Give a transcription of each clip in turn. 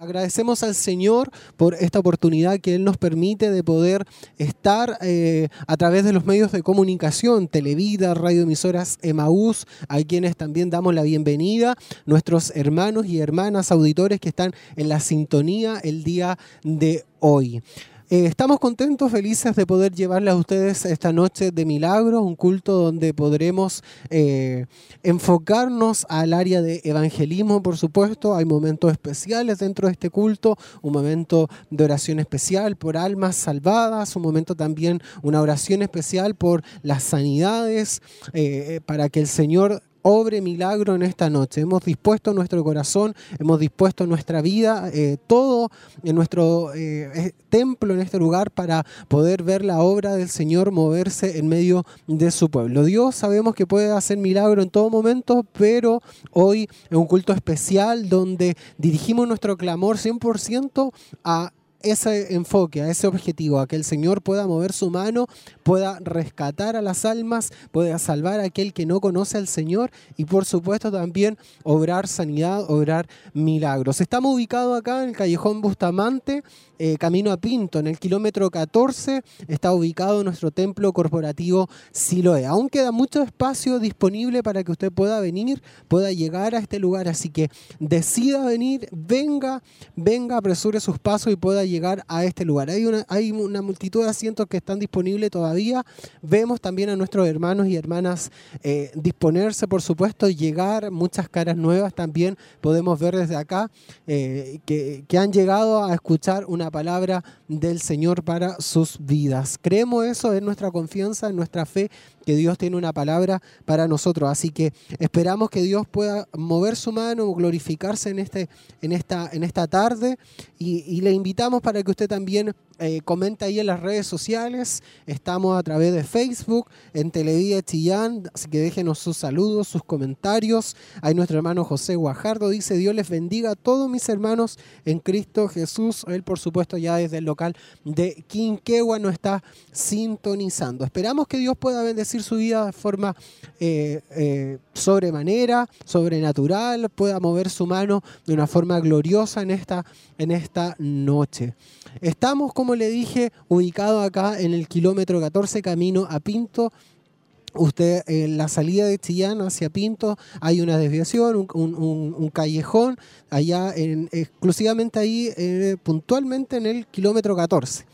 Agradecemos al Señor por esta oportunidad que Él nos permite de poder estar eh, a través de los medios de comunicación, Televida, radioemisoras Emaús, a quienes también damos la bienvenida, nuestros hermanos y hermanas auditores que están en la sintonía el día de hoy. Eh, estamos contentos, felices de poder llevarles a ustedes esta noche de milagros, un culto donde podremos eh, enfocarnos al área de evangelismo, por supuesto. Hay momentos especiales dentro de este culto, un momento de oración especial por almas salvadas, un momento también, una oración especial por las sanidades, eh, para que el Señor obre milagro en esta noche. Hemos dispuesto nuestro corazón, hemos dispuesto nuestra vida, eh, todo en nuestro eh, templo, en este lugar, para poder ver la obra del Señor moverse en medio de su pueblo. Dios sabemos que puede hacer milagro en todo momento, pero hoy es un culto especial donde dirigimos nuestro clamor 100% a ese enfoque, a ese objetivo, a que el Señor pueda mover su mano, pueda rescatar a las almas, pueda salvar a aquel que no conoce al Señor y por supuesto también obrar sanidad, obrar milagros. Estamos ubicados acá en el callejón Bustamante, eh, camino a Pinto, en el kilómetro 14 está ubicado nuestro templo corporativo Siloé. Aún queda mucho espacio disponible para que usted pueda venir, pueda llegar a este lugar, así que decida venir, venga, venga, apresure sus pasos y pueda llegar a este lugar. Hay una, hay una multitud de asientos que están disponibles todavía. Vemos también a nuestros hermanos y hermanas eh, disponerse, por supuesto, llegar, muchas caras nuevas también podemos ver desde acá, eh, que, que han llegado a escuchar una palabra del Señor para sus vidas. Creemos eso, es nuestra confianza, en nuestra fe, que Dios tiene una palabra para nosotros. Así que esperamos que Dios pueda mover su mano, glorificarse en, este, en, esta, en esta tarde y, le invitamos para que usted también eh, comente ahí en las redes sociales. Estamos a través de Facebook, en Televida Chillán, así que déjenos sus saludos, sus comentarios. Ahí nuestro hermano José Guajardo dice, Dios les bendiga a todos mis hermanos en Cristo Jesús. Él, por supuesto, ya desde el local de Quinquegua nos está sintonizando. Esperamos que Dios pueda bendecir su vida de forma eh, eh, sobremanera, sobrenatural, pueda mover su mano de una forma gloriosa en esta, en esta noche. Estamos, como le dije, ubicados acá en el kilómetro 14 camino a Pinto. Usted en la salida de Chillán hacia Pinto hay una desviación, un, callejón, allá en, exclusivamente ahí, eh, puntualmente en el kilómetro 14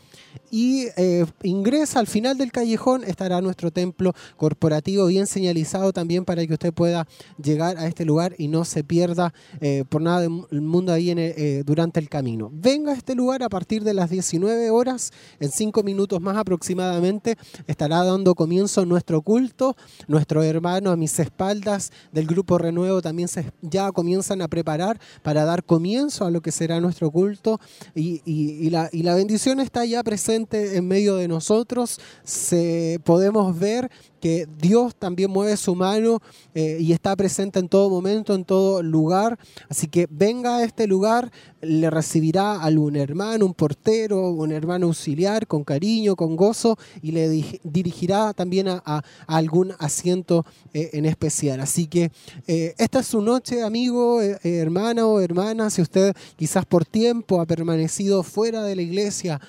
y eh, ingresa al final del callejón, estará nuestro templo corporativo bien señalizado también para que usted pueda llegar a este lugar y no se pierda eh, por nada del mundo ahí eh, durante el camino. Venga a este lugar a partir de las 19 horas, en 5 minutos más aproximadamente, estará dando comienzo nuestro culto. Nuestros hermanos a mis espaldas del Grupo Renuevo también se, ya comienzan a preparar para dar comienzo a lo que será nuestro culto y, la, y la bendición está ya presente en medio de nosotros, se, podemos ver que Dios también mueve su mano eh, y está presente en todo momento, en todo lugar. Así que venga a este lugar, le recibirá algún hermano, un portero, un hermano auxiliar con cariño, con gozo y le dirigirá también a, algún asiento eh, en especial. Así que eh, esta es su noche, amigo, hermana o hermana, si usted quizás por tiempo ha permanecido fuera de la iglesia,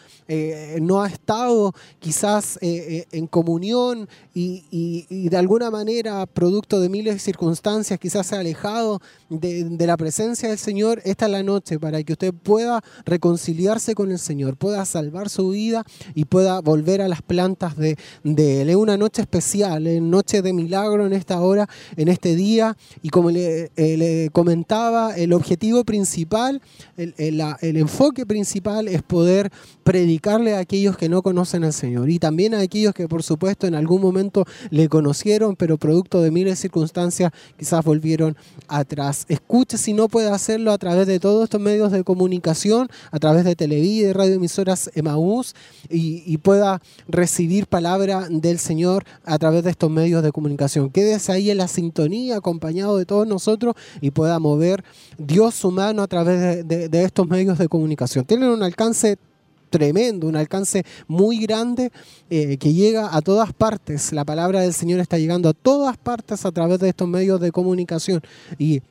no ha estado quizás en comunión y, y, de alguna manera, producto de miles de circunstancias, quizás se ha alejado de, la presencia del Señor, esta es la noche para que usted pueda reconciliarse con el Señor, pueda salvar su vida y pueda volver a las plantas de, Él. Es una noche especial, es noche de milagro en esta hora, en este día, y como le, eh, comentaba, el objetivo principal, el, el enfoque principal es poder predicarle a aquellos que no conocen al Señor y también a aquellos que por supuesto en algún momento le conocieron, pero producto de miles de circunstancias quizás volvieron atrás. Escuche si no puede hacerlo a través de todos estos medios de comunicación, a través de televisión, de radioemisoras Emaús y, y pueda recibir palabra del Señor a través de estos medios de comunicación. Quédese ahí en la sintonía acompañado de todos nosotros y pueda mover Dios su mano a través de, de estos medios de comunicación. Tienen un alcance tremendo, un alcance muy grande eh, que llega a todas partes. La palabra del Señor está llegando a todas partes a través de estos medios de comunicación. Y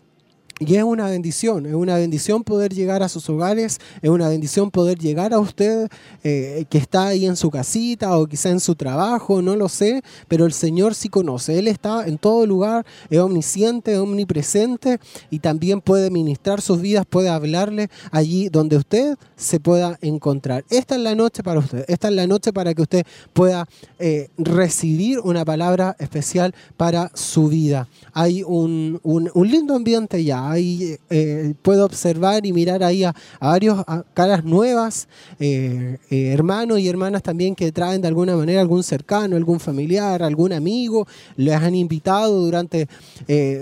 Y es una bendición, es una bendición poder llegar a sus hogares, es una bendición poder llegar a usted eh, que está ahí en su casita o quizá en su trabajo, no lo sé, pero el Señor sí conoce, Él está en todo lugar, es omnisciente, es omnipresente y también puede ministrar sus vidas, puede hablarle allí donde usted se pueda encontrar. Esta es la noche para usted, esta es la noche para que usted pueda eh, recibir una palabra especial para su vida. Hay un, un lindo ambiente ya ahí eh, puedo observar y mirar ahí a, varios caras nuevas, eh, eh, hermanos y hermanas también que traen de alguna manera algún cercano, algún familiar, algún amigo, les han invitado durante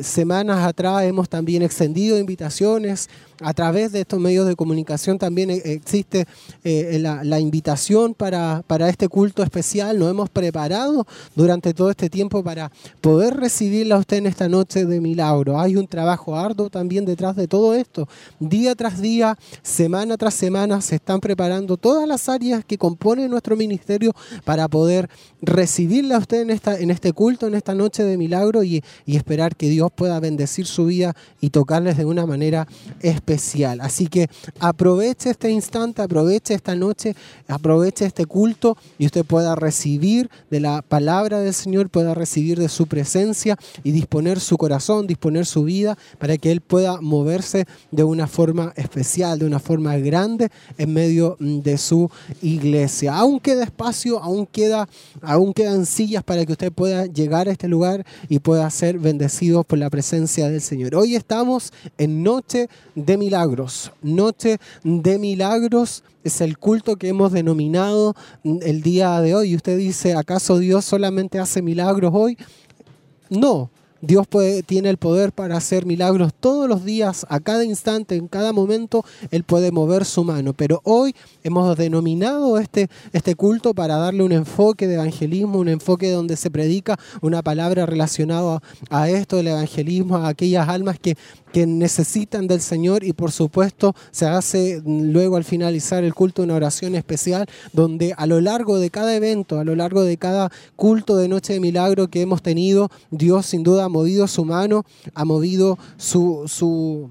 semanas atrás, hemos también extendido invitaciones a través de estos medios de comunicación también existe la, invitación para, para, este culto especial. Nos hemos preparado durante todo este tiempo para poder recibirla a usted en esta noche de milagro. Hay un trabajo arduo también detrás de todo esto. Día tras día, semana tras semana, se están preparando todas las áreas que componen nuestro ministerio para poder recibirla a usted en, esta, en este culto, en esta noche de milagro y, y esperar que Dios pueda bendecir su vida y tocarles de una manera especial. Así que aproveche este instante, aproveche esta noche, aproveche este culto y usted pueda recibir de la palabra del Señor, pueda recibir de su presencia y disponer su corazón, disponer su vida para que Él pueda moverse de una forma especial, de una forma grande en medio mm, de su iglesia. Aún queda espacio, aún, queda, aún quedan sillas para que usted pueda llegar a este lugar y pueda ser bendecido por la presencia del Señor. Hoy estamos en noche de milagros. Noche de milagros es el culto que hemos denominado el día de hoy. Usted dice, ¿acaso Dios solamente hace milagros hoy? No, Dios tiene el poder para hacer milagros todos los días, a cada instante, en cada momento, Él puede mover su mano. Pero hoy hemos denominado este, este culto para darle un enfoque de evangelismo, un enfoque donde se predica una palabra relacionada a esto del evangelismo, a aquellas almas que, que necesitan del Señor y por supuesto se hace luego al finalizar el culto una oración especial donde a lo largo de cada evento, a lo largo de cada culto de Noche de Milagro que hemos tenido, Dios sin duda movido su mano, ha movido su, su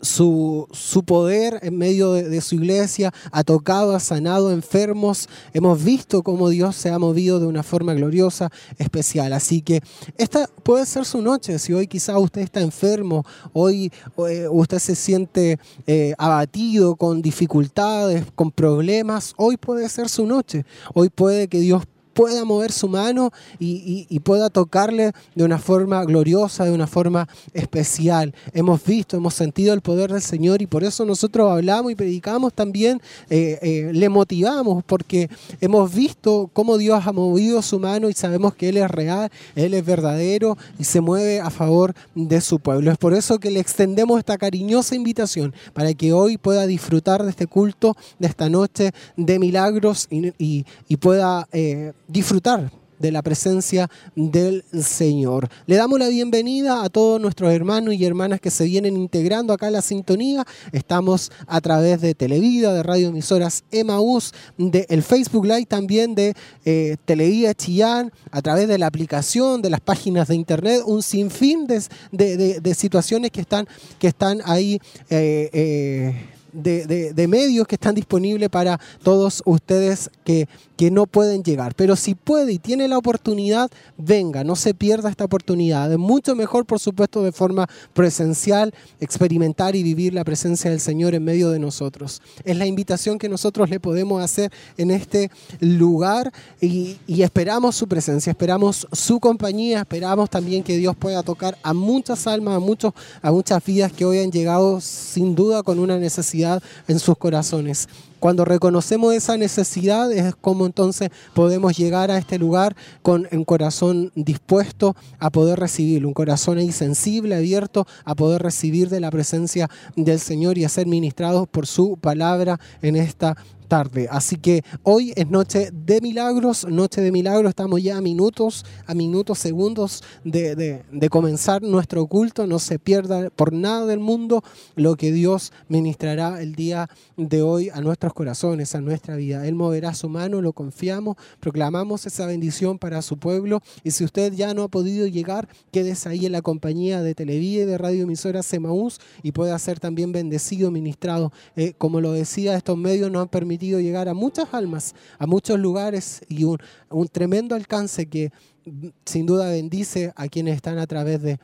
su, su, poder en medio de, su iglesia, ha tocado, ha sanado enfermos. Hemos visto cómo Dios se ha movido de una forma gloriosa, especial. Así que esta puede ser su noche. Si hoy quizás usted está enfermo, hoy eh, usted se siente eh, abatido, con dificultades, con problemas, hoy puede ser su noche. Hoy puede que Dios pueda mover su mano y, pueda tocarle de una forma gloriosa, de una forma especial. Hemos visto, hemos sentido el poder del Señor y por eso nosotros hablamos y predicamos también, eh, eh, le motivamos porque hemos visto cómo Dios ha movido su mano y sabemos que Él es real, Él es verdadero y se mueve a favor de su pueblo. Es por eso que le extendemos esta cariñosa invitación para que hoy pueda disfrutar de este culto, de esta noche de milagros y, pueda... Eh, disfrutar de la presencia del Señor. Le damos la bienvenida a todos nuestros hermanos y hermanas que se vienen integrando acá a la sintonía. Estamos a través de Televida, de Radio Emisoras Emaús, de el Facebook Live también de eh, Televida Chillán, a través de la aplicación, de las páginas de internet, un sinfín de, de, situaciones que están, que están ahí. Eh, eh, de, medios que están disponibles para todos ustedes que, que no pueden llegar. Pero si puede y tiene la oportunidad, venga, no se pierda esta oportunidad. Es mucho mejor, por supuesto, de forma presencial, experimentar y vivir la presencia del Señor en medio de nosotros. Es la invitación que nosotros le podemos hacer en este lugar y, y esperamos su presencia, esperamos su compañía, esperamos también que Dios pueda tocar a muchas almas, a, muchos, a muchas vidas que hoy han llegado sin duda con una necesidad en sus corazones. Cuando reconocemos esa necesidad es como entonces podemos llegar a este lugar con un corazón dispuesto a poder recibir, un corazón ahí sensible, abierto a poder recibir de la presencia del Señor y a ser ministrados por su palabra en esta tarde. Así que hoy es noche de milagros, noche de milagros, estamos ya a minutos, a minutos, segundos de, comenzar nuestro culto. No se pierda por nada del mundo lo que Dios ministrará el día de hoy a nuestros corazones, a nuestra vida. Él moverá su mano, lo confiamos, proclamamos esa bendición para su pueblo. Y si usted ya no ha podido llegar, quédese ahí en la compañía de Televide, de Radio Emisora Semaús y pueda ser también bendecido, ministrado. Eh, como lo decía, estos medios nos han permitido llegar a muchas almas, a muchos lugares y un, un tremendo alcance que mm, sin duda bendice a quienes están a través de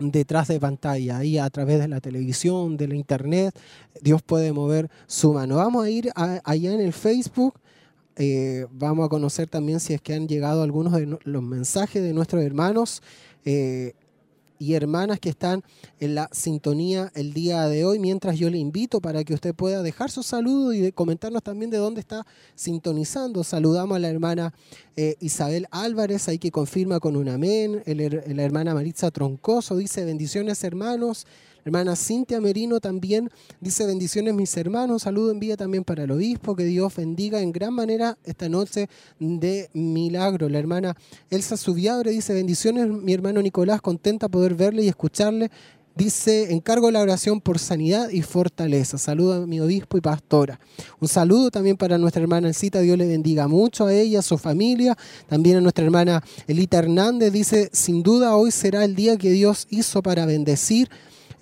detrás de pantalla, ahí a través de la televisión, de la internet, Dios puede mover su mano. Vamos a ir allá en el Facebook, eh, vamos a conocer también si es que han llegado algunos de los mensajes de nuestros hermanos. Eh, y hermanas que están en la sintonía el día de hoy, mientras yo le invito para que usted pueda dejar su saludo y comentarnos también de dónde está sintonizando. Saludamos a la hermana eh, Isabel Álvarez, ahí que confirma con un amén. la hermana Maritza Troncoso dice bendiciones hermanos. Hermana Cintia Merino también dice bendiciones mis hermanos, saludo envía también para el obispo, que Dios bendiga en gran manera esta noche de milagro. La hermana Elsa Subiabre dice bendiciones mi hermano Nicolás, contenta poder verle y escucharle. Dice, encargo la oración por sanidad y fortaleza. Saludo a mi obispo y pastora. Un saludo también para nuestra hermana Elcita. Dios le bendiga mucho a ella, a su familia. También a nuestra hermana Elita Hernández. Dice, sin duda hoy será el día que Dios hizo para bendecir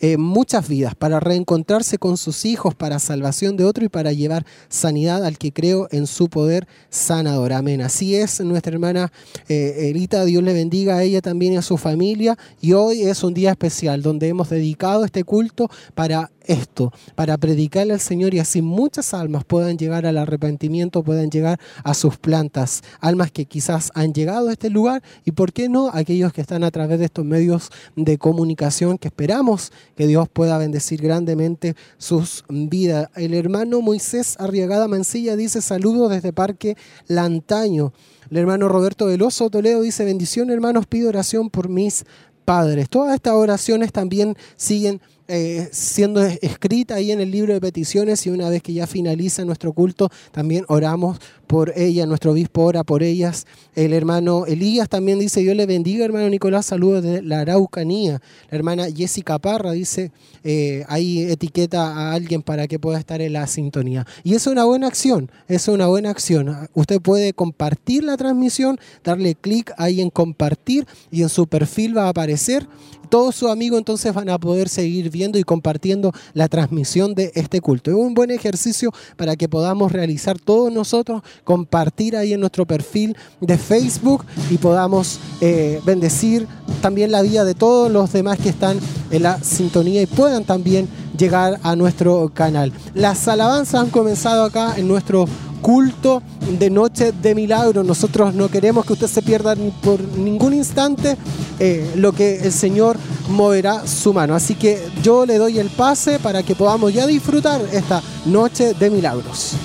eh, muchas vidas, para reencontrarse con sus hijos, para salvación de otro y para llevar sanidad al que creo en su poder sanador. Amén. Así es nuestra hermana eh, Erita, Dios le bendiga a ella también y a su familia. Y hoy es un día especial donde hemos dedicado este culto para esto, para predicarle al Señor y así muchas almas puedan llegar al arrepentimiento, puedan llegar a sus plantas, almas que quizás han llegado a este lugar y, ¿por qué no?, aquellos que están a través de estos medios de comunicación que esperamos que Dios pueda bendecir grandemente sus vidas. El hermano Moisés Arriagada Mancilla dice saludos desde Parque Lantaño. El hermano Roberto Veloso Toledo dice bendición hermanos, pido oración por mis padres. Todas estas oraciones también siguen eh, siendo escrita ahí en el libro de peticiones y una vez que ya finaliza nuestro culto, también oramos por ella, nuestro obispo ora por ellas. El hermano Elías también dice, Dios le bendiga, hermano Nicolás, saludos de la Araucanía. La hermana Jessica Parra dice, eh, ahí etiqueta a alguien para que pueda estar en la sintonía. Y es una buena acción, es una buena acción. Usted puede compartir la transmisión, darle clic ahí en compartir y en su perfil va a aparecer todos sus amigos entonces van a poder seguir viendo y compartiendo la transmisión de este culto. Es un buen ejercicio para que podamos realizar todos nosotros, compartir ahí en nuestro perfil de Facebook y podamos eh, bendecir también la vida de todos los demás que están en la sintonía y puedan también llegar a nuestro canal. Las alabanzas han comenzado acá en nuestro culto de noche de milagro. Nosotros no queremos que usted se pierda por ningún instante eh, lo que el Señor moverá su mano. Así que yo le doy el pase para que podamos ya disfrutar esta noche de milagros.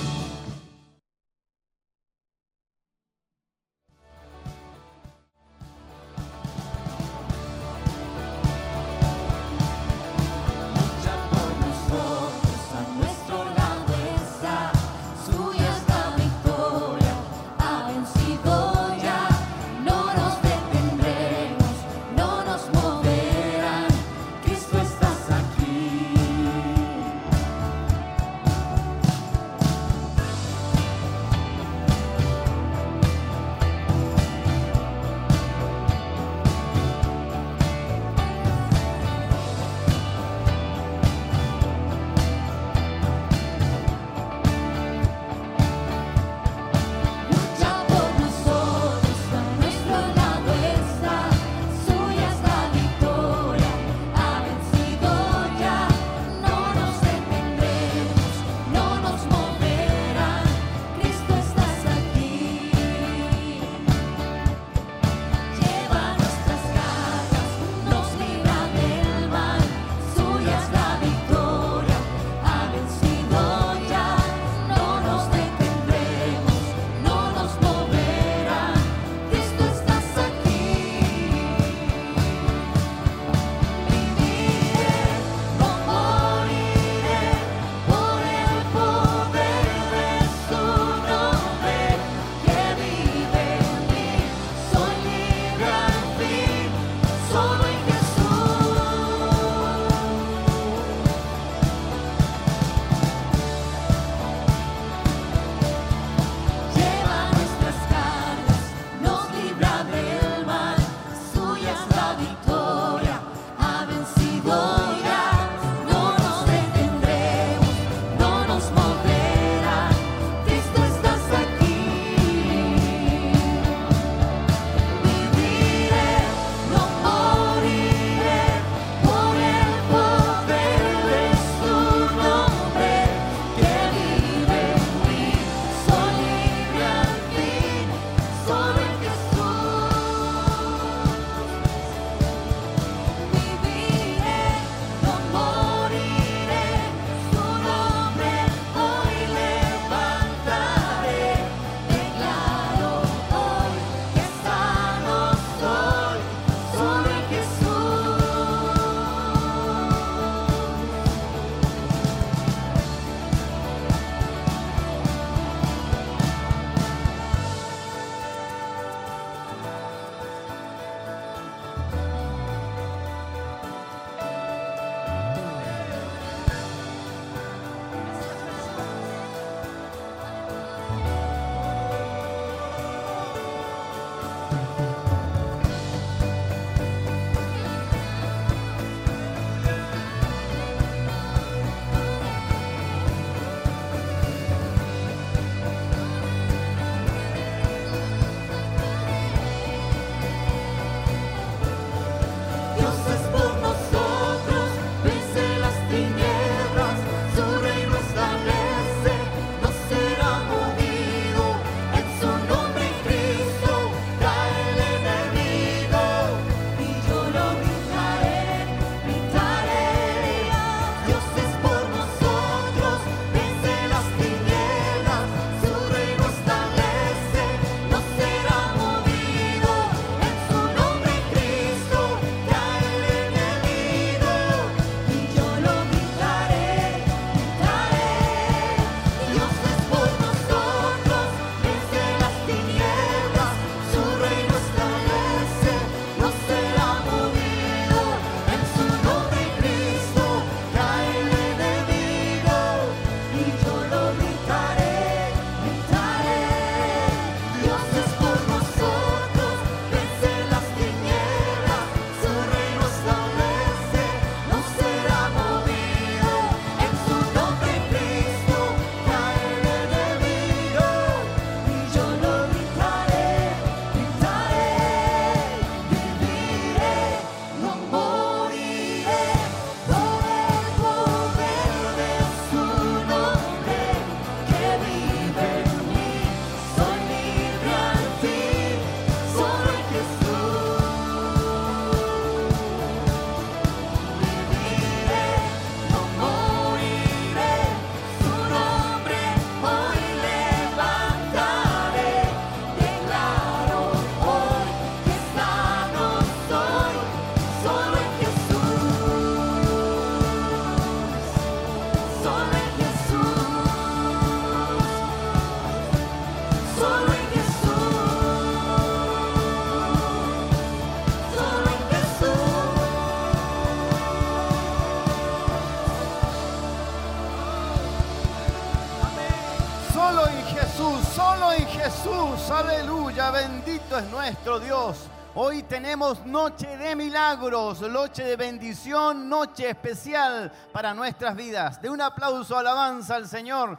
Es nuestro Dios. Hoy tenemos noche de milagros, noche de bendición, noche especial para nuestras vidas. De un aplauso, alabanza al Señor,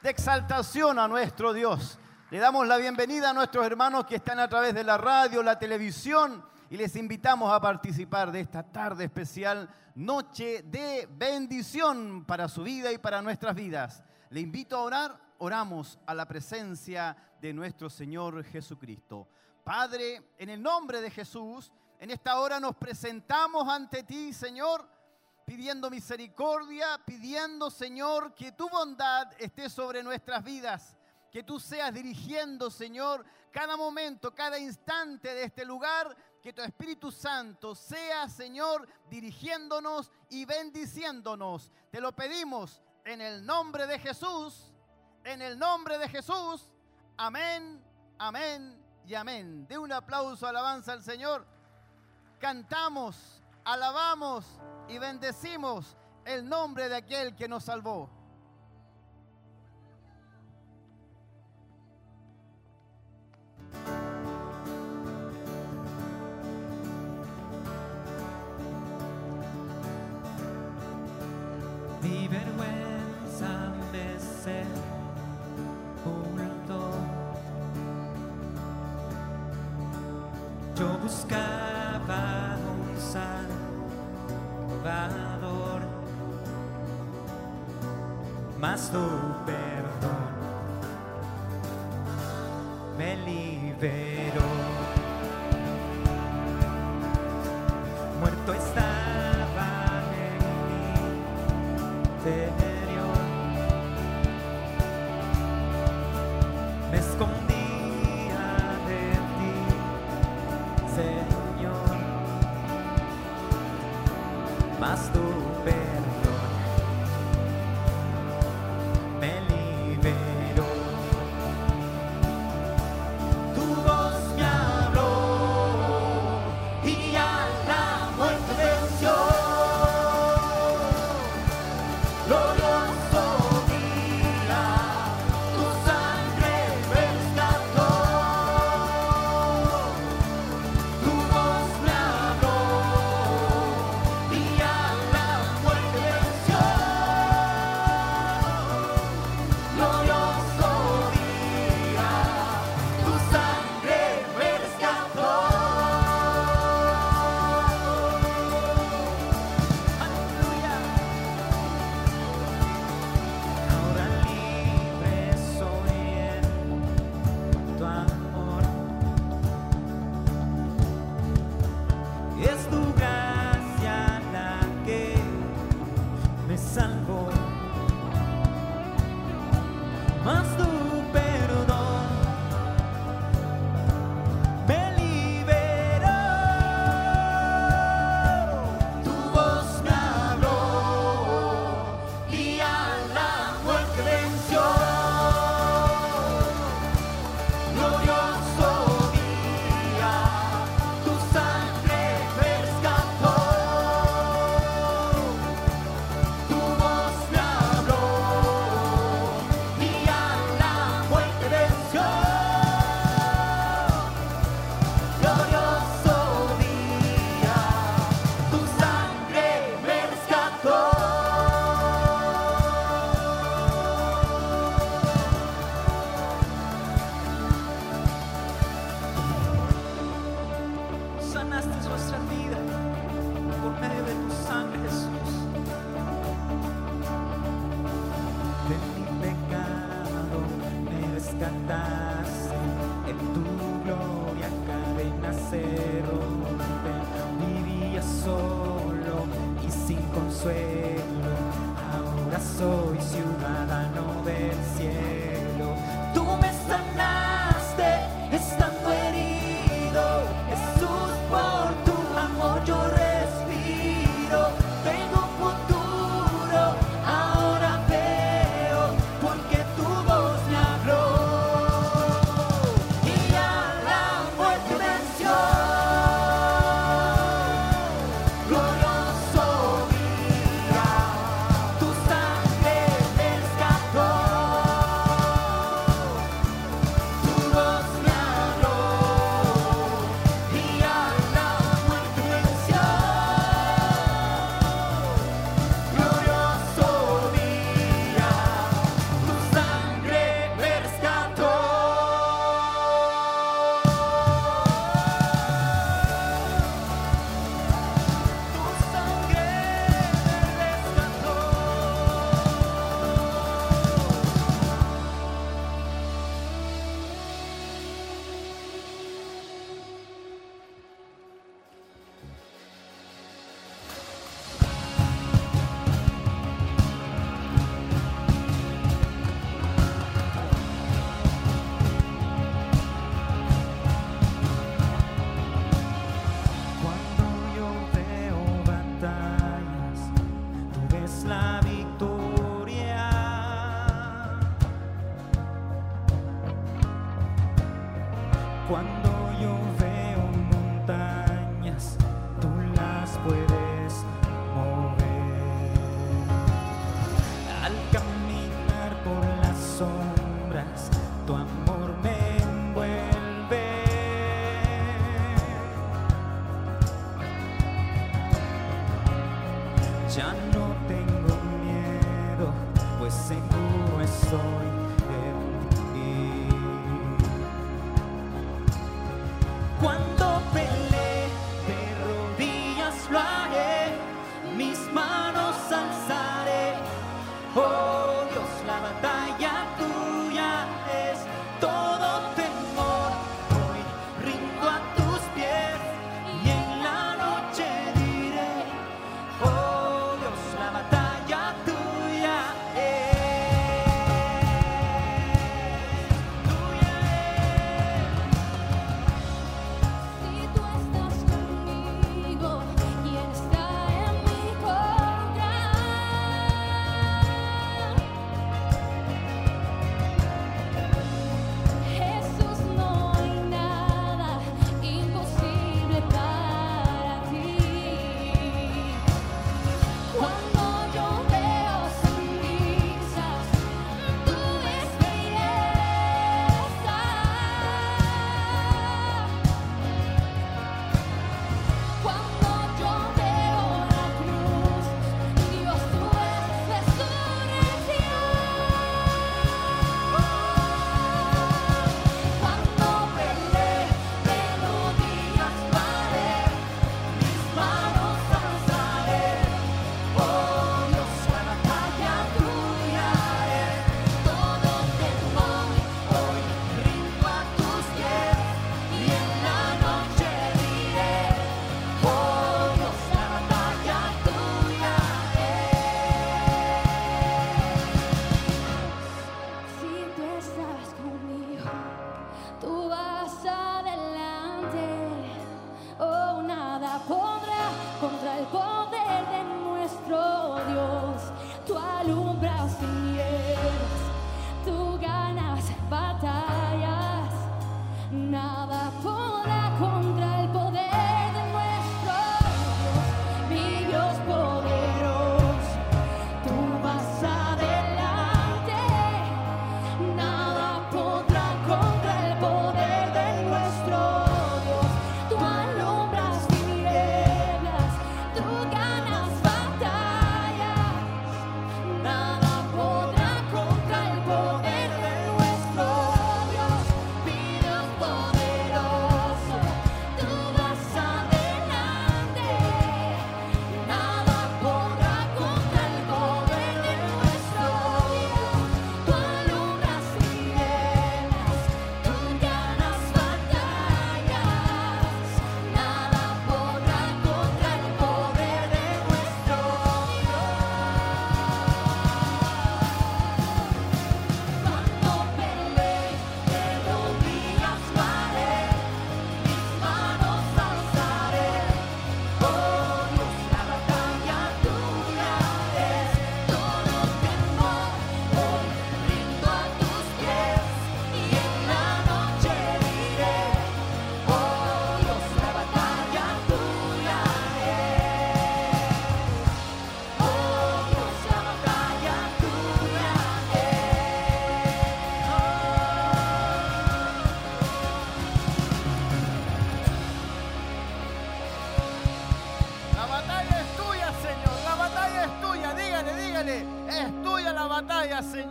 de exaltación a nuestro Dios. Le damos la bienvenida a nuestros hermanos que están a través de la radio, la televisión y les invitamos a participar de esta tarde especial, noche de bendición para su vida y para nuestras vidas. Le invito a orar, oramos a la presencia de nuestro Señor Jesucristo. Padre, en el nombre de Jesús, en esta hora nos presentamos ante ti, Señor, pidiendo misericordia, pidiendo, Señor, que tu bondad esté sobre nuestras vidas, que tú seas dirigiendo, Señor, cada momento, cada instante de este lugar, que tu Espíritu Santo sea, Señor, dirigiéndonos y bendiciéndonos. Te lo pedimos en el nombre de Jesús, en el nombre de Jesús. Amén, amén y amén. De un aplauso, alabanza al Señor. Cantamos, alabamos y bendecimos el nombre de aquel que nos salvó. Mi vergüenza buscaba un salvador, mas tu perdón me liberó.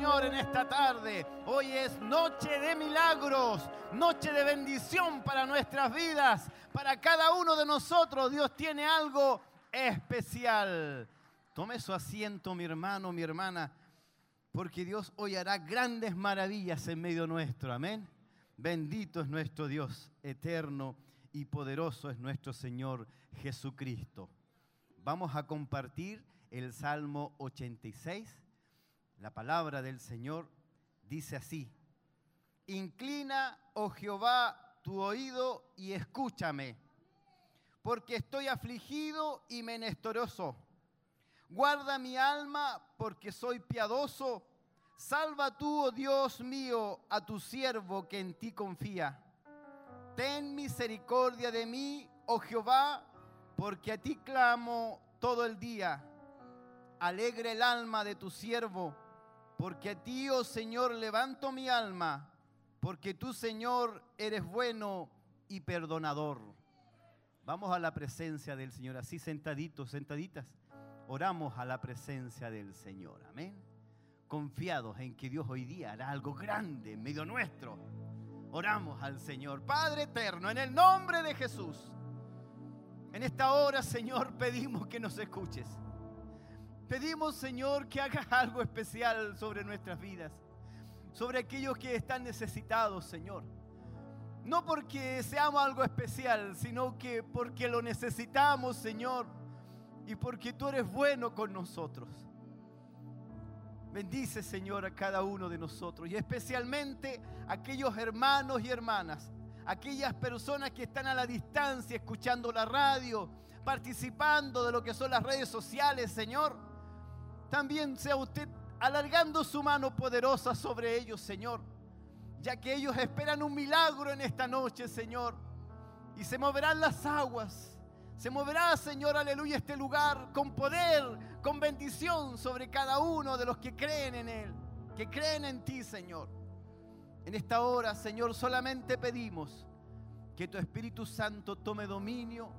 En esta tarde. Hoy es noche de milagros, noche de bendición para nuestras vidas, para cada uno de nosotros. Dios tiene algo especial. Tome su asiento, mi hermano, mi hermana, porque Dios hoy hará grandes maravillas en medio nuestro. Amén. Bendito es nuestro Dios, eterno y poderoso es nuestro Señor Jesucristo. Vamos a compartir el Salmo 86 la palabra del Señor dice así, Inclina, oh Jehová, tu oído y escúchame, porque estoy afligido y menestoroso. Guarda mi alma, porque soy piadoso. Salva tú, oh Dios mío, a tu siervo que en ti confía. Ten misericordia de mí, oh Jehová, porque a ti clamo todo el día. Alegre el alma de tu siervo porque a ti, oh Señor, levanto mi alma, porque tú, Señor, eres bueno y perdonador. Vamos a la presencia del Señor, así sentaditos, sentaditas. Oramos a la presencia del Señor, amén. Confiados en que Dios hoy día hará algo grande en medio nuestro. Oramos al Señor, Padre eterno, en el nombre de Jesús. En esta hora, Señor, pedimos que nos escuches. Pedimos, Señor, que hagas algo especial sobre nuestras vidas, sobre aquellos que están necesitados, Señor. No porque seamos algo especial, sino que porque lo necesitamos, Señor, y porque tú eres bueno con nosotros. Bendice, Señor, a cada uno de nosotros y especialmente a aquellos hermanos y hermanas, aquellas personas que están a la distancia escuchando la radio, participando de lo que son las redes sociales, Señor. También sea usted alargando su mano poderosa sobre ellos, Señor, ya que ellos esperan un milagro en esta noche, Señor, y se moverán las aguas. Se moverá, Señor, aleluya, este lugar con poder, con bendición sobre cada uno de los que creen en Él, que creen en ti, Señor. En esta hora, Señor, solamente pedimos que tu Espíritu Santo tome dominio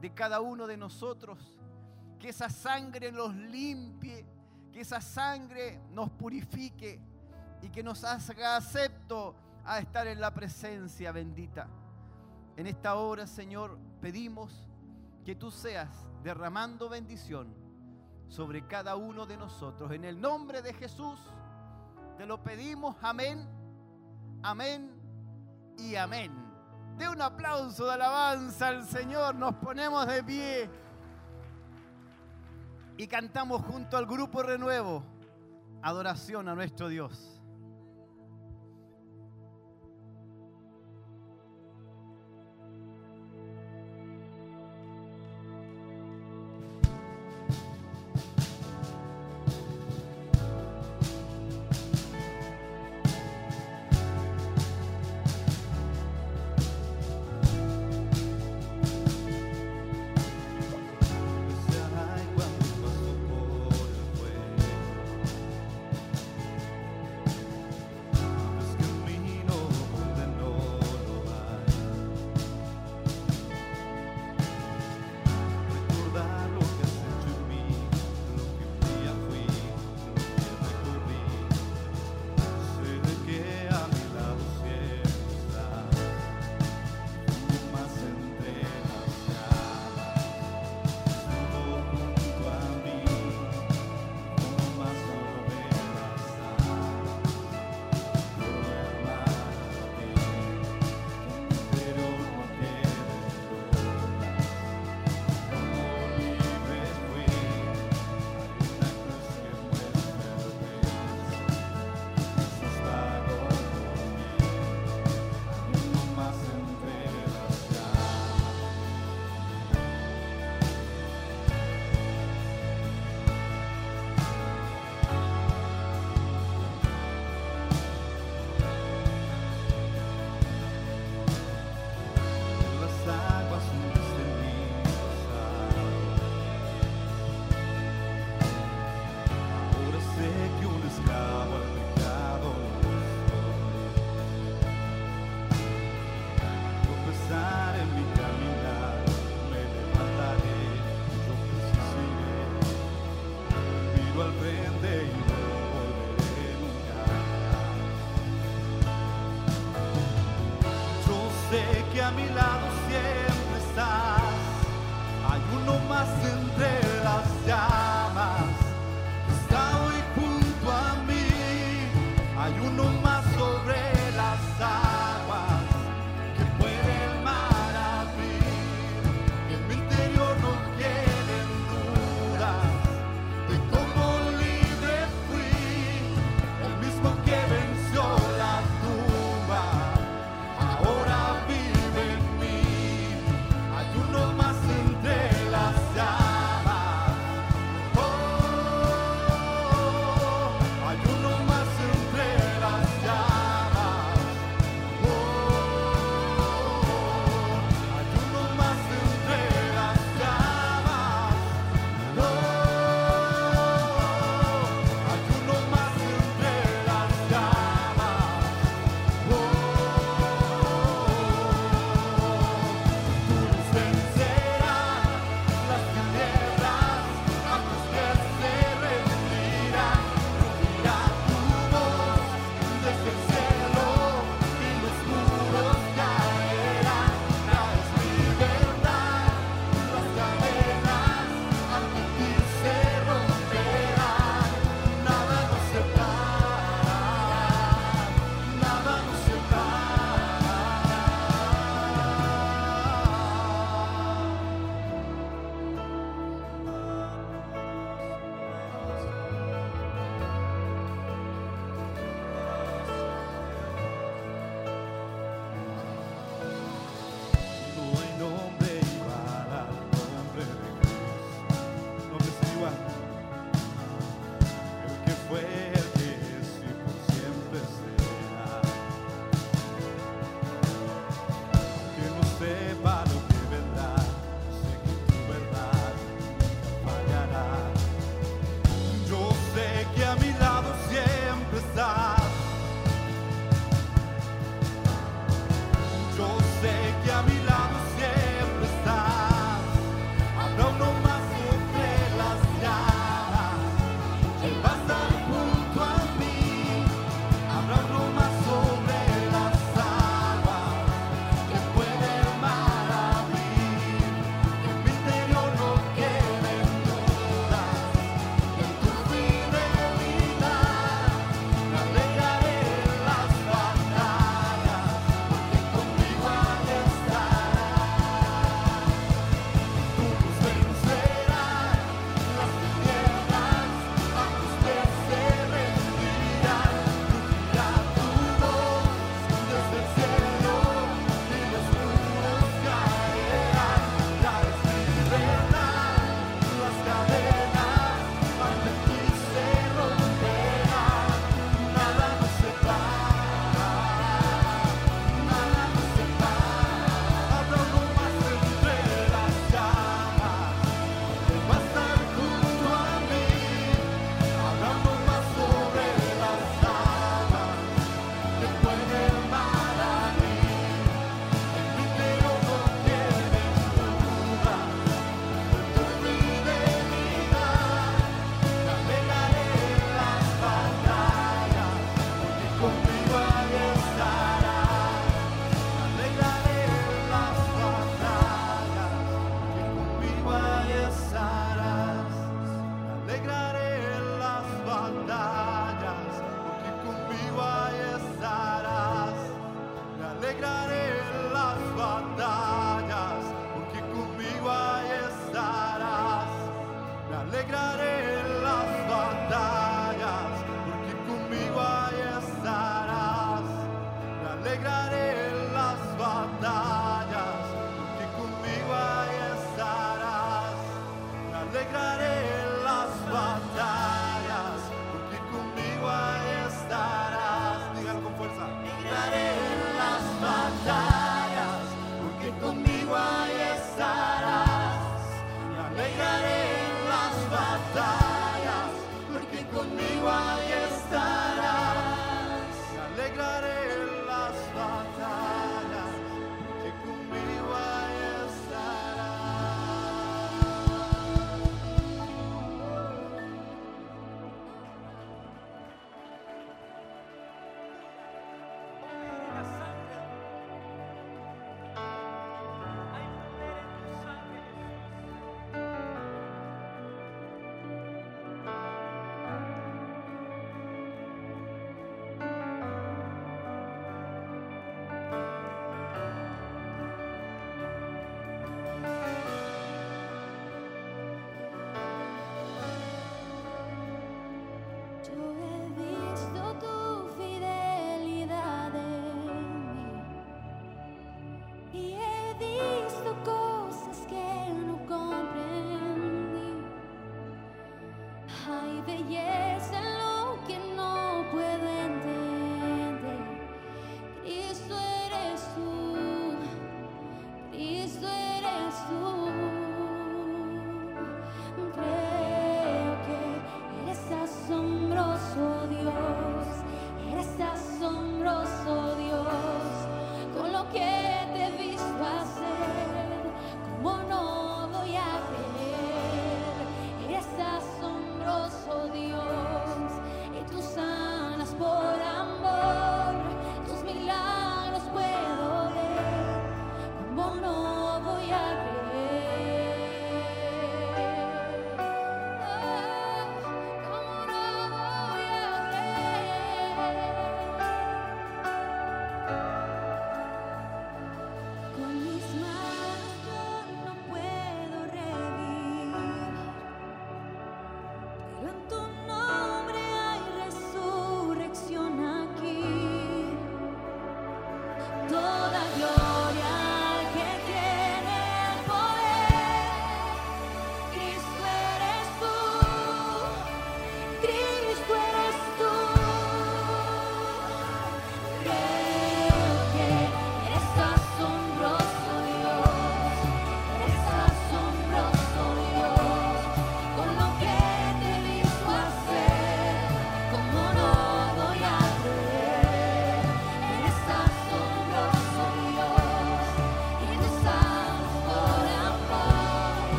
de cada uno de nosotros, que esa sangre nos limpie, que esa sangre nos purifique y que nos haga acepto a estar en la presencia bendita. En esta hora, Señor, pedimos que tú seas derramando bendición sobre cada uno de nosotros. En el nombre de Jesús te lo pedimos. Amén, amén y amén. De un aplauso de alabanza al Señor. Nos ponemos de pie y cantamos junto al grupo Renuevo. Adoración a nuestro Dios.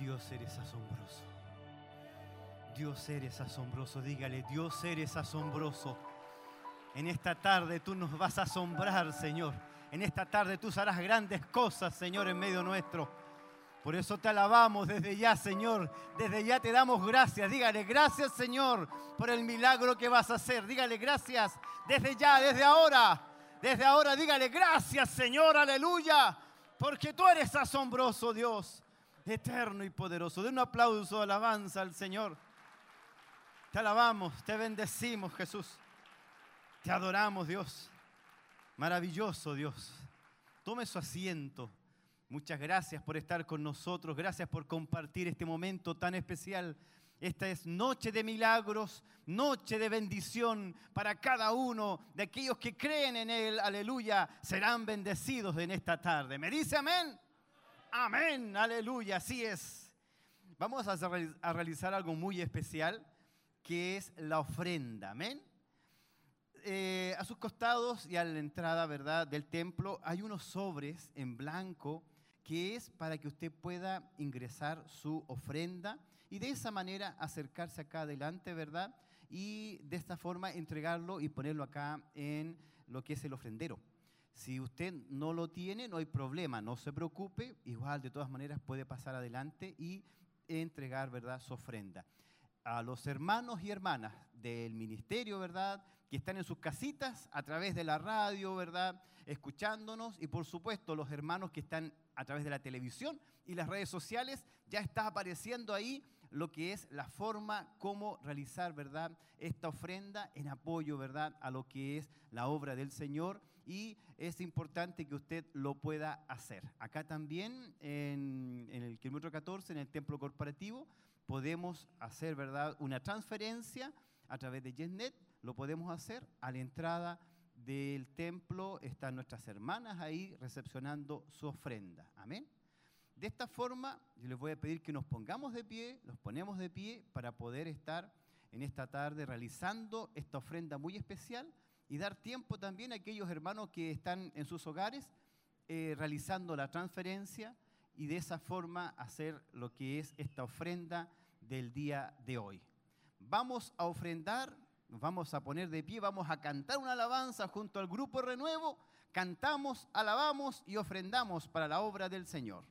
Dios eres asombroso. Dios eres asombroso. Dígale, Dios eres asombroso. En esta tarde tú nos vas a asombrar, Señor. En esta tarde tú harás grandes cosas, Señor, en medio nuestro. Por eso te alabamos desde ya, Señor. Desde ya te damos gracias. Dígale, gracias, Señor, por el milagro que vas a hacer. Dígale, gracias desde ya, desde ahora. Desde ahora, dígale, gracias, Señor, aleluya. Porque tú eres asombroso, Dios, eterno y poderoso. De un aplauso, de alabanza al Señor. Te alabamos, te bendecimos, Jesús. Te adoramos, Dios. Maravilloso, Dios. Tome su asiento. Muchas gracias por estar con nosotros. Gracias por compartir este momento tan especial. Esta es noche de milagros, noche de bendición para cada uno de aquellos que creen en Él. Aleluya. Serán bendecidos en esta tarde. ¿Me dice amén? Amén. Aleluya. Así es. Vamos a, reali- a realizar algo muy especial que es la ofrenda. Amén. Eh, a sus costados y a la entrada, ¿verdad?, del templo hay unos sobres en blanco que es para que usted pueda ingresar su ofrenda y de esa manera acercarse acá adelante, ¿verdad? Y de esta forma entregarlo y ponerlo acá en lo que es el ofrendero. Si usted no lo tiene, no hay problema, no se preocupe, igual de todas maneras puede pasar adelante y entregar, ¿verdad?, su ofrenda. A los hermanos y hermanas del ministerio, ¿verdad?, que están en sus casitas a través de la radio, ¿verdad?, escuchándonos y por supuesto los hermanos que están a través de la televisión y las redes sociales, ya está apareciendo ahí lo que es la forma como realizar, ¿verdad?, esta ofrenda en apoyo, ¿verdad?, a lo que es la obra del Señor y es importante que usted lo pueda hacer. Acá también en, en el kilómetro 14, en el templo corporativo, podemos hacer, ¿verdad?, una transferencia a través de YesNet, lo podemos hacer a la entrada del templo, están nuestras hermanas ahí recepcionando su ofrenda. Amén. De esta forma, yo les voy a pedir que nos pongamos de pie, nos ponemos de pie para poder estar en esta tarde realizando esta ofrenda muy especial y dar tiempo también a aquellos hermanos que están en sus hogares eh, realizando la transferencia y de esa forma hacer lo que es esta ofrenda del día de hoy. Vamos a ofrendar, nos vamos a poner de pie, vamos a cantar una alabanza junto al grupo Renuevo, cantamos, alabamos y ofrendamos para la obra del Señor.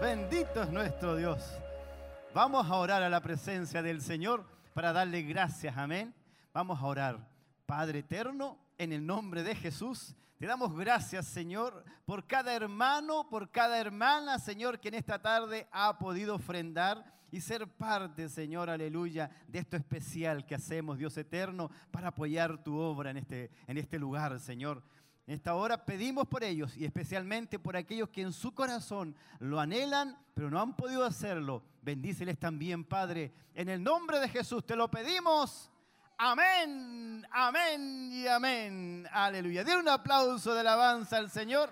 Bendito es nuestro Dios. Vamos a orar a la presencia del Señor para darle gracias, amén. Vamos a orar. Padre eterno, en el nombre de Jesús, te damos gracias, Señor, por cada hermano, por cada hermana, Señor, que en esta tarde ha podido ofrendar y ser parte, Señor, aleluya, de esto especial que hacemos, Dios eterno, para apoyar tu obra en este, en este lugar, Señor. En esta hora pedimos por ellos y especialmente por aquellos que en su corazón lo anhelan, pero no han podido hacerlo. Bendíceles también, Padre. En el nombre de Jesús te lo pedimos. Amén, amén y amén. Aleluya. Den un aplauso de alabanza al Señor.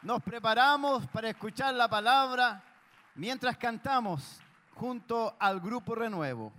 Nos preparamos para escuchar la palabra mientras cantamos junto al grupo Renuevo.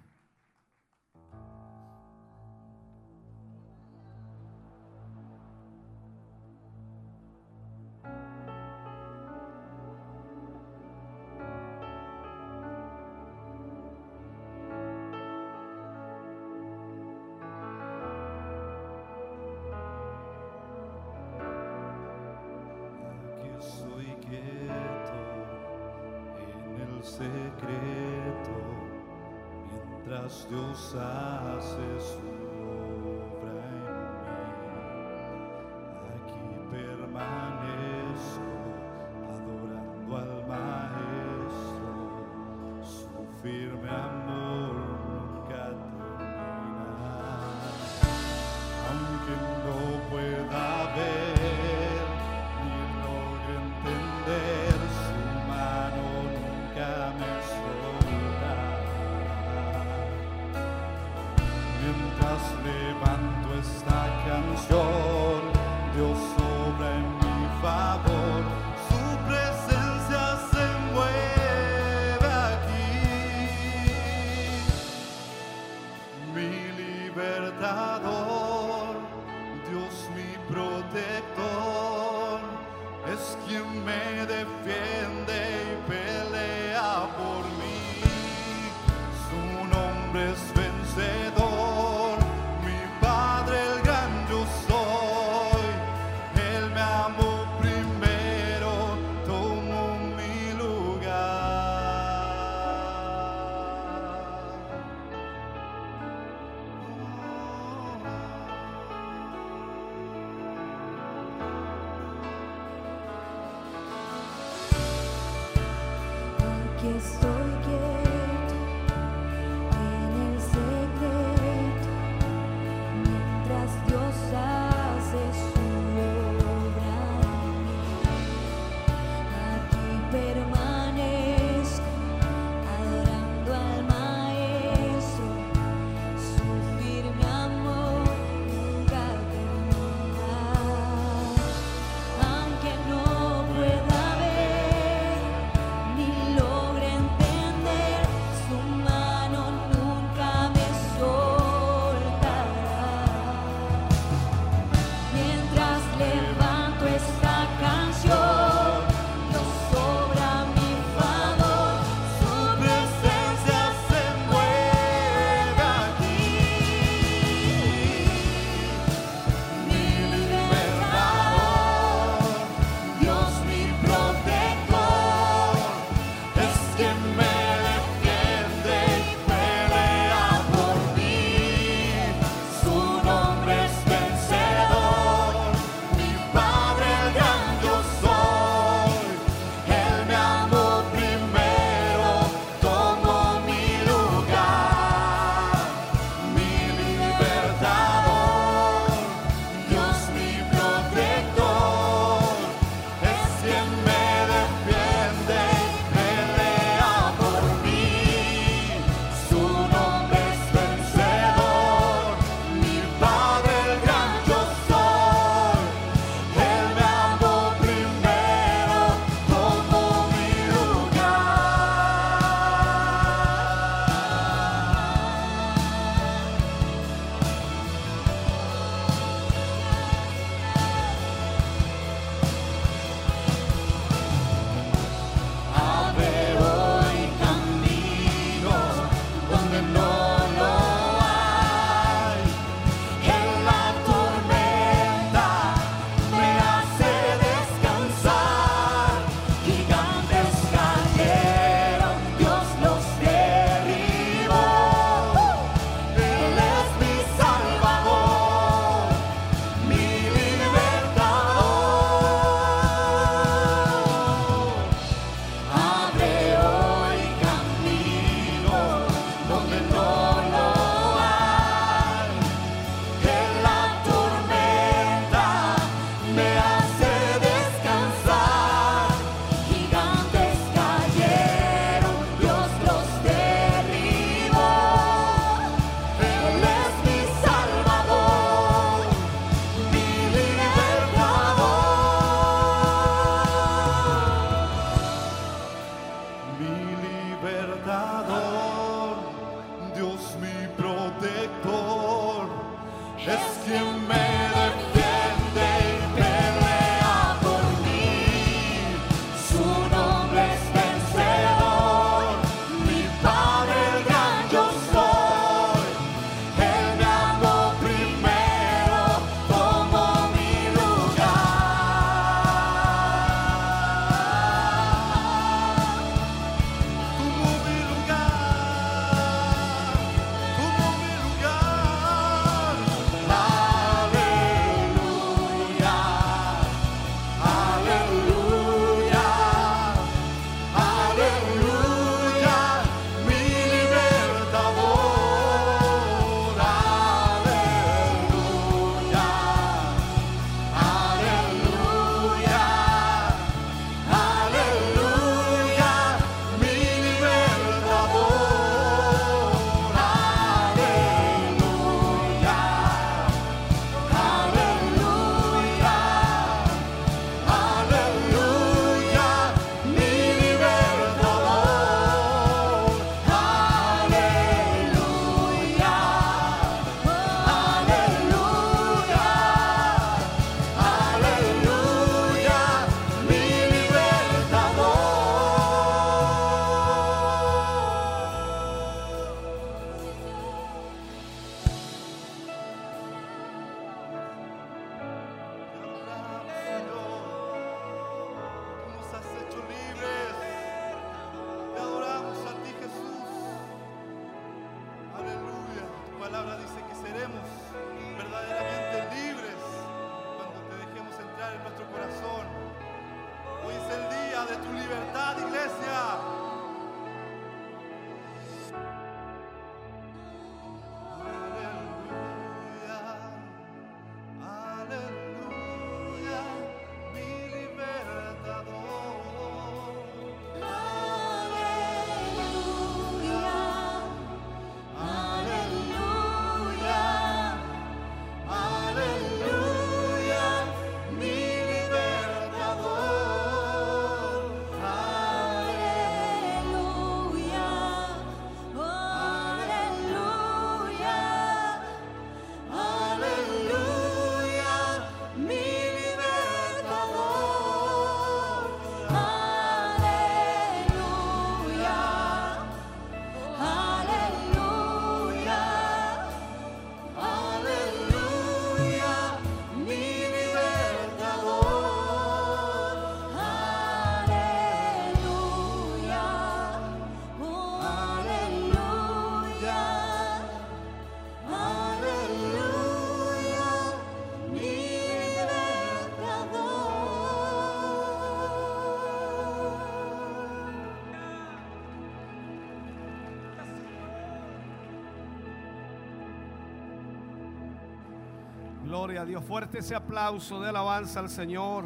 A Dios. Fuerte ese aplauso de alabanza al Señor.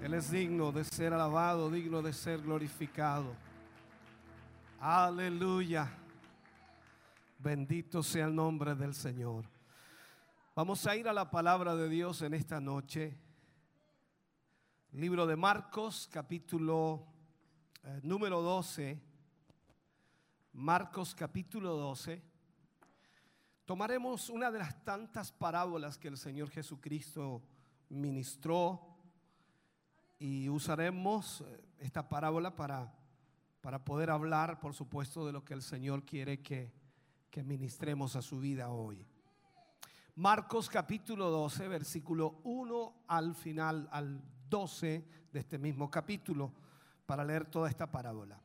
Él es digno de ser alabado, digno de ser glorificado. Aleluya. Bendito sea el nombre del Señor. Vamos a ir a la palabra de Dios en esta noche. Libro de Marcos, capítulo eh, número 12. Marcos, capítulo 12. Tomaremos una de las tantas parábolas que el Señor Jesucristo ministró y usaremos eh, esta parábola para, para poder hablar, por supuesto, de lo que el Señor quiere que, que ministremos a su vida hoy. Marcos capítulo 12, versículo 1 al final, al 12 de este mismo capítulo, para leer toda esta parábola.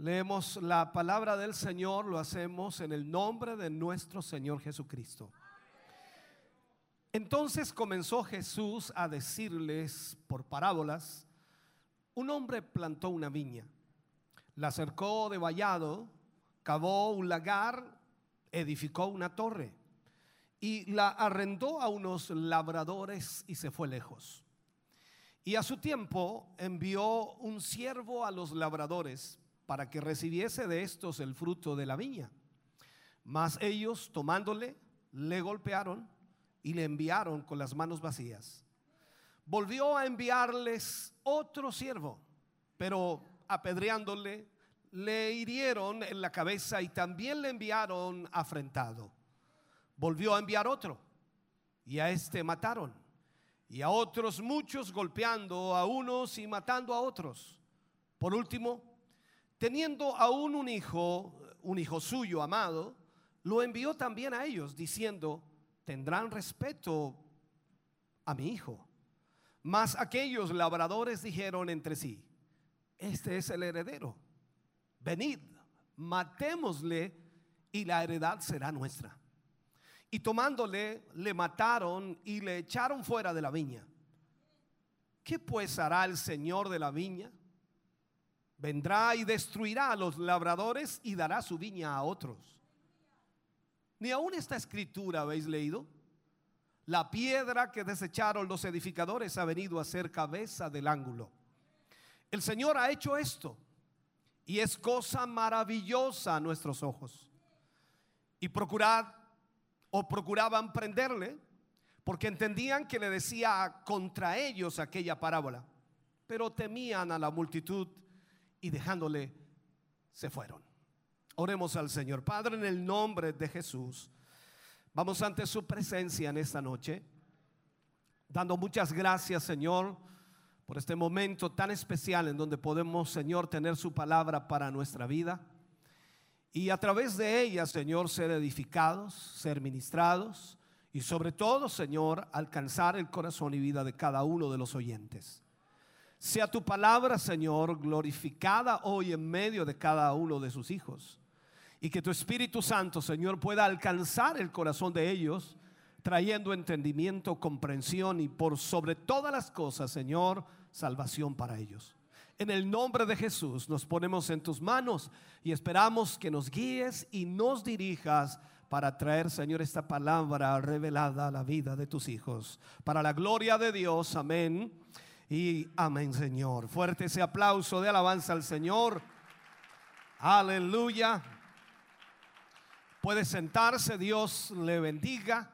Leemos la palabra del Señor, lo hacemos en el nombre de nuestro Señor Jesucristo. Entonces comenzó Jesús a decirles por parábolas, un hombre plantó una viña, la cercó de vallado, cavó un lagar, edificó una torre y la arrendó a unos labradores y se fue lejos. Y a su tiempo envió un siervo a los labradores para que recibiese de estos el fruto de la viña. Mas ellos, tomándole, le golpearon y le enviaron con las manos vacías. Volvió a enviarles otro siervo, pero apedreándole, le hirieron en la cabeza y también le enviaron afrentado. volvió a enviar otro y a este mataron y a otros muchos golpeando a unos y matando a otros. Por último, teniendo aún un hijo, un hijo suyo amado, lo envió también a ellos diciendo, tendrán respeto a mi hijo. Mas aquellos labradores dijeron entre sí, este es el heredero, venid, matémosle y la heredad será nuestra. Y tomándole, le mataron y le echaron fuera de la viña. ¿Qué pues hará el Señor de la viña? Vendrá y destruirá a los labradores y dará su viña a otros. Ni aún esta escritura habéis leído. La piedra que desecharon los edificadores ha venido a ser cabeza del ángulo. El Señor ha hecho esto y es cosa maravillosa a nuestros ojos. Y procurad o procuraban prenderle porque entendían que le decía contra ellos aquella parábola, pero temían a la multitud y dejándole se fueron. Oremos al Señor. Padre, en el nombre de Jesús, vamos ante su presencia en esta noche, dando muchas gracias, Señor, por este momento tan especial en donde podemos, Señor, tener su palabra para nuestra vida. Y a través de ella, Señor, ser edificados, ser ministrados y sobre todo, Señor, alcanzar el corazón y vida de cada uno de los oyentes. Sea tu palabra, Señor, glorificada hoy en medio de cada uno de sus hijos. Y que tu Espíritu Santo, Señor, pueda alcanzar el corazón de ellos, trayendo entendimiento, comprensión y por sobre todas las cosas, Señor, salvación para ellos. En el nombre de Jesús nos ponemos en tus manos y esperamos que nos guíes y nos dirijas para traer, Señor, esta palabra revelada a la vida de tus hijos. Para la gloria de Dios, amén. Y amén, Señor. Fuerte ese aplauso de alabanza al Señor. Aleluya. Puede sentarse, Dios le bendiga.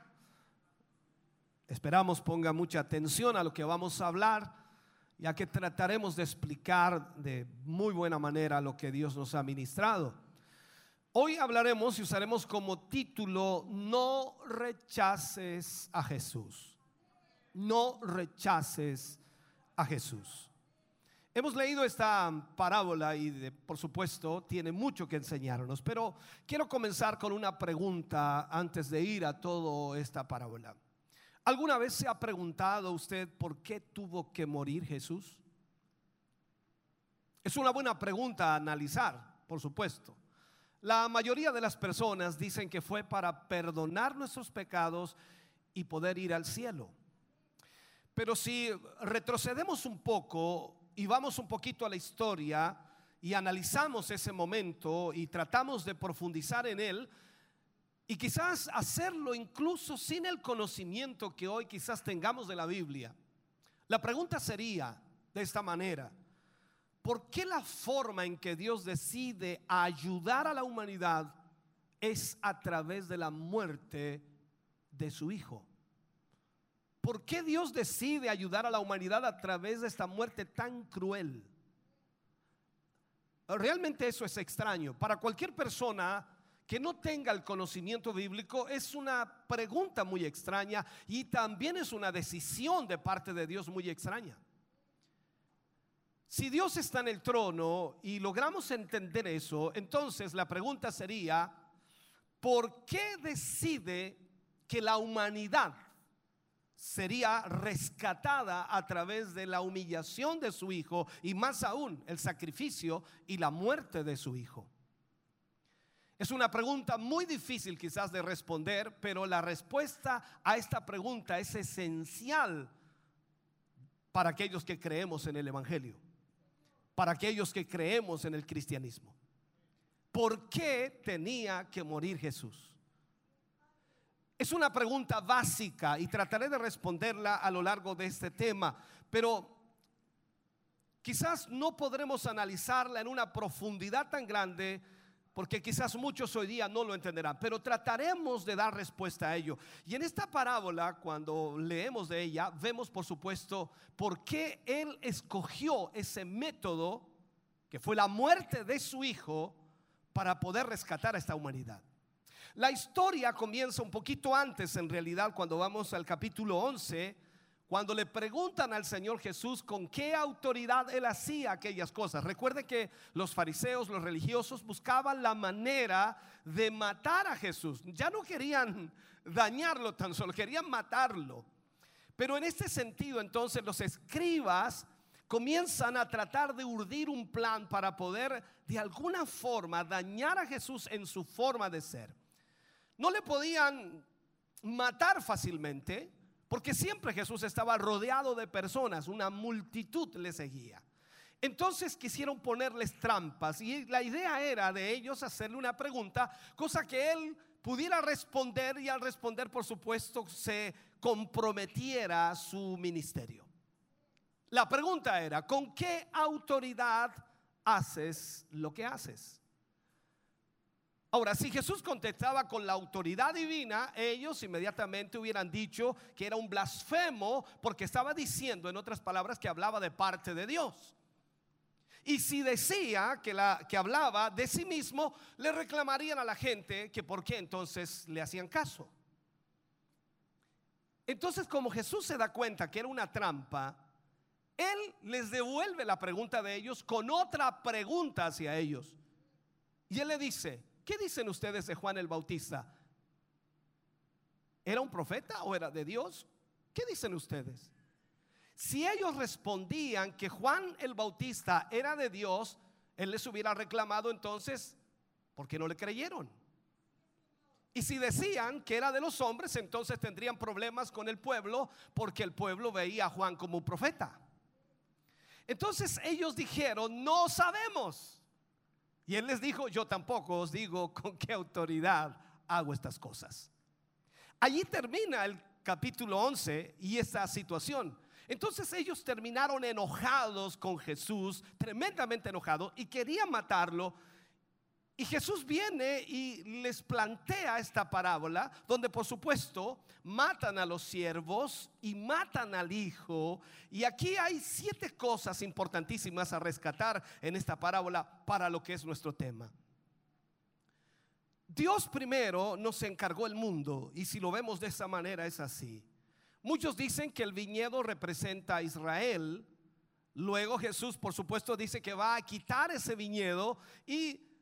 Esperamos ponga mucha atención a lo que vamos a hablar, ya que trataremos de explicar de muy buena manera lo que Dios nos ha ministrado. Hoy hablaremos y usaremos como título, no rechaces a Jesús. No rechaces a Jesús. Hemos leído esta parábola y por supuesto tiene mucho que enseñarnos, pero quiero comenzar con una pregunta antes de ir a toda esta parábola. ¿Alguna vez se ha preguntado usted por qué tuvo que morir Jesús? Es una buena pregunta a analizar, por supuesto. La mayoría de las personas dicen que fue para perdonar nuestros pecados y poder ir al cielo. Pero si retrocedemos un poco y vamos un poquito a la historia y analizamos ese momento y tratamos de profundizar en él, y quizás hacerlo incluso sin el conocimiento que hoy quizás tengamos de la Biblia, la pregunta sería de esta manera, ¿por qué la forma en que Dios decide ayudar a la humanidad es a través de la muerte de su Hijo? ¿Por qué Dios decide ayudar a la humanidad a través de esta muerte tan cruel? Realmente eso es extraño. Para cualquier persona que no tenga el conocimiento bíblico es una pregunta muy extraña y también es una decisión de parte de Dios muy extraña. Si Dios está en el trono y logramos entender eso, entonces la pregunta sería, ¿por qué decide que la humanidad sería rescatada a través de la humillación de su hijo y más aún el sacrificio y la muerte de su hijo? Es una pregunta muy difícil quizás de responder, pero la respuesta a esta pregunta es esencial para aquellos que creemos en el Evangelio, para aquellos que creemos en el cristianismo. ¿Por qué tenía que morir Jesús? Es una pregunta básica y trataré de responderla a lo largo de este tema, pero quizás no podremos analizarla en una profundidad tan grande porque quizás muchos hoy día no lo entenderán, pero trataremos de dar respuesta a ello. Y en esta parábola, cuando leemos de ella, vemos por supuesto por qué Él escogió ese método, que fue la muerte de su Hijo, para poder rescatar a esta humanidad. La historia comienza un poquito antes, en realidad, cuando vamos al capítulo 11, cuando le preguntan al Señor Jesús con qué autoridad él hacía aquellas cosas. Recuerde que los fariseos, los religiosos, buscaban la manera de matar a Jesús. Ya no querían dañarlo tan solo, querían matarlo. Pero en este sentido, entonces, los escribas comienzan a tratar de urdir un plan para poder de alguna forma dañar a Jesús en su forma de ser. No le podían matar fácilmente porque siempre Jesús estaba rodeado de personas, una multitud le seguía. Entonces quisieron ponerles trampas y la idea era de ellos hacerle una pregunta, cosa que él pudiera responder y al responder, por supuesto, se comprometiera su ministerio. La pregunta era, ¿con qué autoridad haces lo que haces? Ahora, si Jesús contestaba con la autoridad divina, ellos inmediatamente hubieran dicho que era un blasfemo porque estaba diciendo, en otras palabras, que hablaba de parte de Dios. Y si decía que, la, que hablaba de sí mismo, le reclamarían a la gente que por qué entonces le hacían caso. Entonces, como Jesús se da cuenta que era una trampa, Él les devuelve la pregunta de ellos con otra pregunta hacia ellos. Y Él le dice, ¿qué dicen ustedes de Juan el Bautista? ¿Era un profeta o era de Dios? ¿Qué dicen ustedes? Si ellos respondían que Juan el Bautista era de Dios, Él les hubiera reclamado entonces, ¿por qué no le creyeron? Y si decían que era de los hombres, entonces tendrían problemas con el pueblo porque el pueblo veía a Juan como un profeta. Entonces ellos dijeron, no sabemos. Y él les dijo, yo tampoco os digo con qué autoridad hago estas cosas. Allí termina el capítulo 11 y esta situación. Entonces ellos terminaron enojados con Jesús, tremendamente enojados, y querían matarlo. Y Jesús viene y les plantea esta parábola, donde por supuesto matan a los siervos y matan al hijo. Y aquí hay siete cosas importantísimas a rescatar en esta parábola para lo que es nuestro tema. Dios primero nos encargó el mundo y si lo vemos de esa manera es así. Muchos dicen que el viñedo representa a Israel. Luego Jesús, por supuesto, dice que va a quitar ese viñedo y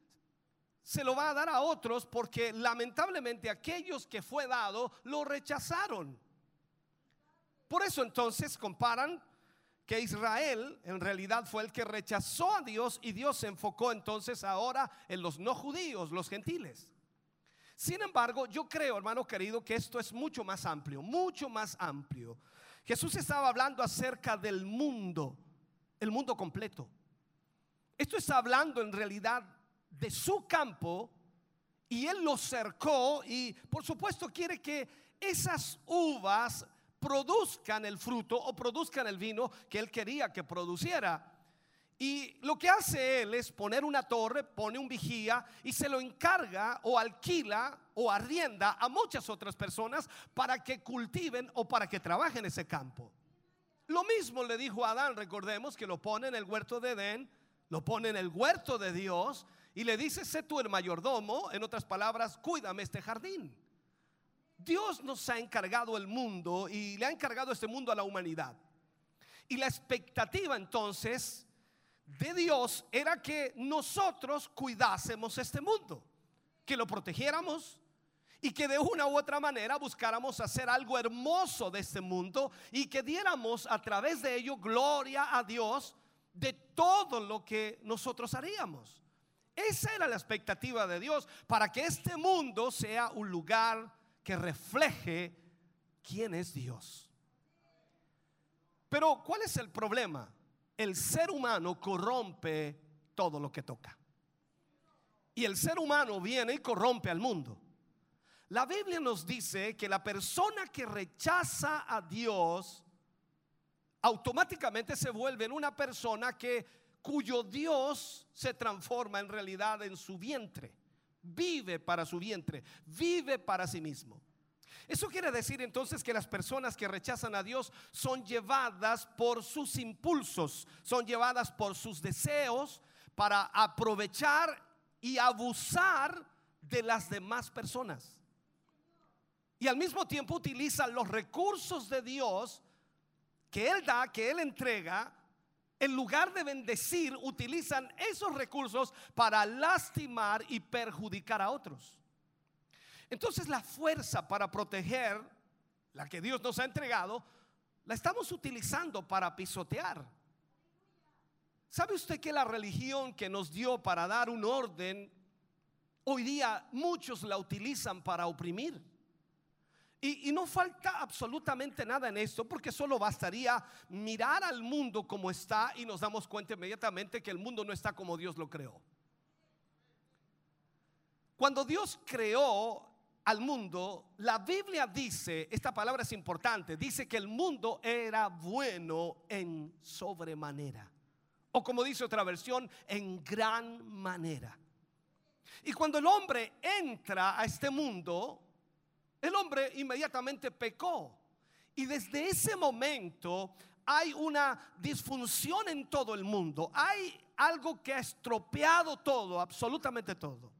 se lo va a dar a otros porque lamentablemente aquellos que fue dado lo rechazaron. Por eso entonces comparan que Israel en realidad fue el que rechazó a Dios y Dios se enfocó entonces ahora en los no judíos, los gentiles. Sin embargo, yo creo, hermano querido, que esto es mucho más amplio, mucho más amplio. Jesús estaba hablando acerca del mundo, el mundo completo. Esto está hablando en realidad de su campo y él lo cercó y por supuesto quiere que esas uvas produzcan el fruto o produzcan el vino que él quería que produciera. Y lo que hace él es poner una torre, pone un vigía y se lo encarga o alquila o arrienda a muchas otras personas para que cultiven o para que trabajen ese campo. Lo mismo le dijo a Adán, recordemos que lo pone en el huerto de Edén, lo pone en el huerto de Dios y le dice, sé tú el mayordomo, en otras palabras, cuídame este jardín. Dios nos ha encargado el mundo y le ha encargado este mundo a la humanidad. Y la expectativa entonces de Dios era que nosotros cuidásemos este mundo, que lo protegiéramos y que de una u otra manera buscáramos hacer algo hermoso de este mundo y que diéramos a través de ello gloria a Dios de todo lo que nosotros haríamos. Esa era la expectativa de Dios, para que este mundo sea un lugar que refleje quién es Dios. Pero ¿cuál es el problema? El ser humano corrompe todo lo que toca. Y el ser humano viene y corrompe al mundo. La Biblia nos dice que la persona que rechaza a Dios automáticamente se vuelve en una persona que cuyo Dios se transforma en realidad en su vientre. Vive para su vientre, vive para sí mismo. Eso quiere decir entonces que las personas que rechazan a Dios son llevadas por sus impulsos, son llevadas por sus deseos para aprovechar y abusar de las demás personas. Y al mismo tiempo utiliza los recursos de Dios que Él da, que Él entrega. En lugar de bendecir, utilizan esos recursos para lastimar y perjudicar a otros. Entonces la fuerza para proteger, la que Dios nos ha entregado, la estamos utilizando para pisotear. ¿Sabe usted que la religión que nos dio para dar un orden, hoy día muchos la utilizan para oprimir? Y, no falta absolutamente nada en esto, porque solo bastaría mirar al mundo como está y nos damos cuenta inmediatamente que el mundo no está como Dios lo creó. Cuando Dios creó al mundo, la Biblia dice, esta palabra es importante, dice que el mundo era bueno en sobremanera. O como dice otra versión, en gran manera. Y cuando el hombre entra a este mundo, el hombre inmediatamente pecó. Y desde ese momento hay una disfunción en todo el mundo. Hay algo que ha estropeado todo, absolutamente todo.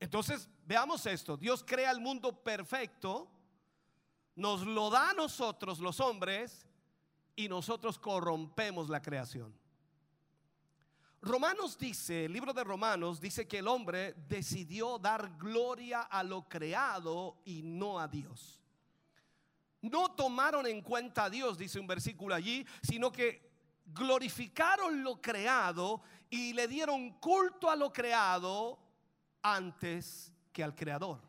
Entonces, veamos esto. Dios crea el mundo perfecto, nos lo da a nosotros los hombres y nosotros corrompemos la creación. Romanos dice, el libro de Romanos dice que el hombre decidió dar gloria a lo creado y no a Dios. No tomaron en cuenta a Dios, dice un versículo allí, sino que glorificaron lo creado y le dieron culto a lo creado antes que al creador.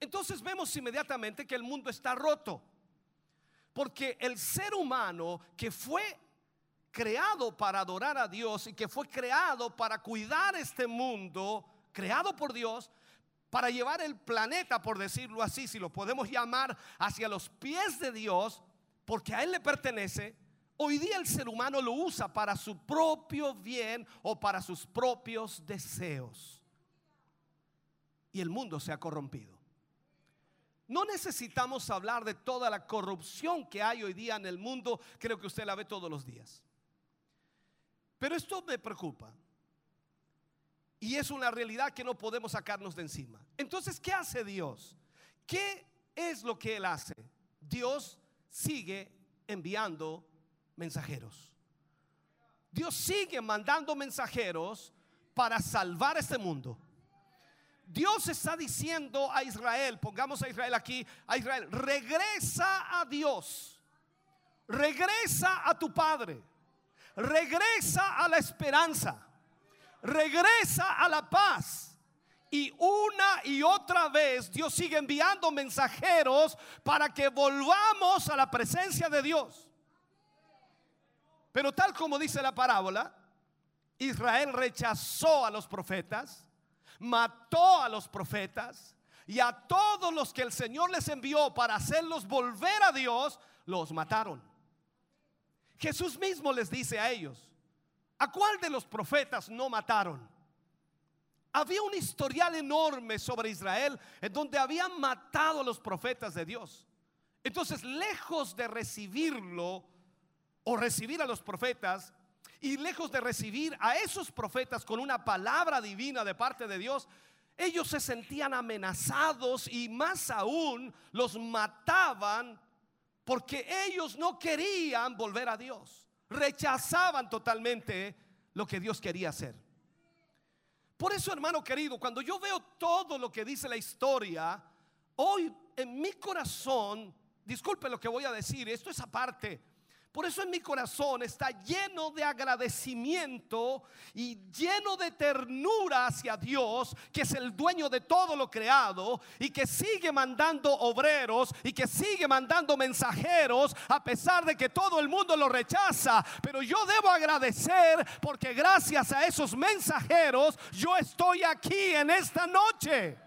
Entonces vemos inmediatamente que el mundo está roto. Porque el ser humano que fue creado para adorar a Dios y que fue creado para cuidar este mundo, creado por Dios, para llevar el planeta, por decirlo así, si lo podemos llamar, hacia los pies de Dios, porque a Él le pertenece, hoy día el ser humano lo usa para su propio bien o para sus propios deseos. Y el mundo se ha corrompido. No necesitamos hablar de toda la corrupción que hay hoy día en el mundo, creo que usted la ve todos los días. Pero esto me preocupa. Y es una realidad que no podemos sacarnos de encima. Entonces, ¿qué hace Dios? ¿Qué es lo que Él hace? Dios sigue enviando mensajeros. Dios sigue mandando mensajeros para salvar este mundo. Dios está diciendo a Israel, pongamos a Israel aquí, a Israel, regresa a Dios, regresa a tu Padre, regresa a la esperanza, regresa a la paz. Y una y otra vez Dios sigue enviando mensajeros para que volvamos a la presencia de Dios. Pero tal como dice la parábola, Israel rechazó a los profetas, mató a los profetas y a todos los que el Señor les envió para hacerlos volver a Dios, los mataron. Jesús mismo les dice a ellos, ¿a cuál de los profetas no mataron? Había un historial enorme sobre Israel en donde habían matado a los profetas de Dios. Entonces, lejos de recibirlo o recibir a los profetas, y lejos de recibir a esos profetas con una palabra divina de parte de Dios, ellos se sentían amenazados y más aún los mataban porque ellos no querían volver a Dios. Rechazaban totalmente lo que Dios quería hacer. Por eso, hermano querido, cuando yo veo todo lo que dice la historia, hoy en mi corazón, disculpe lo que voy a decir, esto es aparte. Por eso en mi corazón está lleno de agradecimiento y lleno de ternura hacia Dios, que es el dueño de todo lo creado y que sigue mandando obreros y que sigue mandando mensajeros a pesar de que todo el mundo lo rechaza. Pero yo debo agradecer porque gracias a esos mensajeros yo estoy aquí en esta noche.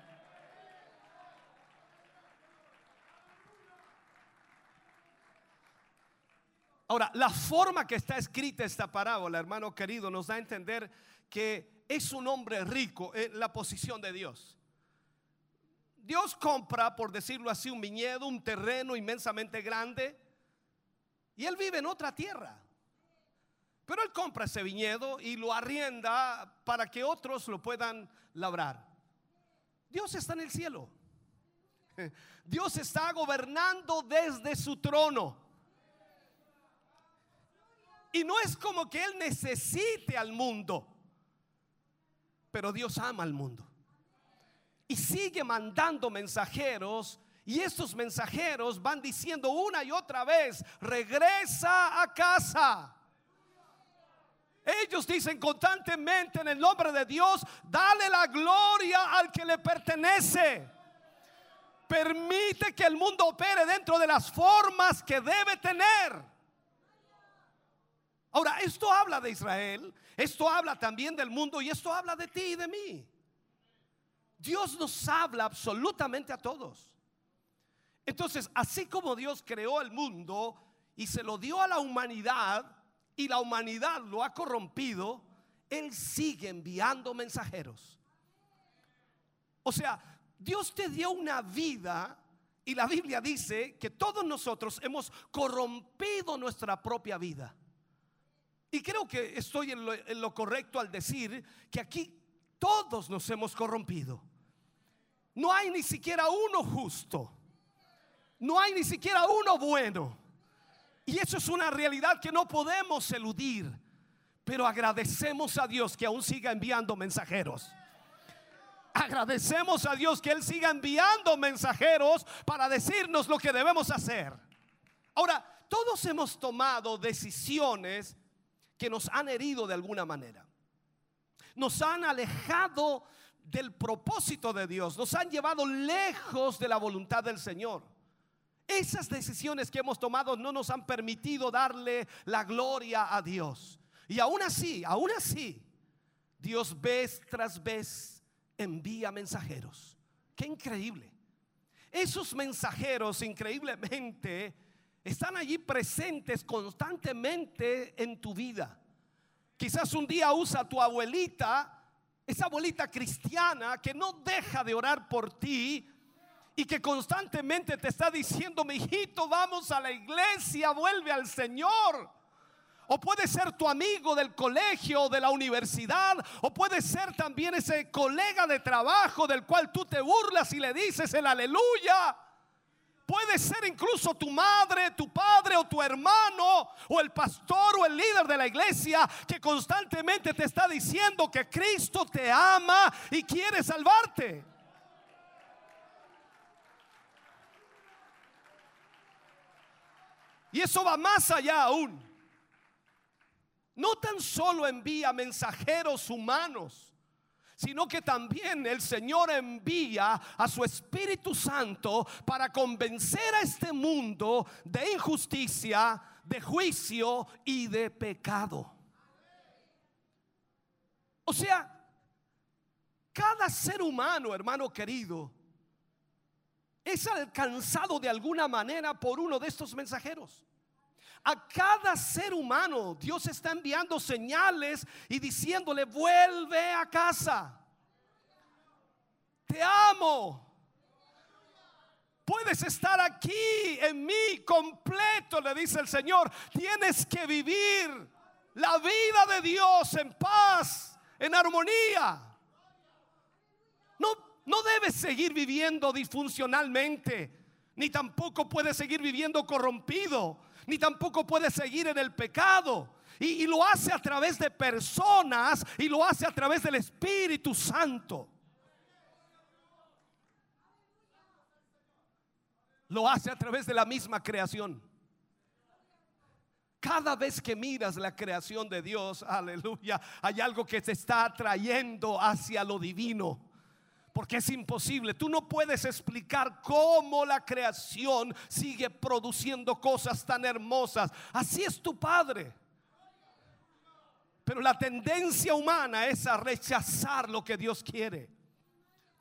Ahora, la forma que está escrita esta parábola, hermano querido, nos da a entender que es un hombre rico en la posición de Dios. Dios compra, por decirlo así, un viñedo, un terreno inmensamente grande, y él vive en otra tierra. Pero él compra ese viñedo y lo arrienda para que otros lo puedan labrar. Dios está en el cielo. Dios está gobernando desde su trono. Y no es como que Él necesite al mundo, pero Dios ama al mundo. Y sigue mandando mensajeros y estos mensajeros van diciendo una y otra vez, regresa a casa. Ellos dicen constantemente en el nombre de Dios, dale la gloria al que le pertenece. Permite que el mundo opere dentro de las formas que debe tener. Ahora, esto habla de Israel, esto habla también del mundo y esto habla de ti y de mí. Dios nos habla absolutamente a todos. Entonces, así como Dios creó el mundo y se lo dio a la humanidad y la humanidad lo ha corrompido, Él sigue enviando mensajeros. O sea, Dios te dio una vida y la Biblia dice que todos nosotros hemos corrompido nuestra propia vida. Y creo que estoy en lo, correcto al decir que aquí todos nos hemos corrompido. No hay ni siquiera uno justo. No hay ni siquiera uno bueno. Y eso es una realidad que no podemos eludir. Pero agradecemos a Dios que aún siga enviando mensajeros. Agradecemos a Dios que Él siga enviando mensajeros para decirnos lo que debemos hacer. Ahora, todos hemos tomado decisiones que nos han herido de alguna manera. Nos han alejado del propósito de Dios. Nos han llevado lejos de la voluntad del Señor. Esas decisiones que hemos tomado no nos han permitido darle la gloria a Dios. Y aún así, aún así, Dios vez tras vez envía mensajeros. Qué increíble. Esos mensajeros increíblemente están allí presentes constantemente en tu vida. Quizás un día usa a tu abuelita, esa abuelita cristiana que no deja de orar por ti y que constantemente te está diciendo, mi hijito, vamos a la iglesia, vuelve al Señor. O puede ser tu amigo del colegio o de la universidad. O puede ser también ese colega de trabajo del cual tú te burlas y le dices el aleluya. Puede ser incluso tu madre, tu padre o tu hermano o el pastor o el líder de la iglesia que constantemente te está diciendo que Cristo te ama y quiere salvarte. Y eso va más allá aún. No tan solo envía mensajeros humanos, sino que también el Señor envía a su Espíritu Santo para convencer a este mundo de injusticia, de juicio y de pecado. O sea, cada ser humano, hermano querido, es alcanzado de alguna manera por uno de estos mensajeros. A cada ser humano Dios está enviando señales y diciéndole, vuelve a casa. Te amo. Puedes estar aquí en mí completo, le dice el Señor. Tienes que vivir la vida de Dios en paz, en armonía. No, no debes seguir viviendo disfuncionalmente, ni tampoco puedes seguir viviendo corrompido, ni tampoco puedes seguir en el pecado. Y, y lo hace a través de personas y lo hace a través del Espíritu Santo. Lo hace a través de la misma creación. Cada vez que miras la creación de Dios, aleluya, hay algo que te está atrayendo hacia lo divino. Porque es imposible. Tú no puedes explicar cómo la creación sigue produciendo cosas tan hermosas. Así es tu Padre. Pero la tendencia humana es a rechazar lo que Dios quiere.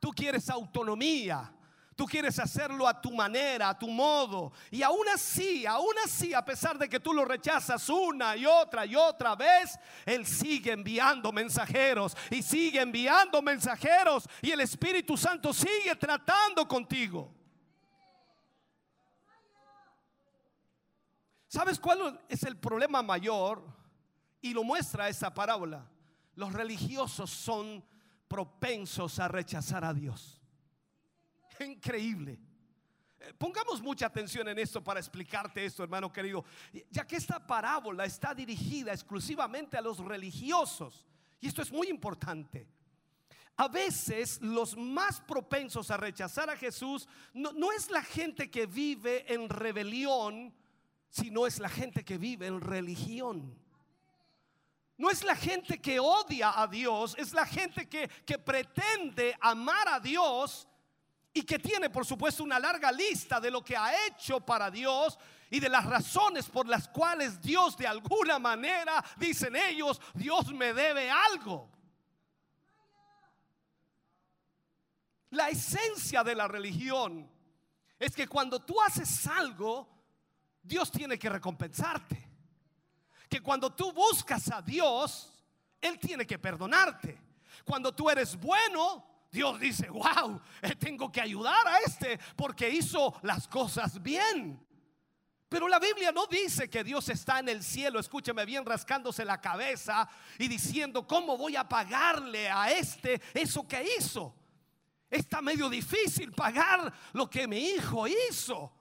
Tú quieres autonomía. Tú quieres hacerlo a tu manera, a tu modo. Y aún así, aún así, a pesar de que tú lo rechazas una y otra y otra vez, Él sigue enviando mensajeros y sigue enviando mensajeros y el Espíritu Santo sigue tratando contigo. ¿Sabes cuál es el problema mayor? Y lo muestra esa parábola. Los religiosos son propensos a rechazar a Dios. Increíble. Eh, Pongamos mucha atención en esto para explicarte esto, hermano querido, ya que esta parábola está dirigida exclusivamente a los religiosos. Y esto es muy importante. A veces los más propensos a rechazar a Jesús no, no es la gente que vive en rebelión, sino es la gente que vive en religión. No es la gente que odia a Dios, es la gente que, que pretende amar a Dios y que tiene, por supuesto, una larga lista de lo que ha hecho para Dios y de las razones por las cuales Dios de alguna manera, dicen ellos, Dios me debe algo. La esencia de la religión es que cuando tú haces algo, Dios tiene que recompensarte. Que cuando tú buscas a Dios, Él tiene que perdonarte. Cuando tú eres bueno, Dios dice, wow, eh, tengo que ayudar a este porque hizo las cosas bien. Pero la Biblia no dice que Dios está en el cielo, escúcheme bien, rascándose la cabeza y diciendo, ¿cómo voy a pagarle a este eso que hizo? Está medio difícil pagar lo que mi hijo hizo.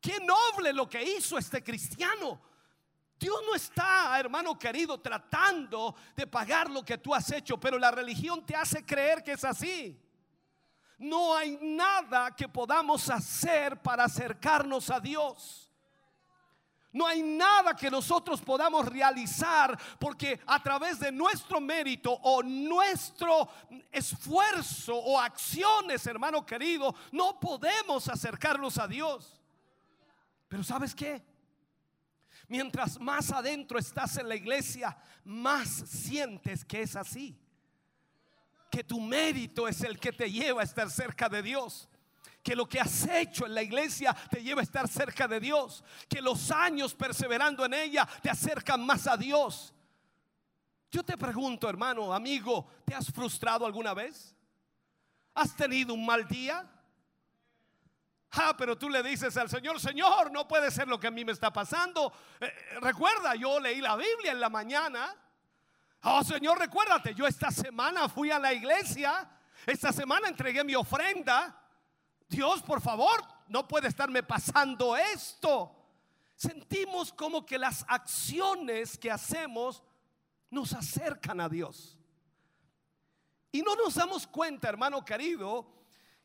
Qué noble lo que hizo este cristiano. Dios no está, hermano querido, tratando de pagar lo que tú has hecho, pero la religión te hace creer que es así. No hay nada que podamos hacer para acercarnos a Dios. No hay nada que nosotros podamos realizar porque a través de nuestro mérito o nuestro esfuerzo o acciones, hermano querido, no podemos acercarnos a Dios. Pero ¿sabes qué? Mientras más adentro estás en la iglesia, más sientes que es así. Que tu mérito es el que te lleva a estar cerca de Dios. Que lo que has hecho en la iglesia te lleva a estar cerca de Dios. Que los años perseverando en ella te acercan más a Dios. Yo te pregunto, hermano, amigo, ¿te has frustrado alguna vez? ¿Has tenido un mal día? Ah, pero tú le dices al Señor, Señor, no puede ser lo que a mí me está pasando. Eh, recuerda, yo leí la Biblia en la mañana. Oh, Señor, recuérdate, yo esta semana fui a la iglesia. Esta semana entregué mi ofrenda. Dios, por favor, no puede estarme pasando esto. Sentimos como que las acciones que hacemos nos acercan a Dios. Y no nos damos cuenta, hermano querido,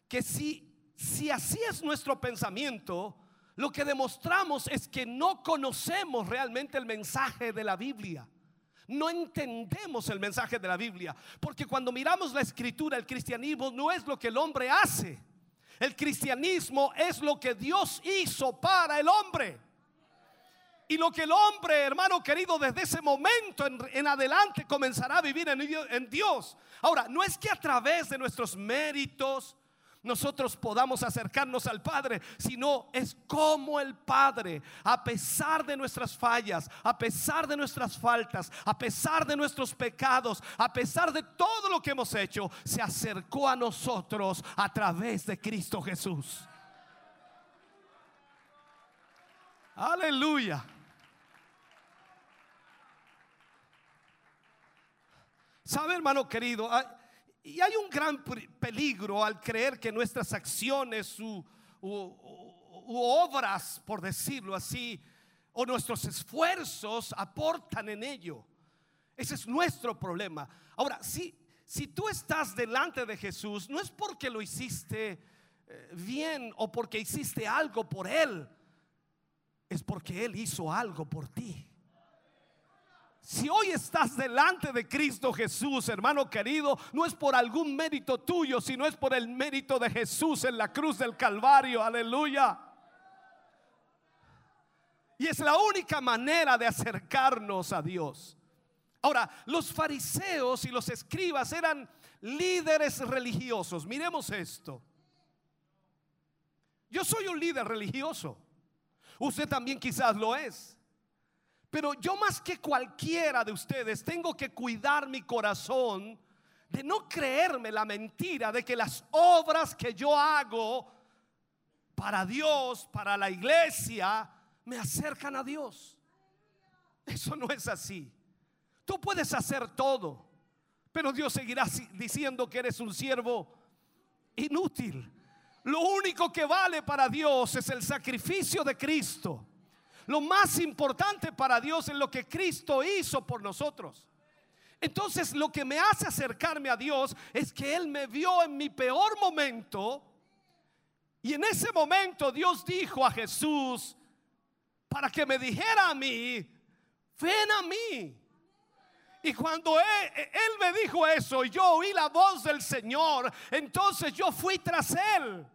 que si si así es nuestro pensamiento, lo que demostramos es que no conocemos realmente el mensaje de la Biblia. No entendemos el mensaje de la Biblia. Porque cuando miramos la escritura, el cristianismo no es lo que el hombre hace. El cristianismo es lo que Dios hizo para el hombre. Y lo que el hombre, hermano querido, desde ese momento en, adelante comenzará a vivir en Dios. Ahora, no es que a través de nuestros méritos, nosotros podamos acercarnos al Padre, sino es como el Padre, a pesar de nuestras fallas, a pesar de nuestras faltas, a pesar de nuestros pecados, a pesar de todo lo que hemos hecho, se acercó a nosotros a través de Cristo Jesús. Aleluya. ¿Sabe, hermano querido? Y hay un gran peligro al creer que nuestras acciones u obras, por decirlo así, o nuestros esfuerzos aportan en ello. Ese es nuestro problema. Ahora, si, si tú estás delante de Jesús, no es porque lo hiciste eh, bien o porque hiciste algo por Él, es porque Él hizo algo por ti. Si hoy estás delante de Cristo Jesús, hermano querido, no es por algún mérito tuyo, sino es por el mérito de Jesús en la cruz del Calvario. Aleluya. Y es la única manera de acercarnos a Dios. Ahora, los fariseos y los escribas eran líderes religiosos. Miremos esto. Yo soy un líder religioso. Usted también quizás lo es. Pero yo más que cualquiera de ustedes tengo que cuidar mi corazón de no creerme la mentira de que las obras que yo hago para Dios, para la iglesia, me acercan a Dios. Eso no es así. Tú puedes hacer todo, pero Dios seguirá diciendo que eres un siervo inútil. Lo único que vale para Dios es el sacrificio de Cristo. Lo más importante para Dios es lo que Cristo hizo por nosotros. Entonces lo que me hace acercarme a Dios es que Él me vio en mi peor momento. Y en ese momento Dios dijo a Jesús, para que me dijera a mí, ven a mí. Y cuando él, me dijo eso y yo oí la voz del Señor, entonces yo fui tras él.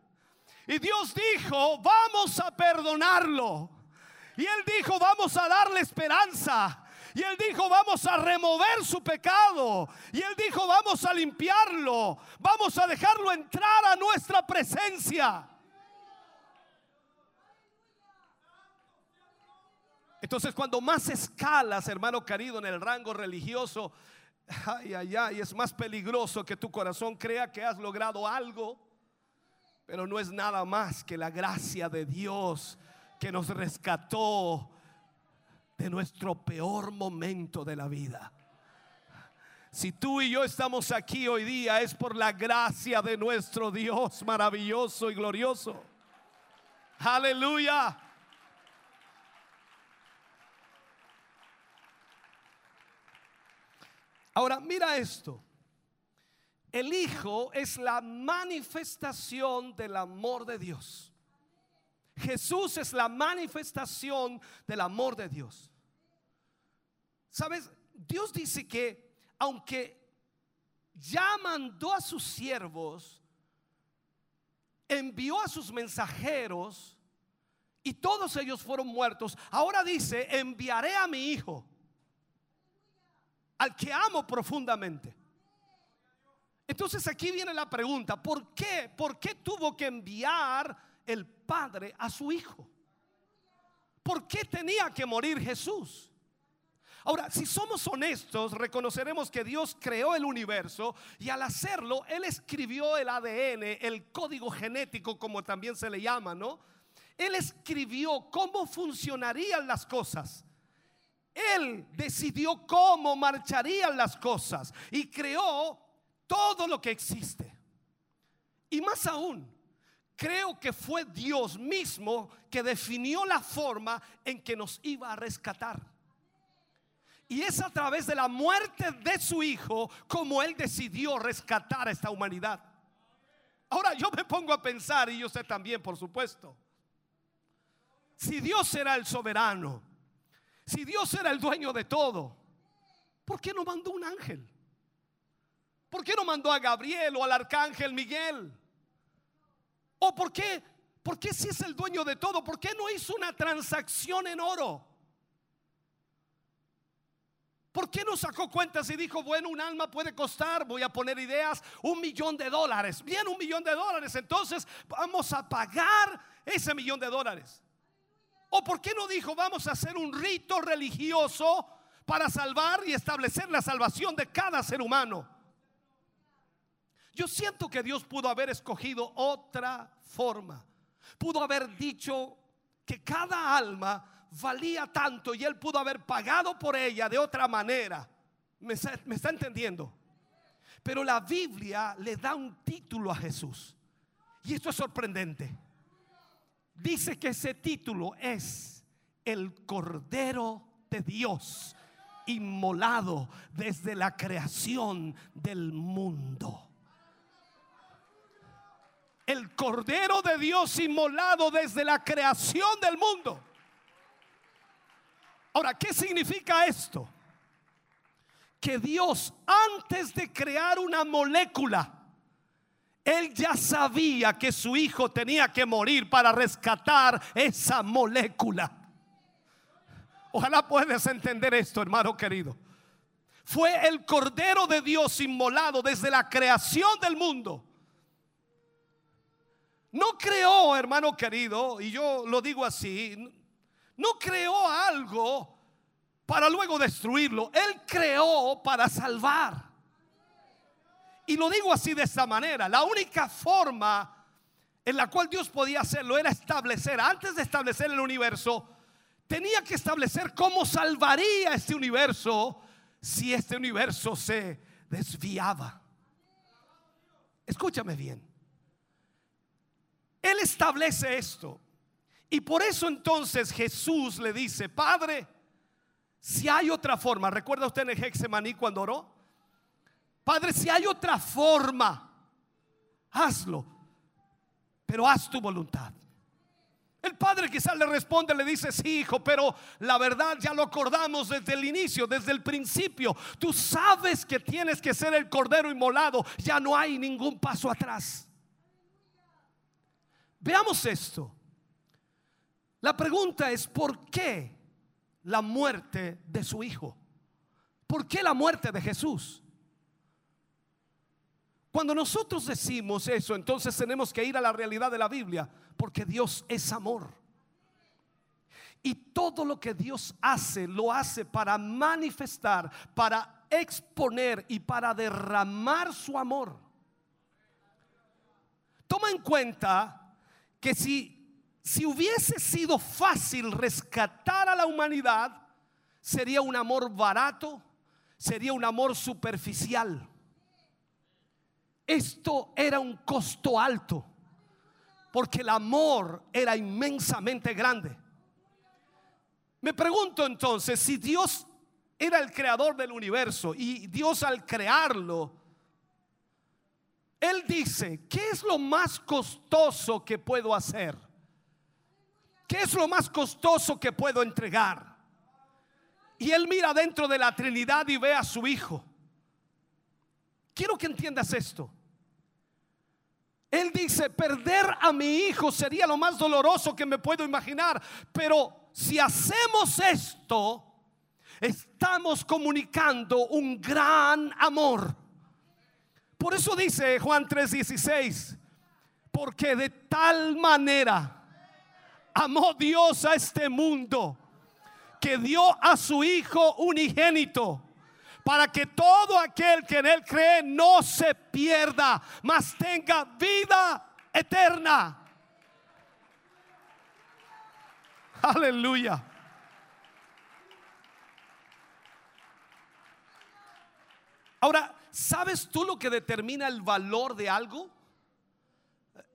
Y Dios dijo, vamos a perdonarlo. Y él dijo, vamos a darle esperanza. Y él dijo, vamos a remover su pecado. Y él dijo, vamos a limpiarlo. Vamos a dejarlo entrar a nuestra presencia. Entonces, cuando más escalas, hermano querido, en el rango religioso, ay, ay, ay, es más peligroso que tu corazón crea que has logrado algo, pero no es nada más que la gracia de Dios que nos rescató de nuestro peor momento de la vida. Si tú y yo estamos aquí hoy día es por la gracia de nuestro Dios maravilloso y glorioso. Aleluya. Ahora, mira esto. El Hijo es la manifestación del amor de Dios. Jesús es la manifestación del amor de Dios. ¿Sabes? Dios dice que aunque ya mandó a sus siervos, envió a sus mensajeros y todos ellos fueron muertos, ahora dice, enviaré a mi Hijo al que amo profundamente. Entonces aquí viene la pregunta, ¿por qué? ¿Por qué tuvo que enviar el Padre a su Hijo? ¿Por qué tenía que morir Jesús? Ahora, si somos honestos, reconoceremos que Dios creó el universo y al hacerlo, Él escribió el ADN, el código genético, como también se le llama, ¿no? Él escribió cómo funcionarían las cosas. Él decidió cómo marcharían las cosas y creó todo lo que existe. Y más aún, creo que fue Dios mismo que definió la forma en que nos iba a rescatar. Y es a través de la muerte de su hijo como él decidió rescatar a esta humanidad. Ahora yo me pongo a pensar, y yo sé también, por supuesto, si Dios era el soberano, si Dios era el dueño de todo, ¿por qué no mandó un ángel? ¿Por qué no mandó a Gabriel o al arcángel Miguel? ¿O por qué? ¿Por qué si es el dueño de todo? ¿Por qué no hizo una transacción en oro? ¿Por qué no sacó cuentas y dijo, bueno, un alma puede costar, voy a poner ideas, un millón de dólares? Bien, un millón de dólares. Entonces vamos a pagar ese millón de dólares. ¿O por qué no dijo, vamos a hacer un rito religioso para salvar y establecer la salvación de cada ser humano? Yo siento que Dios pudo haber escogido otra forma. Pudo haber dicho que cada alma valía tanto y él pudo haber pagado por ella de otra manera. ¿Me está, entendiendo? Pero la Biblia le da un título a Jesús. Y esto es sorprendente. Dice que ese título es el Cordero de Dios, inmolado desde la creación del mundo. El Cordero de Dios inmolado desde la creación del mundo. Ahora, ¿qué significa esto? Que Dios antes de crear una molécula, Él ya sabía que su hijo tenía que morir para rescatar esa molécula. Ojalá puedas entender esto, hermano querido. Fue el Cordero de Dios inmolado desde la creación del mundo. No creó, hermano querido, y yo lo digo así, no creó algo para luego destruirlo. Él creó para salvar. Y lo digo así de esta manera. La única forma en la cual Dios podía hacerlo era establecer, antes de establecer el universo, tenía que establecer cómo salvaría este universo si este universo se desviaba. Escúchame bien. Establece esto. Y por eso entonces Jesús le dice, Padre, si hay otra forma, ¿recuerda usted en el Hexemaní cuando oró? Padre, si hay otra forma, hazlo, pero haz tu voluntad. El padre quizás le responde, le dice, sí, hijo, pero la verdad ya lo acordamos desde el inicio, desde el principio. Tú sabes que tienes que ser el cordero inmolado, ya no hay ningún paso atrás. Veamos esto. La pregunta es, ¿por qué la muerte de su hijo? ¿Por qué la muerte de Jesús? Cuando nosotros decimos eso, entonces tenemos que ir a la realidad de la Biblia, porque Dios es amor. Y todo lo que Dios hace, lo hace para manifestar, para exponer y para derramar su amor. Toma en cuenta que si, si hubiese sido fácil rescatar a la humanidad, sería un amor barato, sería un amor superficial. Esto era un costo alto, porque el amor era inmensamente grande. Me pregunto entonces, si Dios era el creador del universo y Dios al crearlo, Él dice, ¿qué es lo más costoso que puedo hacer? ¿Qué es lo más costoso que puedo entregar? Y Él mira dentro de la Trinidad y ve a su Hijo. Quiero que entiendas esto. Él dice, perder a mi hijo sería lo más doloroso que me puedo imaginar. Pero si hacemos esto, estamos comunicando un gran amor. Por eso dice Juan 3:16, porque de tal manera amó Dios a este mundo que dio a su Hijo unigénito para que todo aquel que en él cree no se pierda, mas tenga vida eterna. Aleluya. Ahora, ¿sabes tú lo que determina el valor de algo?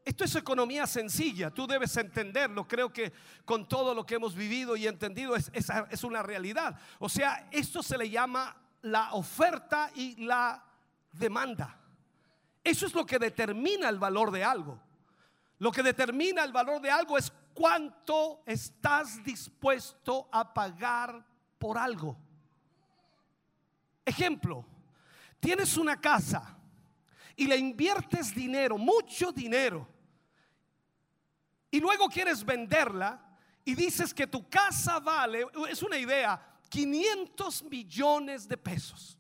Esto es economía sencilla, tú debes entenderlo. Creo que con todo lo que hemos vivido y entendido es, es, es una realidad. O sea, esto se le llama la oferta y la demanda. Eso es lo que determina el valor de algo. Lo que determina el valor de algo es cuánto estás dispuesto a pagar por algo. Ejemplo, tienes una casa y le inviertes dinero, mucho dinero, y luego quieres venderla y dices que tu casa vale, es una idea, 500 millones de pesos.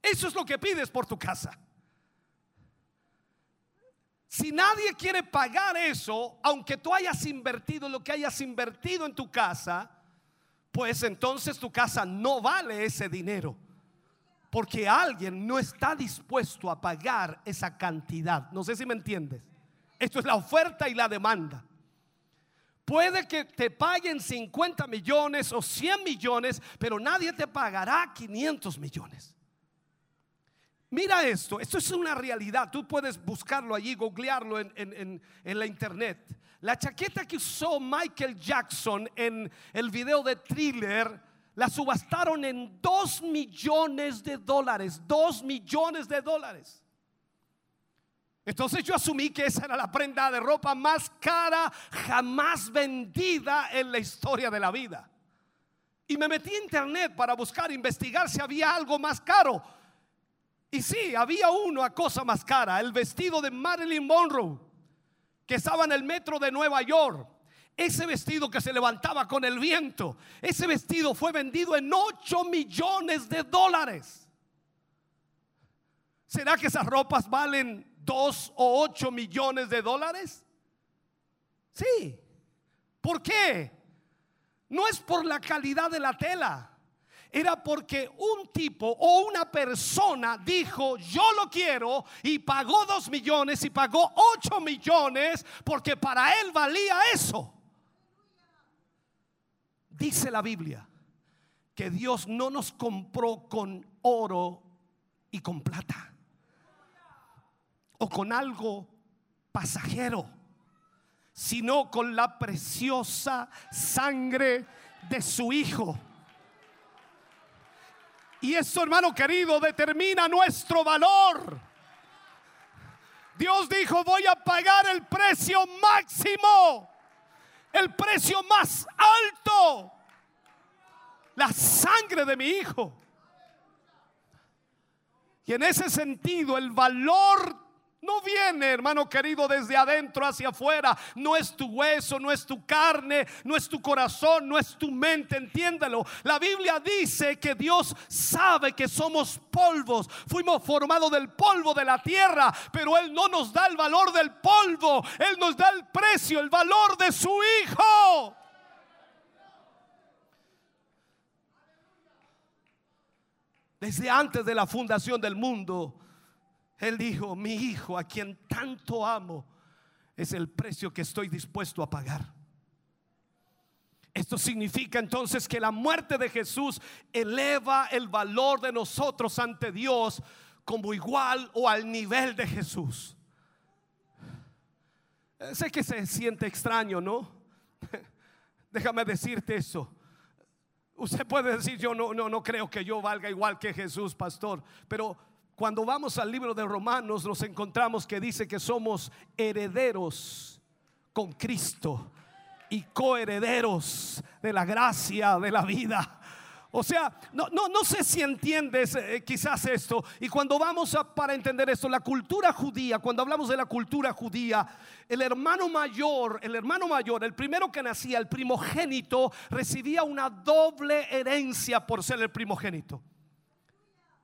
Eso es lo que pides por tu casa. Si nadie quiere pagar eso, aunque tú hayas invertido lo que hayas invertido en tu casa, pues entonces tu casa no vale ese dinero. Porque alguien no está dispuesto a pagar esa cantidad. No sé si me entiendes. Esto es la oferta y la demanda. Puede que te paguen 50 millones o 100 millones, pero nadie te pagará 500 millones. Mira esto, esto es una realidad. Tú puedes buscarlo allí, googlearlo en, en- en- la internet. La chaqueta que usó Michael Jackson en el video de thriller la subastaron en 2 millones de dólares. 2 millones de dólares. Entonces yo asumí que esa era la prenda de ropa más cara jamás vendida en la historia de la vida. Y me metí a internet para buscar, investigar si había algo más caro. Y sí, había uno a cosa más cara, el vestido de Marilyn Monroe, que estaba en el metro de Nueva York. Ese vestido que se levantaba con el viento, ese vestido fue vendido en 8 millones de dólares. ¿Será que esas ropas valen 2 o 8 millones de dólares? Sí. ¿Por qué? No es por la calidad de la tela. Era porque un tipo o una persona dijo, yo lo quiero y pagó 2 millones y pagó 8 millones porque para él valía eso. Dice la Biblia que Dios no nos compró con oro y con plata o con algo pasajero, sino con la preciosa sangre de su Hijo. Y eso, hermano querido, determina nuestro valor. Dios dijo, voy a pagar el precio máximo, el precio más alto, la sangre de mi Hijo. Y en ese sentido, el valor no viene, hermano querido, desde adentro hacia afuera. No es tu hueso, no es tu carne, no es tu corazón, no es tu mente, entiéndelo. La Biblia dice que Dios sabe que somos polvos. Fuimos formados del polvo de la tierra, pero Él no nos da el valor del polvo. Él nos da el precio, el valor de su Hijo. Desde antes de la fundación del mundo, Él dijo, mi hijo, a quien tanto amo, es el precio que estoy dispuesto a pagar. Esto significa entonces que la muerte de Jesús eleva el valor de nosotros ante Dios como igual o al nivel de Jesús. Sé que se siente extraño, ¿no? Déjame decirte eso. Usted puede decir, yo no, no, no creo que yo valga igual que Jesús, pastor. Pero cuando vamos al libro de Romanos nos encontramos que dice que somos herederos con Cristo y coherederos de la gracia de la vida. O sea, no, no, no sé si entiendes eh, quizás esto. Y cuando vamos a, para entender esto, la cultura judía, cuando hablamos de la cultura judía, el hermano mayor, el hermano mayor, el primero que nacía, el primogénito, recibía una doble herencia por ser el primogénito.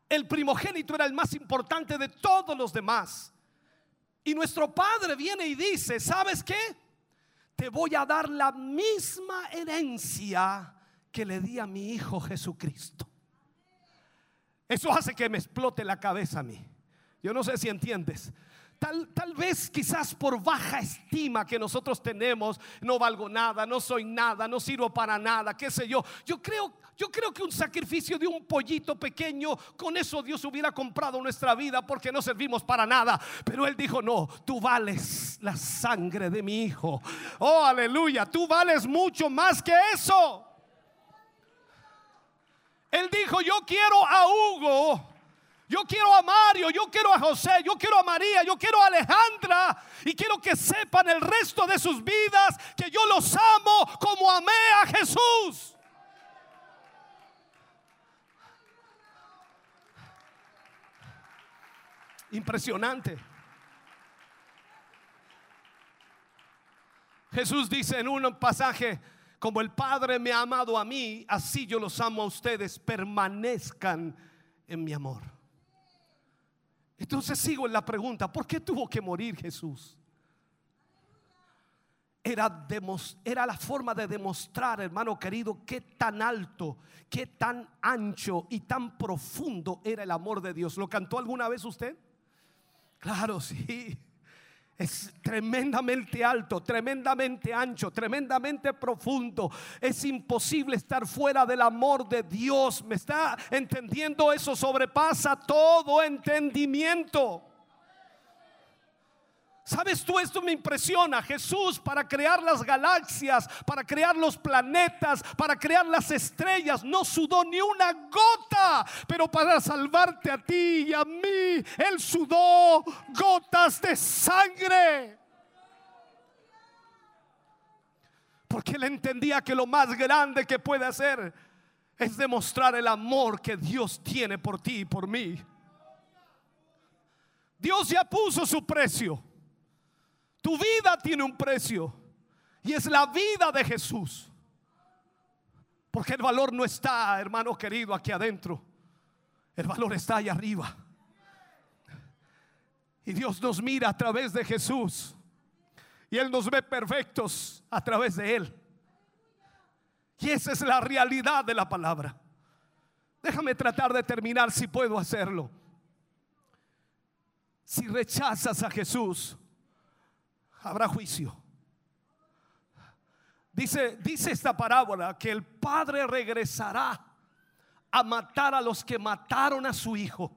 El primogénito era el más importante de todos los demás. Y nuestro padre viene y dice, ¿sabes qué? Te voy a dar la misma herencia que le di a mi hijo Jesucristo. Eso hace que me explote la cabeza a mí. Yo no sé si entiendes. Tal, tal, vez quizás por baja estima que nosotros tenemos, no valgo nada, no soy nada, no sirvo para nada, qué sé yo. Yo creo, yo creo que un sacrificio de un pollito pequeño, con eso Dios hubiera comprado nuestra vida porque no servimos para nada. Pero Él dijo, no, tú vales la sangre de mi hijo. Oh, aleluya, tú vales mucho más que eso. Él dijo, yo quiero a Hugo. Yo quiero a Mario, yo quiero a José, yo quiero a María, yo quiero a Alejandra y quiero que sepan el resto de sus vidas que yo los amo como amé a Jesús. Impresionante. Jesús dice en un pasaje, como el Padre me ha amado a mí, así yo los amo a ustedes, permanezcan en mi amor. Entonces sigo en la pregunta, ¿por qué tuvo que morir Jesús? Era, era la forma de demostrar, hermano querido, qué tan alto, qué tan ancho y tan profundo era el amor de Dios. ¿Lo cantó alguna vez usted? Claro, sí. Es tremendamente alto, tremendamente ancho, tremendamente profundo. Es imposible estar fuera del amor de Dios. ¿Me está entendiendo? Eso sobrepasa todo entendimiento. ¿Sabes tú? Esto me impresiona. Jesús para crear las galaxias, para crear los planetas, para crear las estrellas, no sudó ni una gota. Pero para salvarte a ti y a mí, Él sudó gotas de sangre. Porque Él entendía que lo más grande que puede hacer es demostrar el amor que Dios tiene por ti y por mí. Dios ya puso su precio. Tu vida tiene un precio y es la vida de Jesús. Porque el valor no está, hermano querido, aquí adentro. El valor está allá arriba. Y Dios nos mira a través de Jesús. Y Él nos ve perfectos a través de Él. Y esa es la realidad de la palabra. Déjame tratar de terminar si puedo hacerlo. Si rechazas a Jesús, habrá juicio. Dice, dice esta parábola que el padre regresará a matar a los que mataron a su hijo.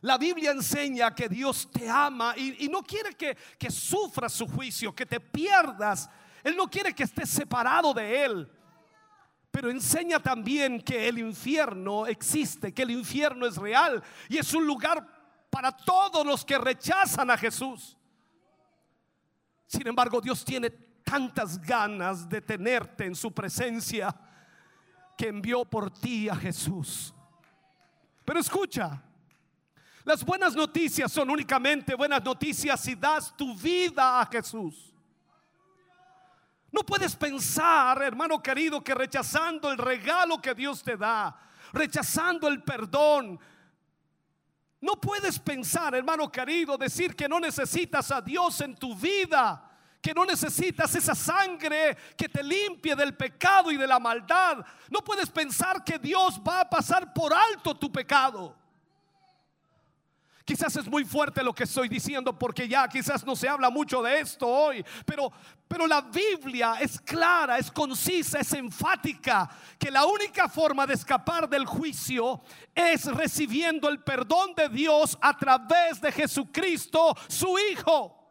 La Biblia enseña que Dios te ama y, y no quiere que, que sufras su juicio, que te pierdas. Él no quiere que estés separado de Él. Pero enseña también que el infierno existe, que el infierno es real y es un lugar para todos los que rechazan a Jesús. Sin embargo, Dios tiene tantas ganas de tenerte en su presencia que envió por ti a Jesús. Pero escucha, las buenas noticias son únicamente buenas noticias si das tu vida a Jesús. No puedes pensar, hermano querido, que rechazando el regalo que Dios te da, rechazando el perdón, no puedes pensar, hermano querido, decir que no necesitas a Dios en tu vida, que no necesitas esa sangre que te limpie del pecado y de la maldad. No puedes pensar que Dios va a pasar por alto tu pecado. Quizás es muy fuerte lo que estoy diciendo porque ya quizás no se habla mucho de esto hoy, pero pero la Biblia es clara, es concisa, es enfática que la única forma de escapar del juicio es recibiendo el perdón de Dios a través de Jesucristo, su hijo.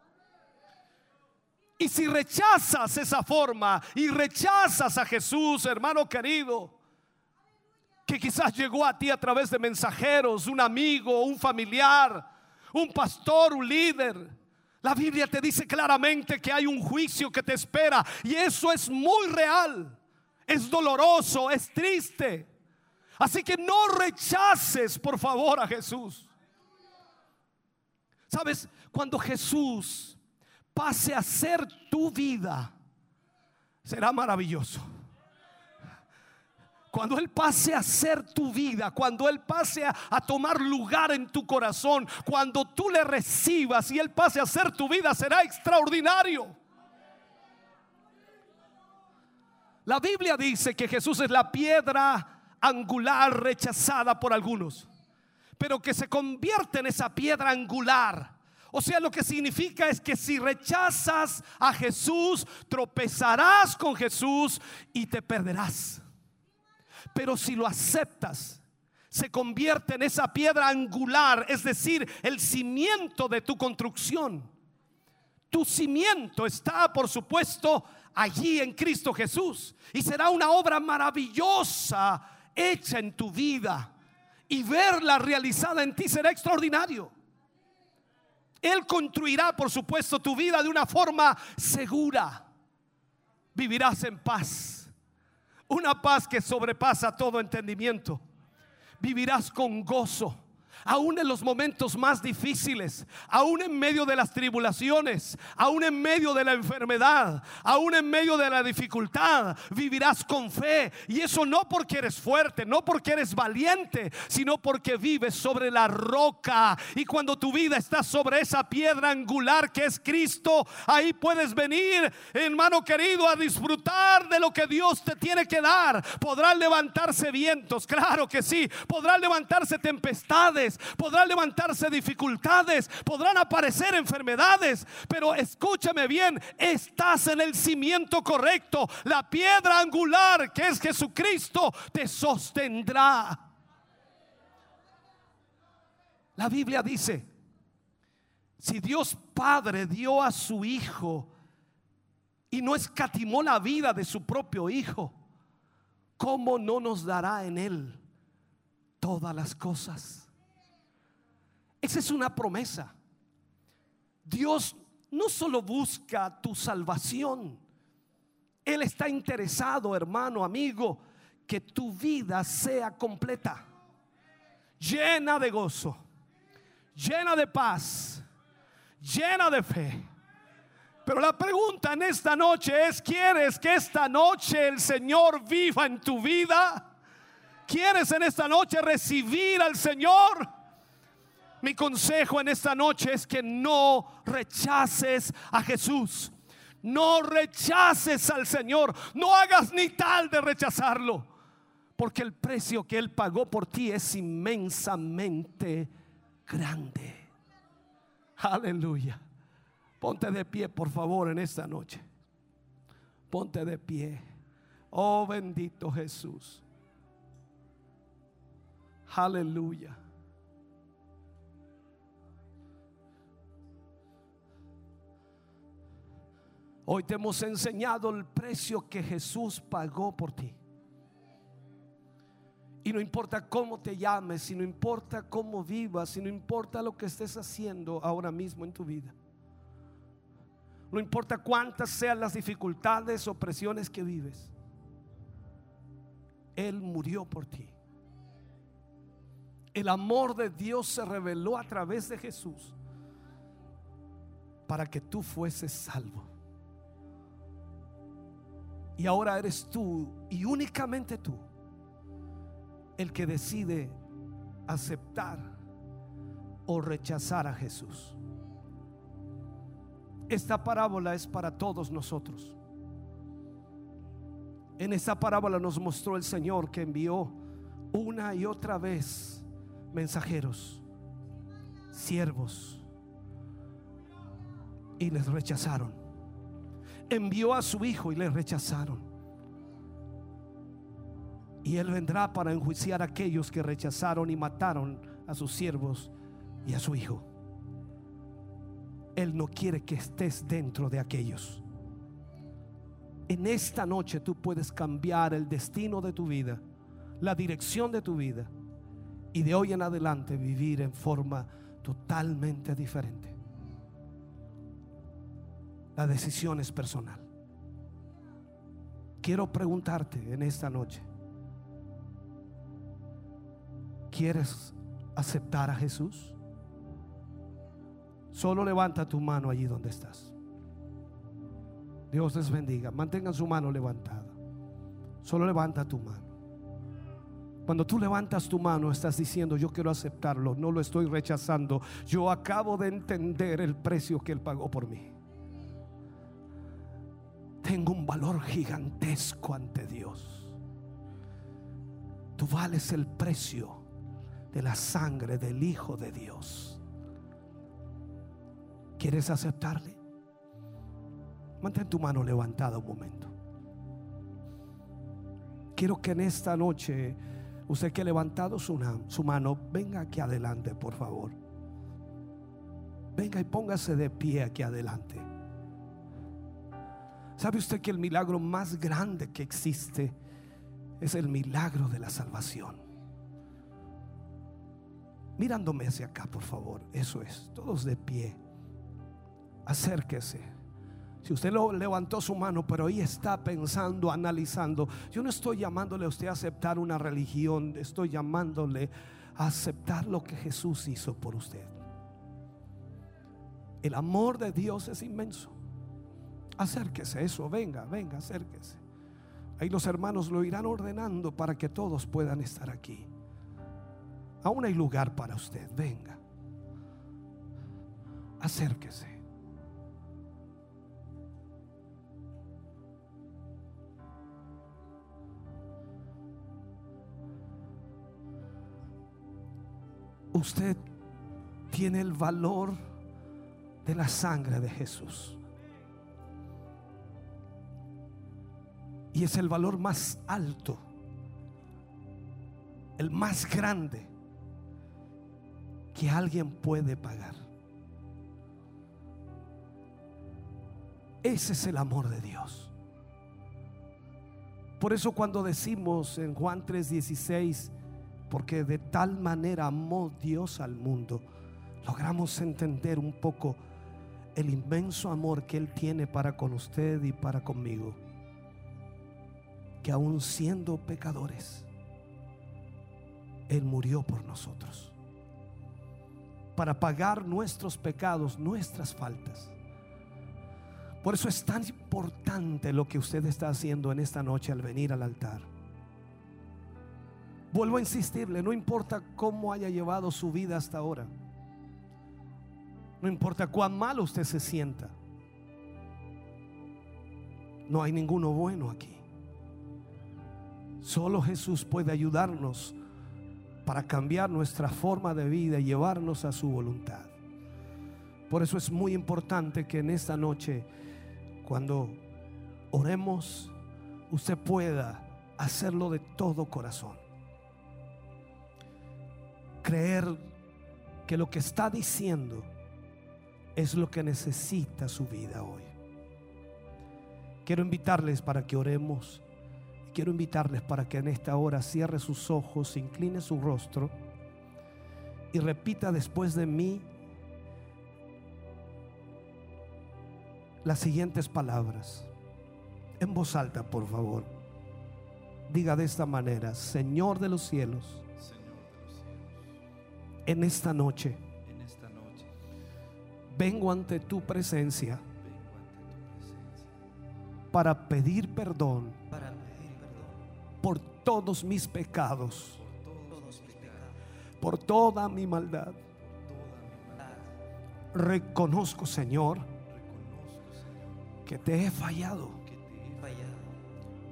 Y si rechazas esa forma y rechazas a Jesús, hermano querido, que quizás llegó a ti a través de mensajeros, un amigo, un familiar, un pastor, un líder. La Biblia te dice claramente que hay un juicio que te espera y eso es muy real. Es doloroso, es triste. Así que no rechaces, por favor, a Jesús. Sabes, cuando Jesús pase a ser tu vida, será maravilloso cuando Él pase a ser tu vida, cuando Él pase a, tomar lugar en tu corazón, cuando tú le recibas y Él pase a ser tu vida, será extraordinario. La Biblia dice que Jesús es la piedra angular rechazada por algunos, pero que se convierte en esa piedra angular. O sea, lo que significa es que si rechazas a Jesús, tropezarás con Jesús y te perderás. Pero si lo aceptas, se convierte en esa piedra angular, es decir, el cimiento de tu construcción. Tu cimiento está, por supuesto, allí en Cristo Jesús. Y será una obra maravillosa hecha en tu vida. Y verla realizada en ti será extraordinario. Él construirá, por supuesto, tu vida de una forma segura. Vivirás en paz una paz que sobrepasa todo entendimiento. Vivirás con gozo aún en los momentos más difíciles, aún en medio de las tribulaciones, aún en medio de la enfermedad, aún en medio de la dificultad, vivirás con fe. Y eso no porque eres fuerte, no porque eres valiente, sino porque vives sobre la roca. Y cuando tu vida está sobre esa piedra angular que es Cristo, ahí puedes venir, hermano querido, a disfrutar de lo que Dios te tiene que dar. Podrán levantarse vientos, claro que sí, podrán levantarse tempestades podrán levantarse dificultades, podrán aparecer enfermedades, pero escúchame bien, estás en el cimiento correcto. La piedra angular que es Jesucristo te sostendrá. La Biblia dice, si Dios Padre dio a su Hijo y no escatimó la vida de su propio Hijo, ¿cómo no nos dará en Él todas las cosas? Esa es una promesa. Dios no solo busca tu salvación, Él está interesado, hermano, amigo, que tu vida sea completa, llena de gozo, llena de paz, llena de fe. Pero la pregunta en esta noche es, ¿quieres que esta noche el Señor viva en tu vida? ¿Quieres en esta noche recibir al Señor? Mi consejo en esta noche es que no rechaces a Jesús. No rechaces al Señor. No hagas ni tal de rechazarlo. Porque el precio que Él pagó por ti es inmensamente grande. Aleluya. Ponte de pie, por favor, en esta noche. Ponte de pie. Oh bendito Jesús. Aleluya. Hoy te hemos enseñado el precio que Jesús pagó por ti. Y no importa cómo te llames, y no importa cómo vivas, y no importa lo que estés haciendo ahora mismo en tu vida. No importa cuántas sean las dificultades o presiones que vives. Él murió por ti. El amor de Dios se reveló a través de Jesús para que tú fueses salvo. Y ahora eres tú y únicamente tú el que decide aceptar o rechazar a Jesús. Esta parábola es para todos nosotros. En esta parábola nos mostró el Señor que envió una y otra vez mensajeros, siervos, y les rechazaron. Envió a su hijo y les rechazaron. Y Él vendrá para enjuiciar a aquellos que rechazaron y mataron a sus siervos y a su hijo. Él no quiere que estés dentro de aquellos. En esta noche tú puedes cambiar el destino de tu vida, la dirección de tu vida y de hoy en adelante vivir en forma totalmente diferente. La decisión es personal. Quiero preguntarte en esta noche, ¿quieres aceptar a Jesús? Solo levanta tu mano allí donde estás. Dios les bendiga. Mantengan su mano levantada. Solo levanta tu mano. Cuando tú levantas tu mano estás diciendo, yo quiero aceptarlo, no lo estoy rechazando. Yo acabo de entender el precio que Él pagó por mí. Tengo un valor gigantesco ante Dios. Tú vales el precio de la sangre del Hijo de Dios. ¿Quieres aceptarle? Mantén tu mano levantada un momento. Quiero que en esta noche, usted que ha levantado su, su mano, venga aquí adelante, por favor. Venga y póngase de pie aquí adelante. ¿Sabe usted que el milagro más grande que existe es el milagro de la salvación? Mirándome hacia acá, por favor. Eso es, todos de pie. Acérquese. Si usted lo levantó su mano, pero ahí está pensando, analizando, yo no estoy llamándole a usted a aceptar una religión, estoy llamándole a aceptar lo que Jesús hizo por usted. El amor de Dios es inmenso. Acérquese, eso, venga, venga, acérquese. Ahí los hermanos lo irán ordenando para que todos puedan estar aquí. Aún hay lugar para usted, venga. Acérquese. Usted tiene el valor de la sangre de Jesús. Y es el valor más alto, el más grande que alguien puede pagar. Ese es el amor de Dios. Por eso cuando decimos en Juan 3:16, porque de tal manera amó Dios al mundo, logramos entender un poco el inmenso amor que Él tiene para con usted y para conmigo. Que aún siendo pecadores, Él murió por nosotros. Para pagar nuestros pecados, nuestras faltas. Por eso es tan importante lo que usted está haciendo en esta noche al venir al altar. Vuelvo a insistirle, no importa cómo haya llevado su vida hasta ahora. No importa cuán mal usted se sienta. No hay ninguno bueno aquí. Solo Jesús puede ayudarnos para cambiar nuestra forma de vida y llevarnos a su voluntad. Por eso es muy importante que en esta noche, cuando oremos, usted pueda hacerlo de todo corazón. Creer que lo que está diciendo es lo que necesita su vida hoy. Quiero invitarles para que oremos. Quiero invitarles para que en esta hora cierre sus ojos, incline su rostro y repita después de mí las siguientes palabras. En voz alta, por favor. Diga de esta manera, Señor de los cielos, Señor de los cielos, en esta noche vengo ante tu presencia para pedir perdón por todos mis pecados, por toda mi maldad. Reconozco, Señor, que te he fallado,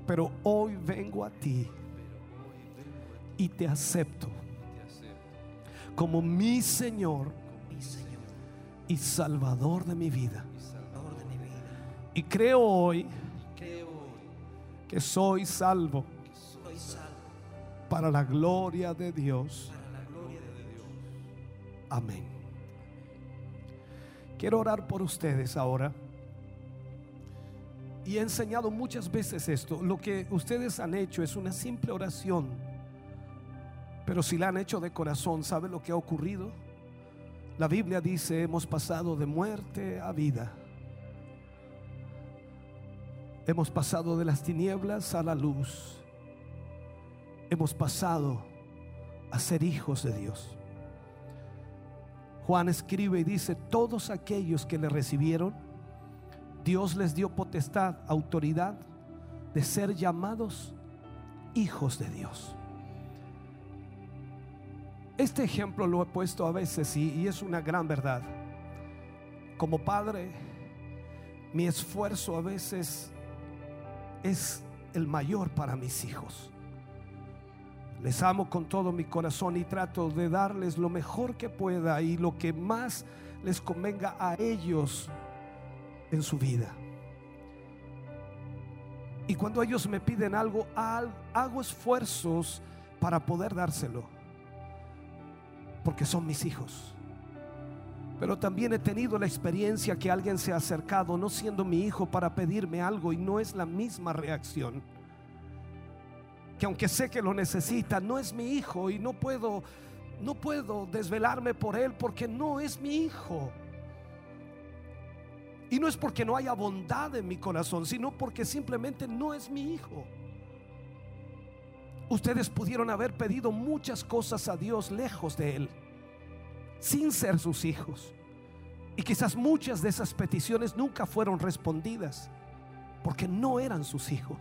pero hoy vengo a ti y te acepto como mi Señor y Salvador de mi vida. y creo hoy que soy salvo para la gloria de Dios. para la gloria de Dios. Amén. Quiero orar por ustedes ahora. Y he enseñado muchas veces esto. Lo que ustedes han hecho es una simple oración. Pero si la han hecho de corazón, ¿sabe lo que ha ocurrido? La Biblia dice, hemos pasado de muerte a vida. Hemos pasado de las tinieblas a la luz. Hemos pasado a ser hijos de Dios. Juan escribe y dice, todos aquellos que le recibieron, Dios les dio potestad, autoridad de ser llamados hijos de Dios. Este ejemplo lo he puesto a veces y, y es una gran verdad. Como padre, mi esfuerzo a veces es el mayor para mis hijos. Les amo con todo mi corazón y trato de darles lo mejor que pueda y lo que más les convenga a ellos en su vida. Y cuando ellos me piden algo, al- hago esfuerzos para poder dárselo. Porque son mis hijos. Pero también he tenido la experiencia que alguien se ha acercado no siendo mi hijo para pedirme algo y no es la misma reacción que aunque sé que lo necesita, no es mi hijo y no puedo no puedo desvelarme por él porque no es mi hijo. Y no es porque no haya bondad en mi corazón, sino porque simplemente no es mi hijo. Ustedes pudieron haber pedido muchas cosas a Dios lejos de él, sin ser sus hijos. Y quizás muchas de esas peticiones nunca fueron respondidas porque no eran sus hijos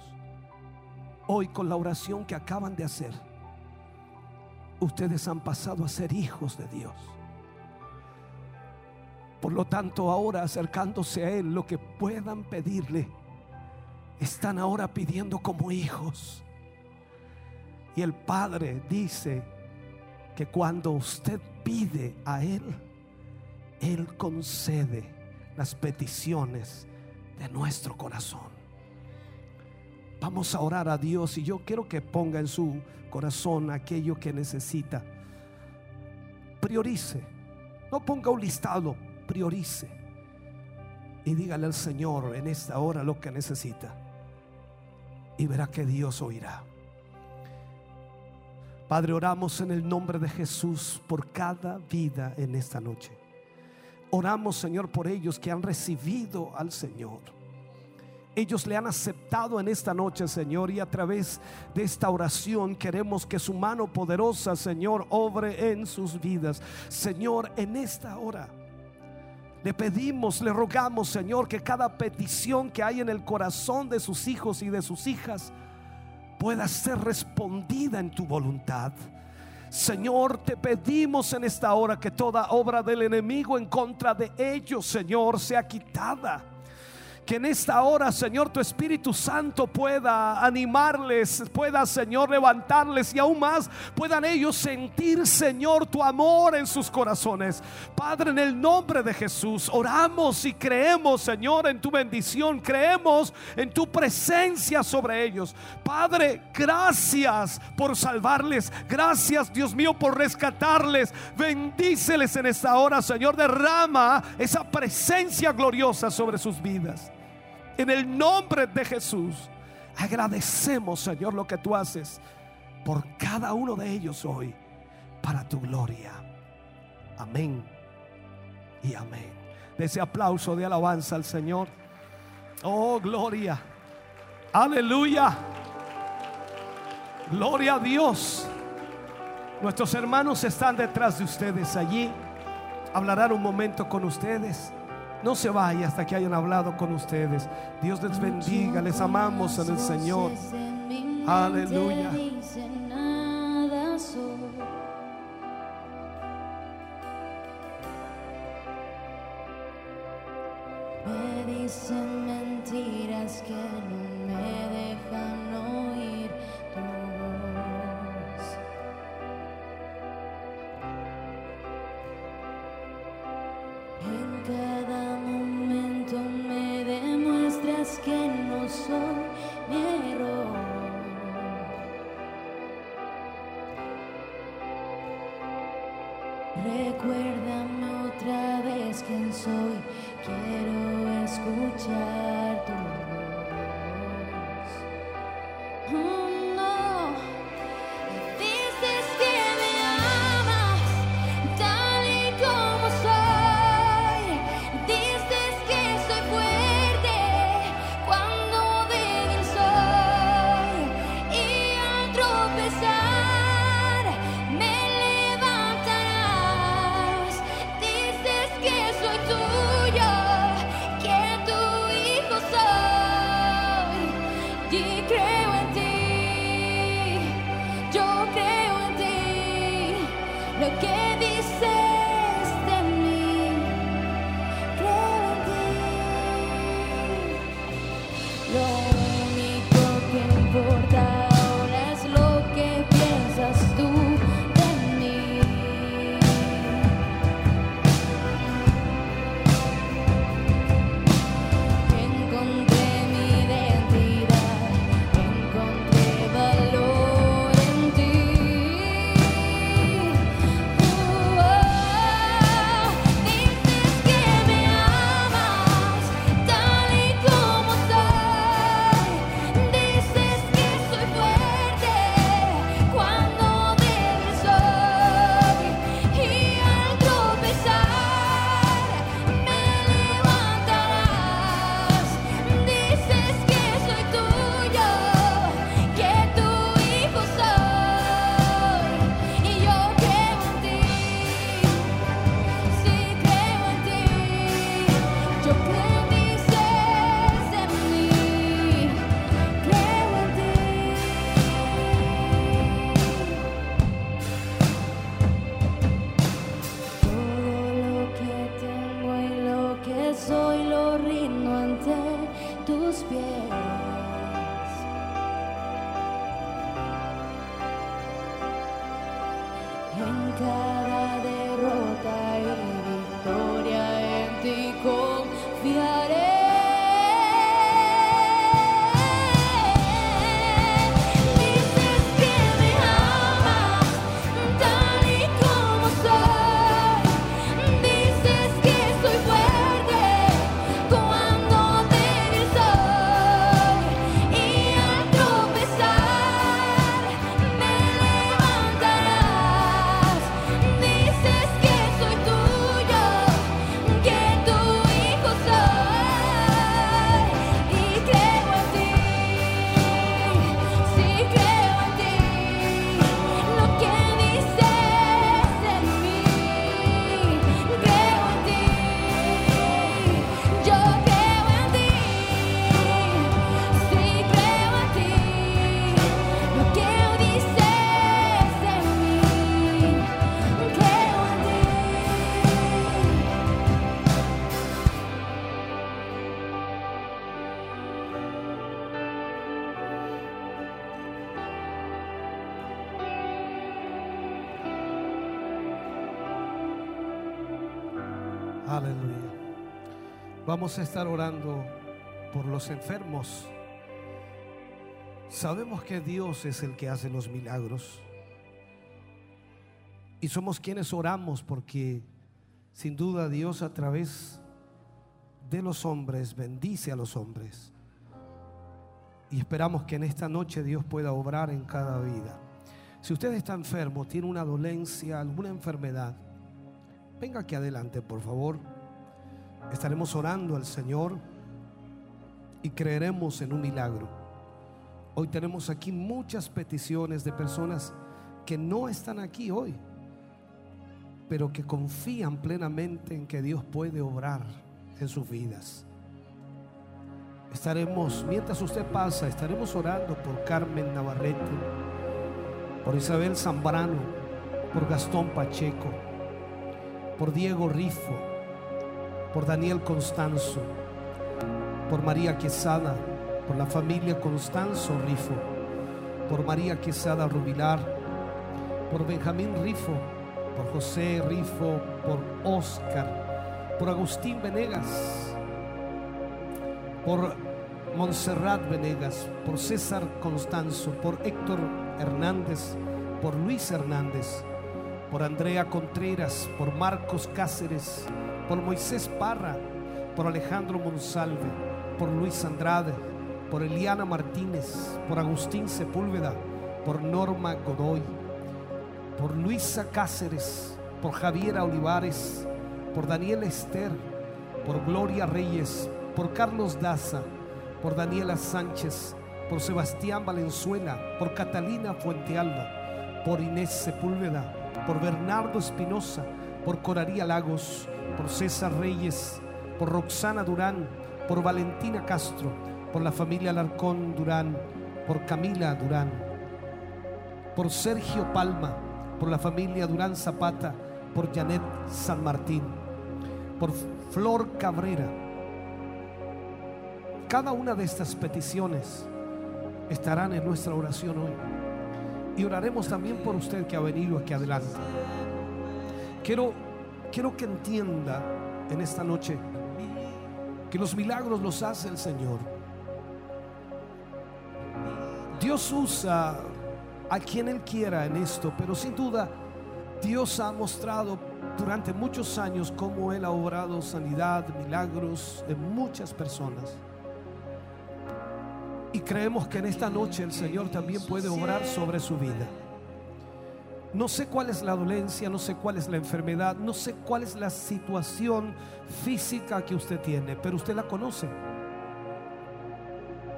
hoy con la oración que acaban de hacer, ustedes han pasado a ser hijos de Dios. Por lo tanto, ahora acercándose a Él, lo que puedan pedirle, están ahora pidiendo como hijos. Y el Padre dice que cuando usted pide a Él, Él concede las peticiones de nuestro corazón. Vamos a orar a Dios y yo quiero que ponga en su corazón aquello que necesita. Priorice. No ponga un listado, priorice. Y dígale al Señor en esta hora lo que necesita. Y verá que Dios oirá. Padre, oramos en el nombre de Jesús por cada vida en esta noche. Oramos, Señor, por ellos que han recibido al Señor. Ellos le han aceptado en esta noche, Señor, y a través de esta oración queremos que su mano poderosa, Señor, obre en sus vidas. Señor, en esta hora le pedimos, le rogamos, Señor, que cada petición que hay en el corazón de sus hijos y de sus hijas pueda ser respondida en tu voluntad. Señor, te pedimos en esta hora que toda obra del enemigo en contra de ellos, Señor, sea quitada. Que en esta hora, Señor, tu Espíritu Santo pueda animarles, pueda, Señor, levantarles y aún más puedan ellos sentir, Señor, tu amor en sus corazones. Padre, en el nombre de Jesús, oramos y creemos, Señor, en tu bendición, creemos en tu presencia sobre ellos. Padre, gracias por salvarles, gracias, Dios mío, por rescatarles. Bendíceles en esta hora, Señor, derrama esa presencia gloriosa sobre sus vidas. En el nombre de Jesús. Agradecemos, Señor, lo que tú haces por cada uno de ellos hoy, para tu gloria. Amén y amén. De ese aplauso de alabanza al Señor. Oh, gloria. Aleluya. Gloria a Dios. Nuestros hermanos están detrás de ustedes allí. Hablarán un momento con ustedes. No se vaya hasta que hayan hablado con ustedes. Dios les bendiga. Les amamos en el Señor. Aleluya. Me dicen mentiras que no me Vamos a estar orando por los enfermos. Sabemos que Dios es el que hace los milagros. Y somos quienes oramos porque sin duda Dios a través de los hombres bendice a los hombres. Y esperamos que en esta noche Dios pueda obrar en cada vida. Si usted está enfermo, tiene una dolencia, alguna enfermedad, venga aquí adelante, por favor. Estaremos orando al Señor y creeremos en un milagro. Hoy tenemos aquí muchas peticiones de personas que no están aquí hoy, pero que confían plenamente en que Dios puede obrar en sus vidas. Estaremos, mientras usted pasa, estaremos orando por Carmen Navarrete, por Isabel Zambrano, por Gastón Pacheco, por Diego Rifo, por Daniel Constanzo, por María Quesada, por la familia Constanzo Rifo, por María Quesada Rubilar, por Benjamín Rifo, por José Rifo, por Oscar, por Agustín Venegas, por Montserrat Venegas, por César Constanzo, por Héctor Hernández, por Luis Hernández, por Andrea Contreras, por Marcos Cáceres, por Moisés Parra, por Alejandro Monsalve, por Luis Andrade, por Eliana Martínez, por Agustín Sepúlveda, por Norma Godoy, por Luisa Cáceres, por Javiera Olivares, por Daniel Ester, por Gloria Reyes, por Carlos Daza, por Daniela Sánchez, por Sebastián Valenzuela, por Catalina Fuentealba, por Inés Sepúlveda, por Bernardo Espinosa, por Coraría Lagos, por César Reyes, por Roxana Durán, por Valentina Castro, por la familia Alarcón Durán, por Camila Durán, por Sergio Palma, por la familia Durán Zapata, por Janet San Martín, por Flor Cabrera. Cada una de estas peticiones estarán en nuestra oración hoy. Y oraremos también por usted que ha venido aquí adelante. Quiero, quiero que entienda en esta noche que los milagros los hace el Señor. Dios usa a quien Él quiera en esto, pero sin duda Dios ha mostrado durante muchos años cómo Él ha obrado sanidad, milagros en muchas personas. Y creemos que en esta noche el Señor también puede obrar sobre su vida. No sé cuál es la dolencia, no sé cuál es la enfermedad, no sé cuál es la situación física que usted tiene, pero usted la conoce.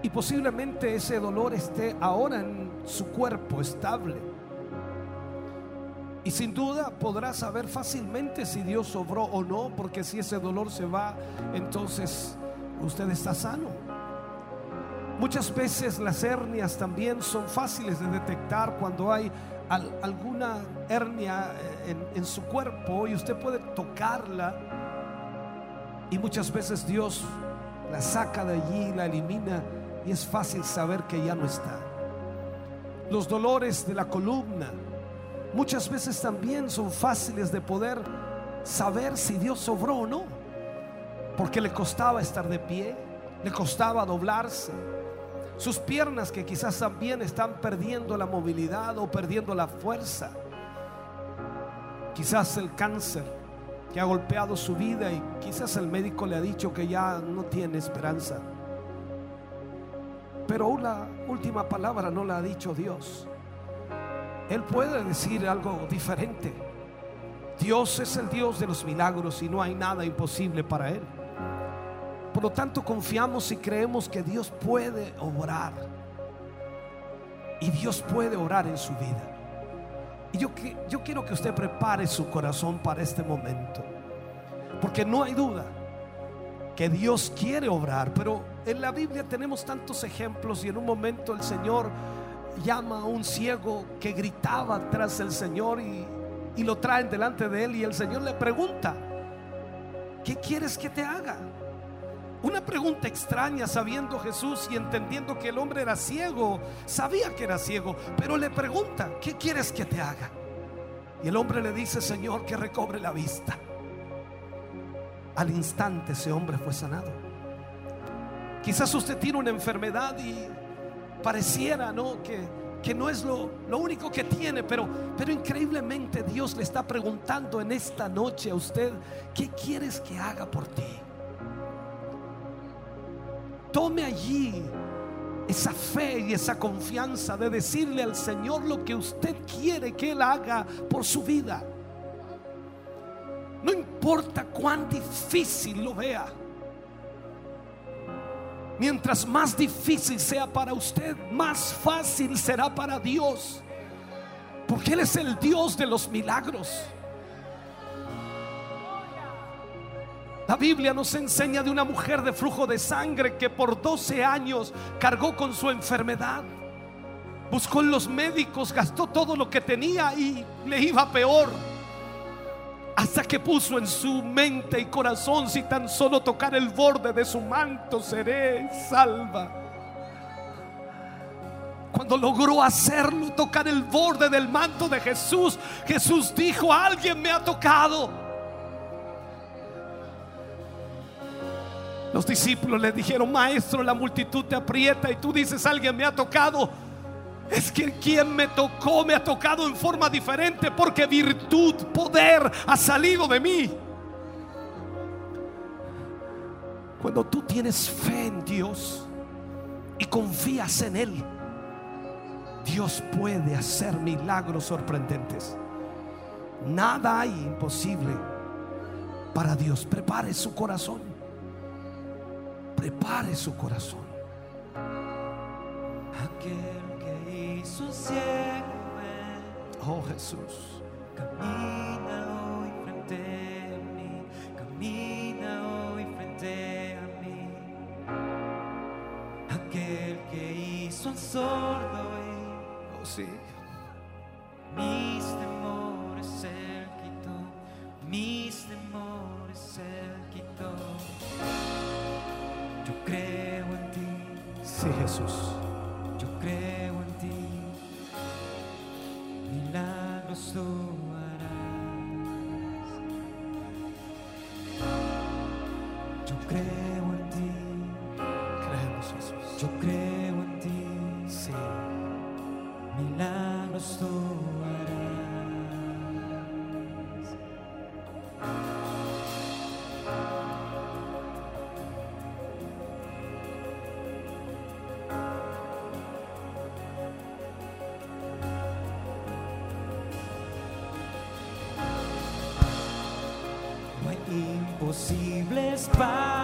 Y posiblemente ese dolor esté ahora en su cuerpo estable. Y sin duda podrá saber fácilmente si Dios obró o no, porque si ese dolor se va, entonces usted está sano. Muchas veces las hernias también son fáciles de detectar cuando hay al- alguna hernia en, en su cuerpo y usted puede tocarla y muchas veces Dios la saca de allí, la elimina y es fácil saber que ya no está. Los dolores de la columna muchas veces también son fáciles de poder saber si Dios obró o no, porque le costaba estar de pie, le costaba doblarse. Sus piernas que quizás también están perdiendo la movilidad o perdiendo la fuerza. Quizás el cáncer que ha golpeado su vida y quizás el médico le ha dicho que ya no tiene esperanza. Pero una última palabra no la ha dicho Dios. Él puede decir algo diferente. Dios es el Dios de los milagros y no hay nada imposible para Él. Por lo tanto, confiamos y creemos que Dios puede obrar. Y Dios puede obrar en su vida. Y yo, yo quiero que usted prepare su corazón para este momento. Porque no hay duda que Dios quiere obrar. Pero en la Biblia tenemos tantos ejemplos y en un momento el Señor llama a un ciego que gritaba tras el Señor y, y lo traen delante de él y el Señor le pregunta, ¿qué quieres que te haga? Una pregunta extraña sabiendo Jesús y entendiendo que el hombre era ciego, sabía que era ciego, pero le pregunta, ¿qué quieres que te haga? Y el hombre le dice, Señor, que recobre la vista. Al instante ese hombre fue sanado. Quizás usted tiene una enfermedad y pareciera, ¿no? Que, que no es lo, lo único que tiene, pero, pero increíblemente Dios le está preguntando en esta noche a usted, ¿qué quieres que haga por ti? Tome allí esa fe y esa confianza de decirle al Señor lo que usted quiere que Él haga por su vida. No importa cuán difícil lo vea. Mientras más difícil sea para usted, más fácil será para Dios. Porque Él es el Dios de los milagros. La Biblia nos enseña de una mujer de flujo de sangre que por 12 años cargó con su enfermedad. Buscó en los médicos, gastó todo lo que tenía y le iba peor. Hasta que puso en su mente y corazón, si tan solo tocar el borde de su manto, seré salva. Cuando logró hacerlo, tocar el borde del manto de Jesús, Jesús dijo, alguien me ha tocado. Los discípulos le dijeron, maestro, la multitud te aprieta y tú dices, alguien me ha tocado. Es que quien me tocó me ha tocado en forma diferente porque virtud, poder ha salido de mí. Cuando tú tienes fe en Dios y confías en Él, Dios puede hacer milagros sorprendentes. Nada hay imposible para Dios. Prepare su corazón. Prepare su corazón. Aquel que hizo ciego Oh Jesús. camina hoy frente a mí, camina hoy frente a mí. Aquel que hizo al sordo y Oh sí. mis temores él quitó, mis temores él quitó. Yo creo en ti. Sí, Jesús. Yo creo en ti, milagros tú harás. Yo creo despise.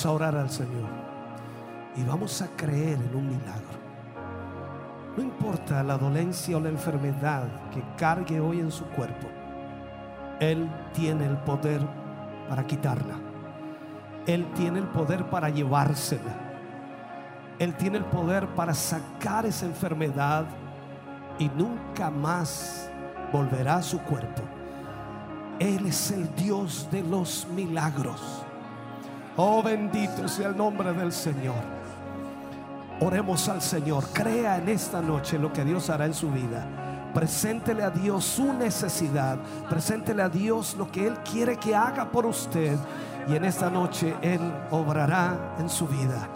Vamos a orar al Señor y vamos a creer en un milagro. No importa la dolencia o la enfermedad que cargue hoy en su cuerpo, Él tiene el poder para quitarla. Él tiene el poder para llevársela. Él tiene el poder para sacar esa enfermedad y nunca más volverá a su cuerpo. Él es el Dios de los milagros. Oh, bendito sea el nombre del Señor. Oremos al Señor. Crea en esta noche lo que Dios hará en su vida. Preséntele a Dios su necesidad. Preséntele a Dios lo que Él quiere que haga por usted. Y en esta noche Él obrará en su vida.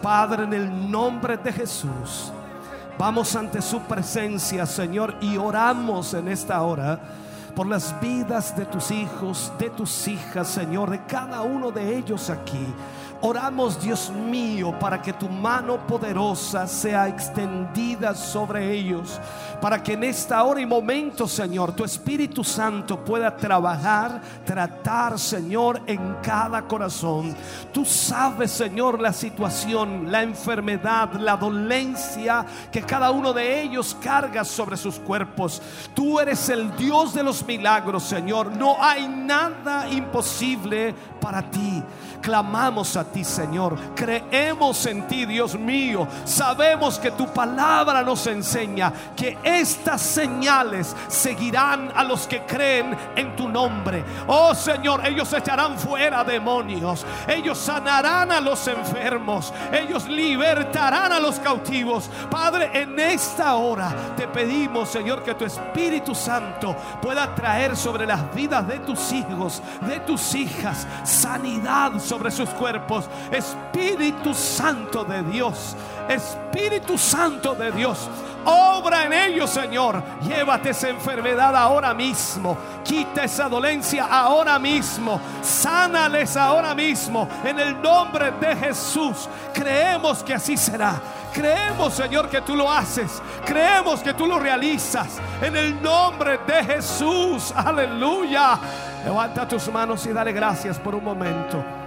Padre, en el nombre de Jesús. Vamos ante su presencia, Señor, y oramos en esta hora por las vidas de tus hijos, de tus hijas, Señor, de cada uno de ellos aquí. Oramos, Dios mío, para que tu mano poderosa sea extendida sobre ellos, para que en esta hora y momento, Señor, tu Espíritu Santo pueda trabajar, tratar, Señor, en cada corazón. Tú sabes, Señor, la situación, la enfermedad, la dolencia que cada uno de ellos carga sobre sus cuerpos. Tú eres el Dios de los milagros, Señor. No hay nada imposible para ti. Clamamos a ti, Señor. Creemos en ti, Dios mío. Sabemos que tu palabra nos enseña que estas señales seguirán a los que creen en tu nombre. Oh Señor, ellos echarán fuera demonios. Ellos sanarán a los enfermos. Ellos libertarán a los cautivos. Padre, en esta hora te pedimos, Señor, que tu Espíritu Santo pueda traer sobre las vidas de tus hijos, de tus hijas, sanidad sobre sus cuerpos. Espíritu Santo de Dios, Espíritu Santo de Dios. Obra en ellos, Señor. Llévate esa enfermedad ahora mismo. Quita esa dolencia ahora mismo. Sánales ahora mismo. En el nombre de Jesús. Creemos que así será. Creemos, Señor, que tú lo haces. Creemos que tú lo realizas. En el nombre de Jesús. Aleluya. Levanta tus manos y dale gracias por un momento.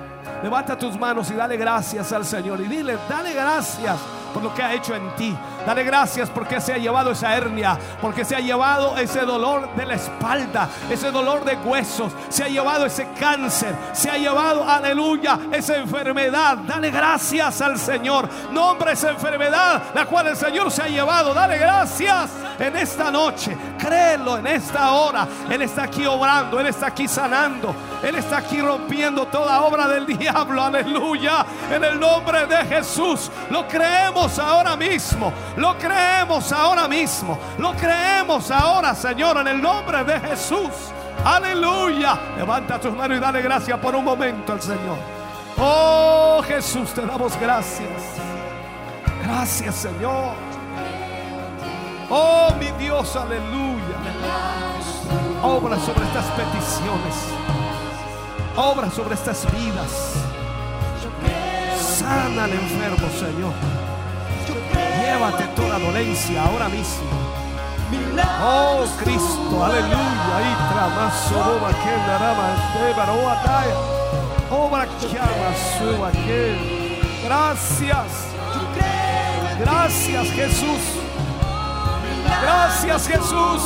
Levanta tus manos y dale gracias al Señor. Y dile, dale gracias por lo que ha hecho en ti. Dale gracias porque se ha llevado esa hernia, porque se ha llevado ese dolor de la espalda, ese dolor de huesos, se ha llevado ese cáncer, se ha llevado, aleluya, esa enfermedad. Dale gracias al Señor. Nombra esa enfermedad, la cual el Señor se ha llevado. Dale gracias en esta noche. Créelo en esta hora. Él está aquí obrando, Él está aquí sanando, Él está aquí rompiendo toda obra del diablo. Aleluya. En el nombre de Jesús. Lo creemos ahora mismo. Lo creemos ahora mismo. Lo creemos ahora, Señor, en el nombre de Jesús. Aleluya. Levanta tus manos y dale gracias por un momento al Señor. Oh Jesús, te damos gracias. Gracias, Señor. Oh mi Dios, aleluya. Obra sobre estas peticiones. Obra sobre estas vidas. Sana al enfermo, Señor. Llévate toda dolencia ahora mismo. Oh Cristo, aleluya. Y tramaso roba que narama roba. Obra que ama que. Gracias. Gracias Jesús. Gracias Jesús.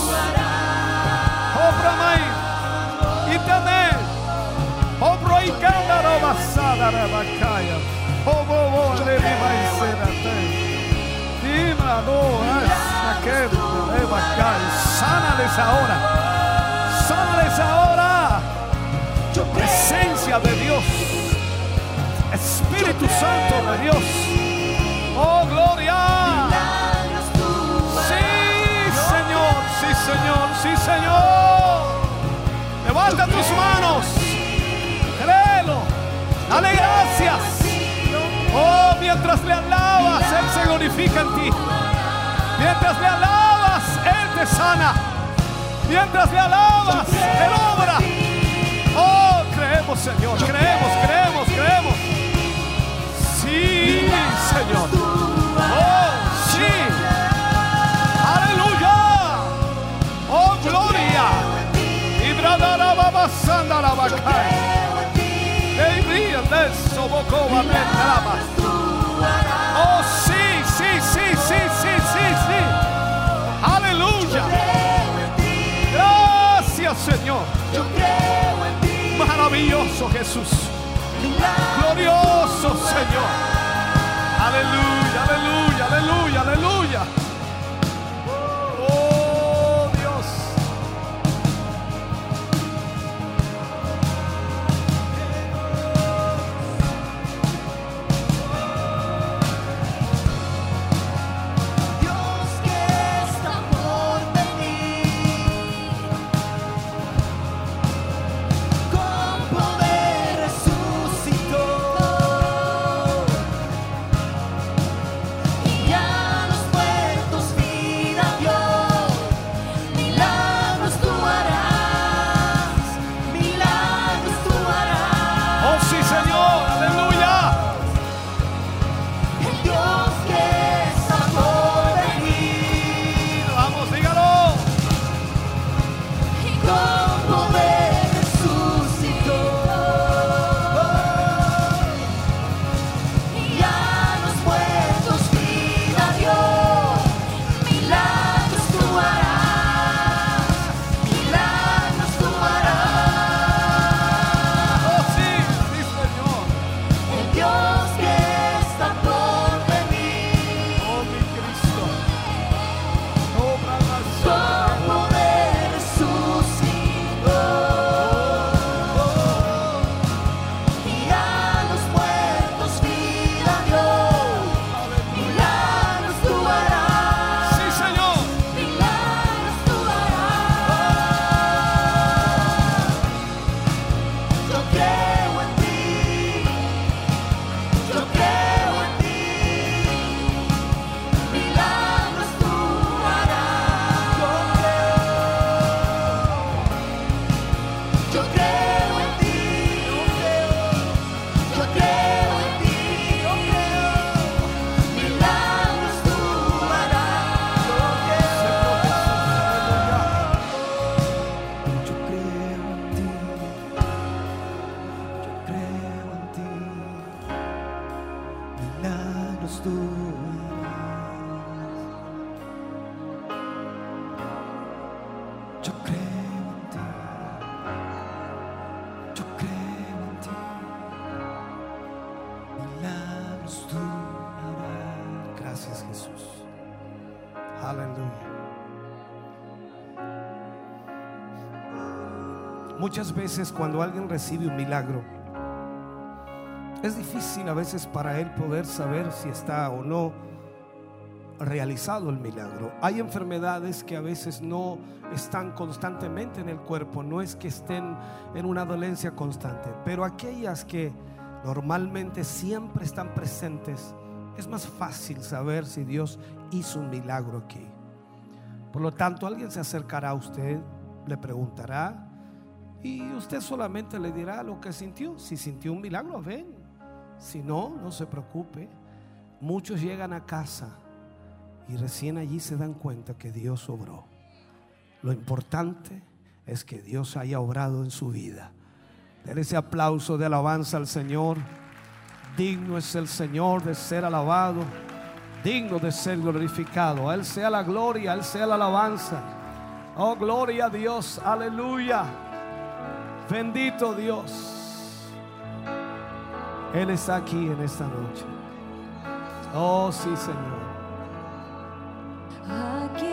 Obra mai. Y también. Obro y cándaro basada rabacaya. Obro bo levi Sánales ahora. Sánales ahora. Presencia de Dios. Espíritu Santo de Dios. Oh, gloria. Sí, Señor. Sí, Señor. Sí, Señor. Levanta tus manos. Créelo. Dale gracias. Mientras le alabas, Él se glorifica en ti. Mientras le alabas, Él te sana. Mientras le alabas, Él obra. Oh, creemos, Señor. Creemos, creemos, creemos. Sí, Señor. Oh, sí. Aleluya. Oh, gloria. Y bradara babasanda la bacay. Alegría del sobocoba metraba. Maravilloso Jesús. Glorioso Señor. Aleluya, aleluya, aleluya, aleluya. Veces cuando alguien recibe un milagro, es difícil a veces para él poder saber si está o no realizado el milagro. Hay enfermedades que a veces no están constantemente en el cuerpo, no es que estén en una dolencia constante, pero aquellas que normalmente siempre están presentes, es más fácil saber si Dios hizo un milagro aquí. Por lo tanto, alguien se acercará a usted, le preguntará y usted solamente le dirá lo que sintió. Si sintió un milagro, ven. Si no, no se preocupe. Muchos llegan a casa y recién allí se dan cuenta que Dios obró. Lo importante es que Dios haya obrado en su vida. Denle ese aplauso de alabanza al Señor. Digno es el Señor de ser alabado, digno de ser glorificado. A Él sea la gloria, a Él sea la alabanza. Oh, gloria a Dios, aleluya. Bendito Dios. Él está aquí en esta noche. Oh, sí, Señor. Aquí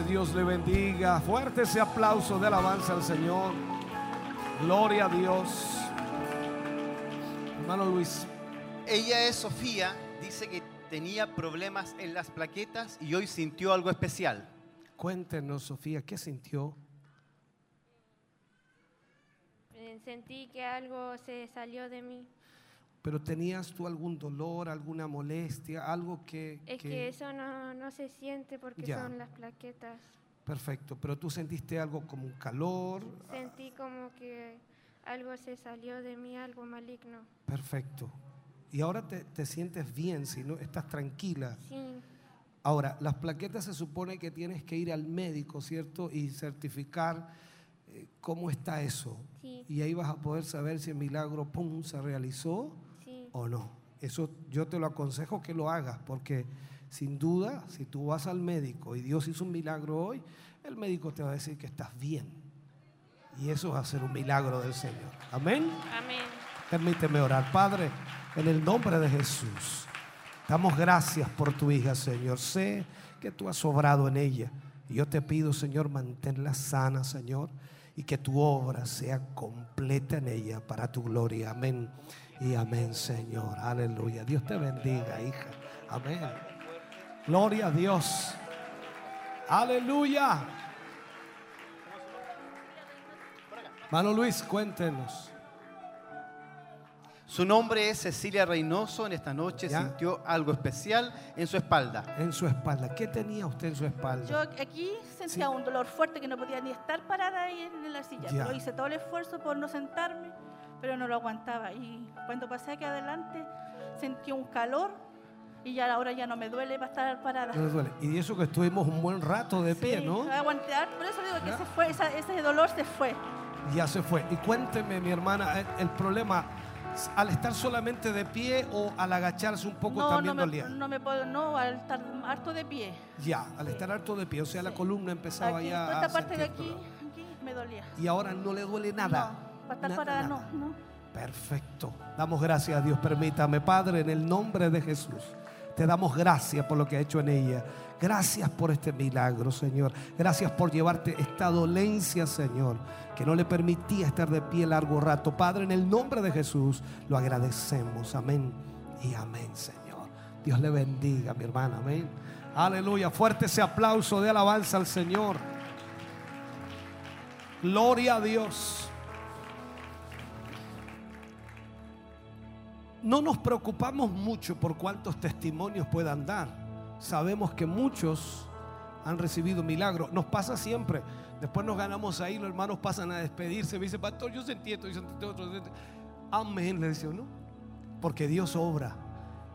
Dios le bendiga. Fuerte ese aplauso de alabanza al Señor. Gloria a Dios. Hermano Luis, Ella es Sofía, dice que tenía problemas en las plaquetas y hoy sintió algo especial. cuéntenos, Sofía, ¿qué sintió? Eh, Sentí que algo se salió de mí. Pero tenías tú algún dolor, alguna molestia, algo que... Es que, eso no, no se siente porque Ya. son las plaquetas. Perfecto, pero tú sentiste algo como un calor. Sentí como que algo se salió de mí, algo maligno. Perfecto. Y ahora te, te sientes bien, si no estás tranquila. Sí, Ahora, las plaquetas se supone que tienes que ir al médico, ¿cierto? Y certificar eh, cómo está eso. Sí. Y ahí vas a poder saber si el milagro, pum, se realizó o no. Eso yo te lo aconsejo que lo hagas, porque sin duda, si tú vas al médico y Dios hizo un milagro hoy, el médico te va a decir que estás bien. Y eso va a ser un milagro del Señor. Amén. amén. Permíteme orar. Padre, en el nombre de Jesús, damos gracias por tu hija, Señor. Sé que tú has obrado en ella. Y yo te pido, Señor, manténla sana, Señor, y que tu obra sea completa en ella para tu gloria. Amén. Y amén, Señor. Aleluya. Dios te bendiga, hija. Amén. Gloria a Dios. Aleluya. Mano Luis, cuéntenos. Su nombre es Cecilia Reynoso. En esta noche Ya. sintió algo especial en su espalda. En su espalda. ¿Qué tenía usted en su espalda? Yo aquí sentía un dolor fuerte que no podía ni estar parada ahí en la silla. Pero hice todo el esfuerzo por no sentarme, pero no lo aguantaba. Y cuando pasé aquí adelante, sentí un calor y ya ahora ya no me duele para estar parada. No le duele. Y eso que estuvimos un buen rato de pie, Sí, ¿no? Aguanté, ah, por eso digo que Ya. se fue, esa- ese dolor se fue. Ya se fue. Y cuénteme, mi hermana, el, el problema, al estar solamente de pie o al agacharse un poco No, también no me, dolía. no me puedo, no, al estar harto de pie. Ya, al estar harto de pie, o sea, la Sí. columna empezaba Aquí, ya toda a esta parte de aquí, aquí me dolía. Y ahora no le duele nada. No, para estar Nada, parada nada. no, no. Perfecto. Damos gracias a Dios. Permítame, Padre, en el nombre de Jesús. Te damos gracias por lo que ha hecho en ella. Gracias por este milagro, Señor. Gracias por llevarte esta dolencia, Señor, que no le permitía estar de pie largo rato. Padre, en el nombre de Jesús, lo agradecemos. Amén y amén, Señor. Dios le bendiga, mi hermana. Amén. Aleluya. Fuerte ese aplauso de alabanza al Señor. Gloria a Dios. No nos preocupamos mucho por cuántos testimonios puedan dar. Sabemos que muchos han recibido milagros. Nos pasa siempre. Después nos ganamos ahí, los hermanos pasan a despedirse. Me dice, pastor, yo sentí esto, yo sentí otro. sentí-". Amén, le dice uno. Porque Dios obra.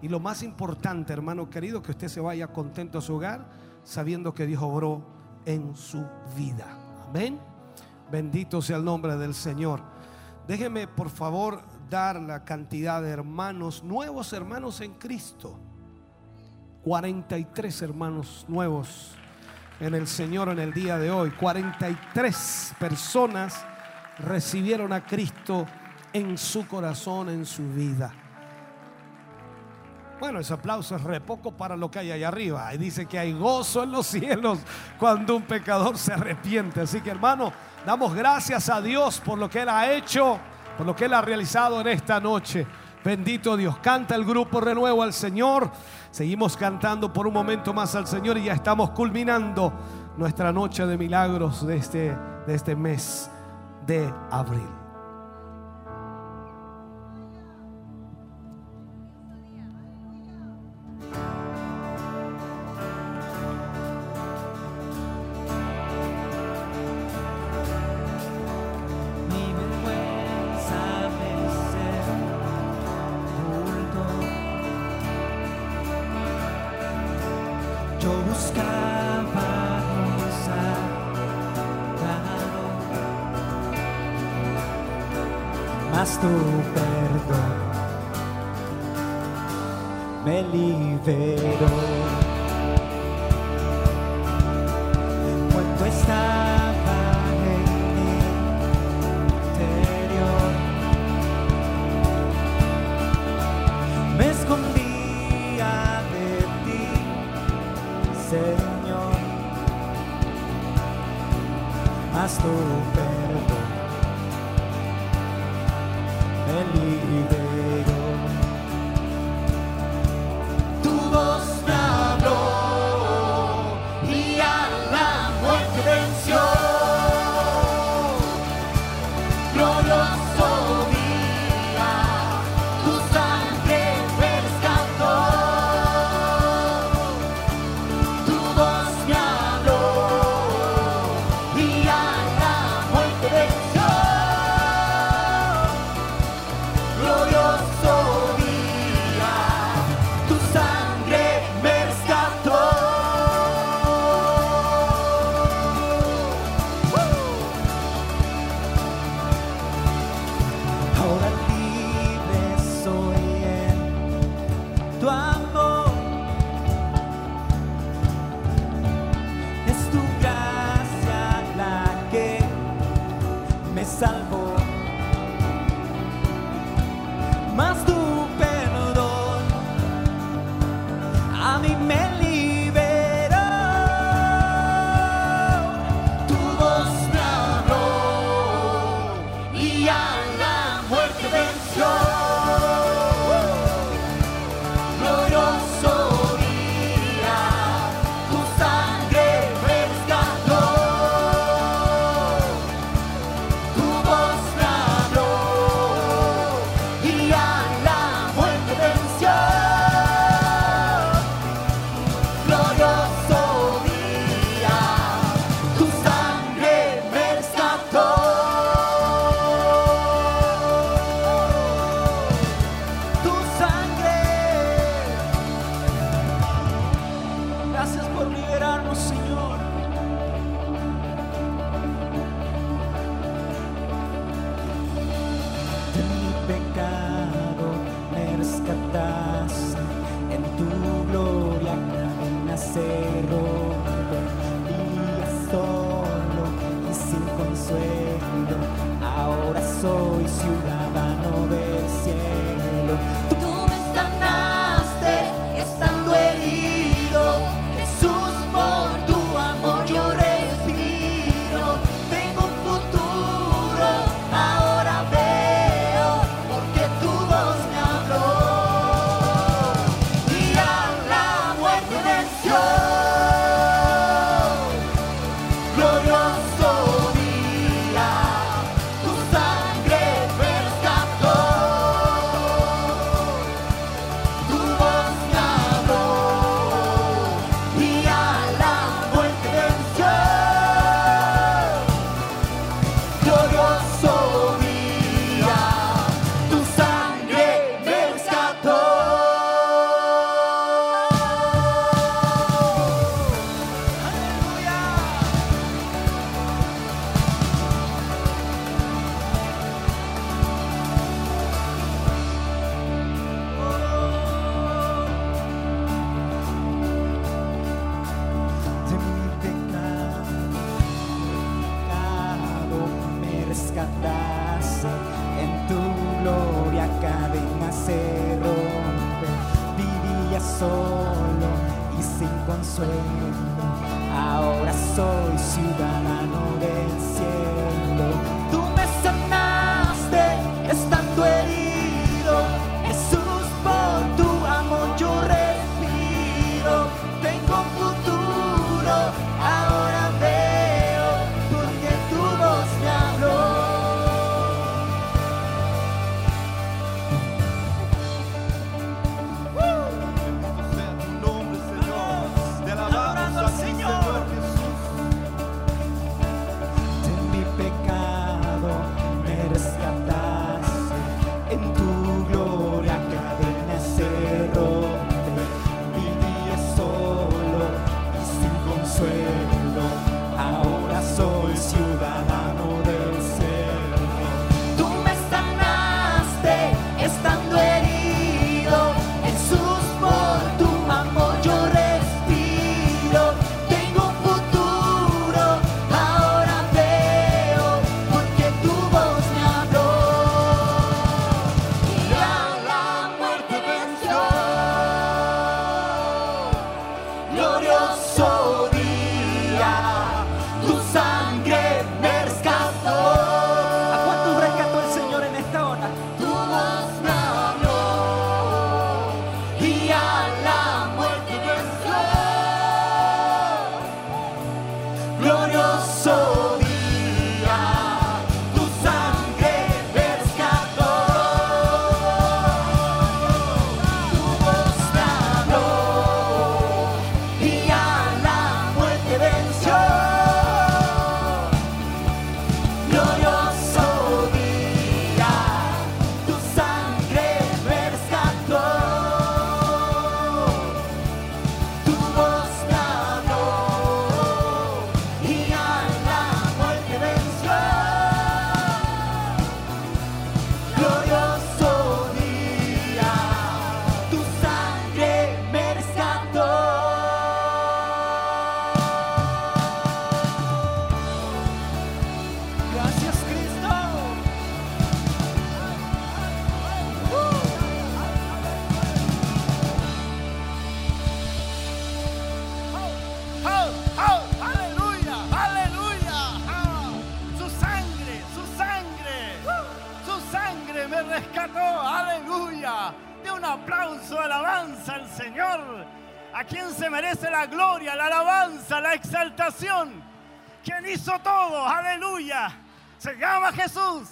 Y lo más importante, hermano querido, que usted se vaya contento a su hogar, sabiendo que Dios obró en su vida. Amén. Bendito sea el nombre del Señor. Déjeme, por favor, dar la cantidad de hermanos, nuevos hermanos en Cristo. 43 hermanos nuevos en el Señor en el día de hoy. 43 personas recibieron a Cristo en su corazón, en su vida. Bueno, ese aplauso es re poco para lo que hay allá arriba. Y dice que hay gozo en los cielos cuando un pecador se arrepiente. Así que hermano, damos gracias a Dios por lo que Él ha hecho, por lo que Él ha realizado en esta noche. Bendito Dios. Canta el grupo Renuevo al Señor. Seguimos cantando por un momento más al Señor y ya estamos culminando nuestra noche de milagros de este, de este mes de abril. Mas tu perdón me liberó. Cuando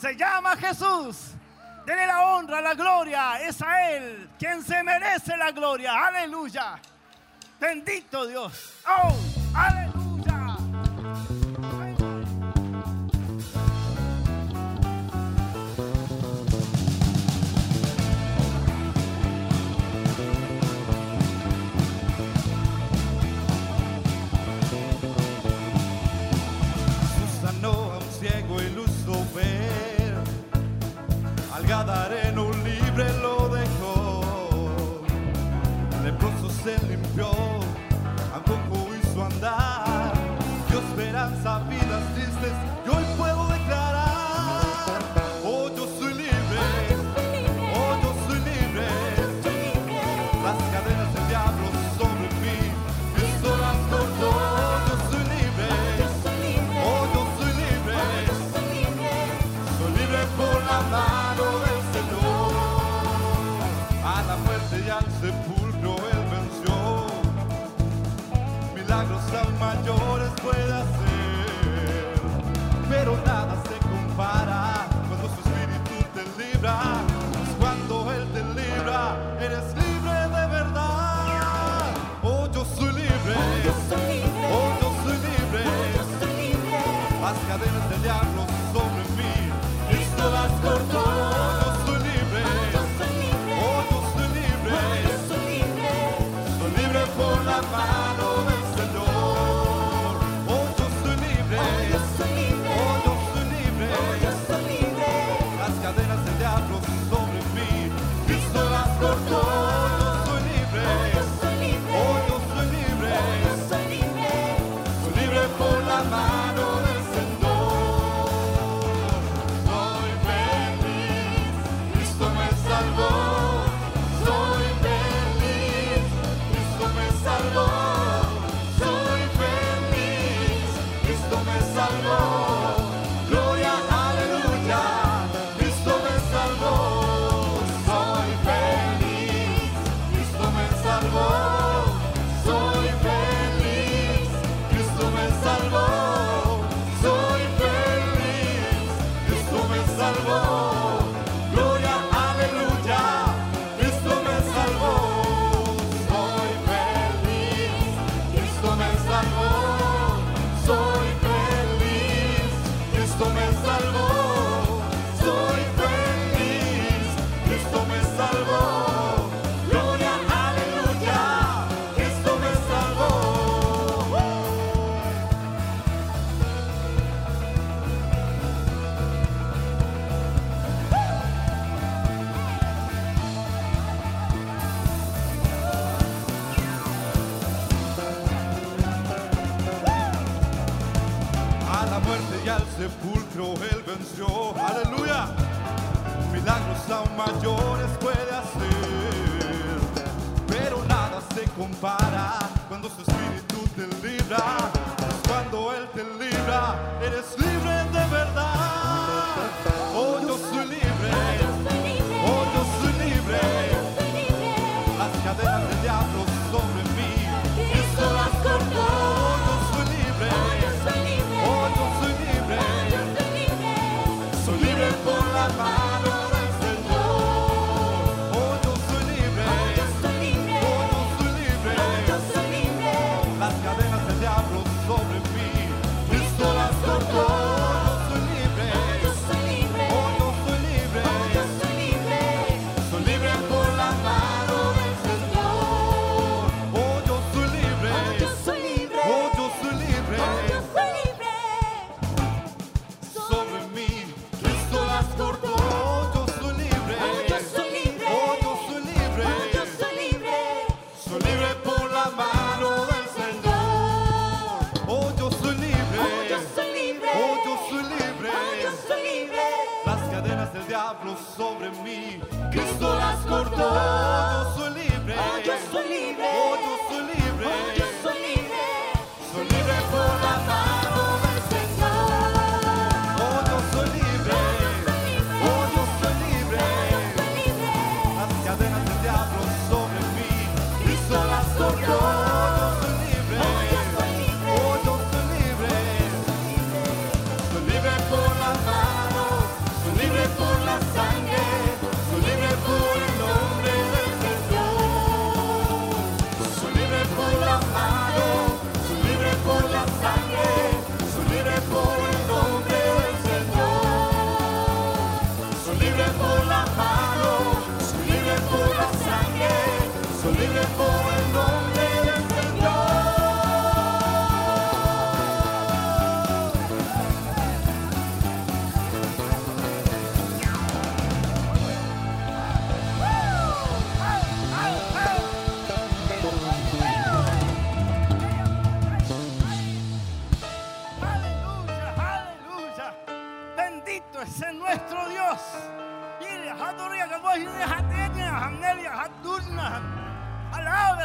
se llama Jesús. Dele la honra, la gloria. Es a Él quien se merece la gloria. Aleluya. Bendito Dios. Oh, aleluya. your cuando Él te libra, eres libre de verdad. Oh, yo soy libre, oh, yo soy libre, oh, yo soy libre. Oh, yo soy libre. Las cadenas del diablo sobre mí, Cristo las cortó. Él venció. Aleluya. Milagros aún mayores puede hacer. Pero nada se compara cuando su espíritu te libra. Cuando Él te libra, eres libre de verdad. Yo soy libre. Oh, yo soy libre. Oh, yo soy libre. Oh, yo soy libre. Soy libre por la mano del Señor. Oh, yo soy libre. Oh, yo soy libre. Oh, yo soy libre. Yo soy libre. Las cadenas del diablo sobre mí. Cristo las cortó. Yo soy libre. Oh, yo soy libre. Oh, yo soy libre.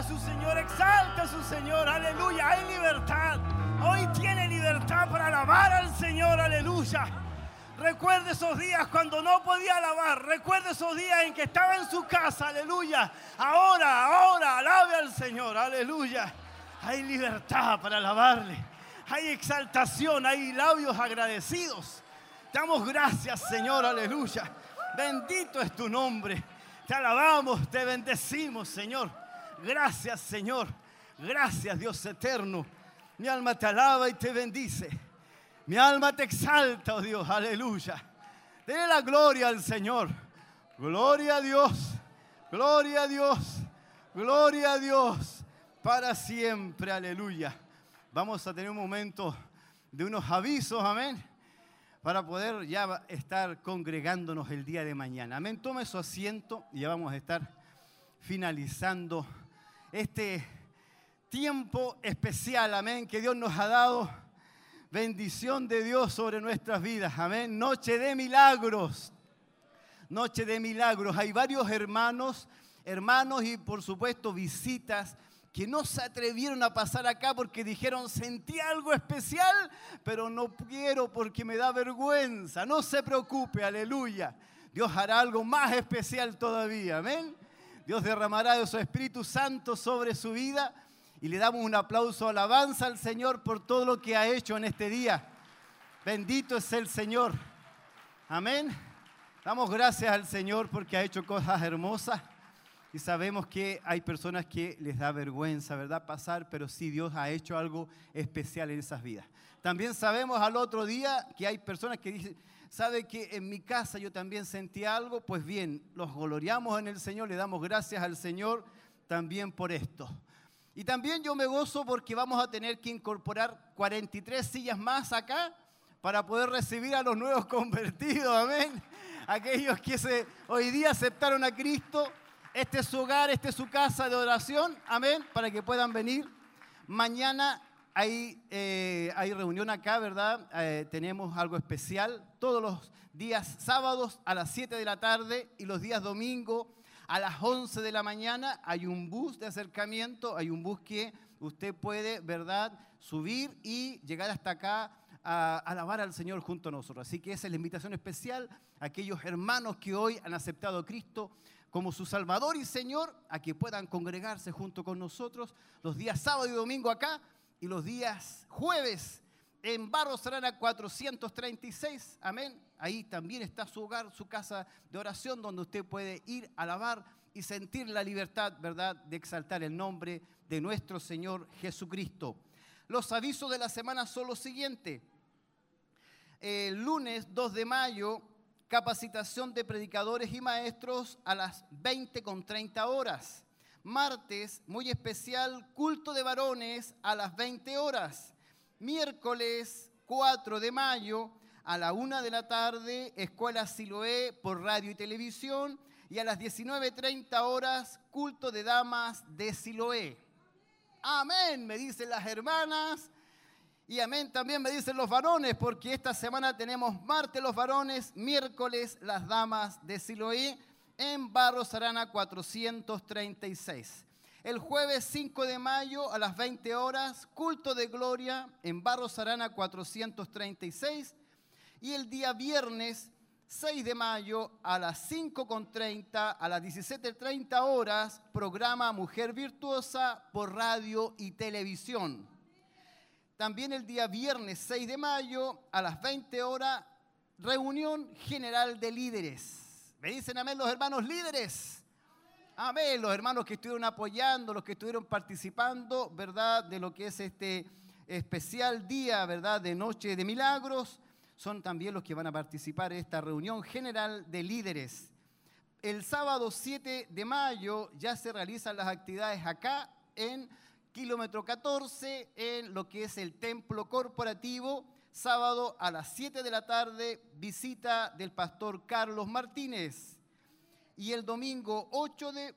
Su Señor, exalta a su Señor, aleluya. Hay libertad. Hoy tiene libertad para alabar al Señor, aleluya. Recuerde esos días cuando no podía alabar. Recuerde esos días en que estaba en su casa, aleluya. Ahora, ahora, alabe al Señor, aleluya. Hay libertad para alabarle. Hay exaltación, hay labios agradecidos. Damos gracias, Señor, aleluya. Bendito es tu nombre. Te alabamos, te bendecimos, Señor. Gracias, Señor. Gracias, Dios eterno. Mi alma te alaba y te bendice. Mi alma te exalta, oh Dios, aleluya. Dele la gloria al Señor. Gloria a Dios. Gloria a Dios. Gloria a Dios. Para siempre, aleluya. Vamos a tener un momento de unos avisos, amén para poder ya estar congregándonos el día de mañana. Amén. Tome su asiento y ya vamos a estar finalizando este tiempo especial, amén, que Dios nos ha dado. Bendición de Dios sobre nuestras vidas, amén. Noche de milagros. Noche de milagros. Hay varios hermanos, hermanos y por supuesto visitas que no se atrevieron a pasar acá porque dijeron, sentí algo especial, pero no quiero porque me da vergüenza. No se preocupe, aleluya. Dios hará algo más especial todavía, amén. Dios derramará de su Espíritu Santo sobre su vida y le damos un aplauso, alabanza al Señor por todo lo que ha hecho en este día. Bendito es el Señor. Amén. Damos gracias al Señor porque ha hecho cosas hermosas. Y sabemos que hay personas que les da vergüenza, ¿verdad? Pasar, pero sí Dios ha hecho algo especial en esas vidas. También sabemos al otro día que hay personas que dicen, ¿sabe que en mi casa yo también sentí algo? Pues bien, los gloriamos en el Señor, le damos gracias al Señor también por esto. Y también yo me gozo porque vamos a tener que incorporar 43 sillas más acá para poder recibir a los nuevos convertidos, amén. Aquellos que se, hoy día aceptaron a Cristo este es su hogar, esta es su casa de oración, amén, para que puedan venir. Mañana hay, eh, hay reunión acá, ¿verdad? Eh, tenemos algo especial. Todos los días sábados a las 7 de la tarde y los días domingo a las 11 de la mañana hay un bus de acercamiento, hay un bus que usted puede, ¿verdad?, subir y llegar hasta acá a alabar al Señor junto a nosotros. Así que esa es la invitación especial a aquellos hermanos que hoy han aceptado a Cristo como su Salvador y Señor, a que puedan congregarse junto con nosotros los días sábado y domingo acá y los días jueves en Barro Serana 436. Amén. Ahí también está su hogar, su casa de oración, donde usted puede ir a alabar y sentir la libertad, ¿verdad?, de exaltar el nombre de nuestro Señor Jesucristo. Los avisos de la semana son los siguientes. El lunes 2 de mayo capacitación de predicadores y maestros a las 20 con 30 horas. Martes, muy especial, culto de varones a las 20 horas. Miércoles 4 de mayo a la 1 de la tarde, Escuela Siloé por radio y televisión. Y a las 19.30 horas, culto de damas de Siloé. Amén, me dicen las hermanas. Y amén también me dicen los varones, porque esta semana tenemos martes los varones, miércoles las damas de Siloé en Barros Arana 436. El jueves 5 de mayo a las 20 horas, culto de gloria en Barros Arana 436. Y el día viernes 6 de mayo a las 5.30, a las 17.30 horas, programa Mujer Virtuosa por radio y televisión. También el día viernes 6 de mayo a las 20 horas, reunión general de líderes. Me dicen amén los hermanos líderes. Amén, los hermanos que estuvieron apoyando, los que estuvieron participando, ¿verdad? De lo que es este especial día, ¿verdad? De Noche de Milagros. Son también los que van a participar en esta reunión general de líderes. El sábado 7 de mayo ya se realizan las actividades acá en kilómetro 14 en lo que es el templo corporativo. Sábado a las 7 de la tarde, visita del pastor Carlos Martínez. Y el domingo 8 de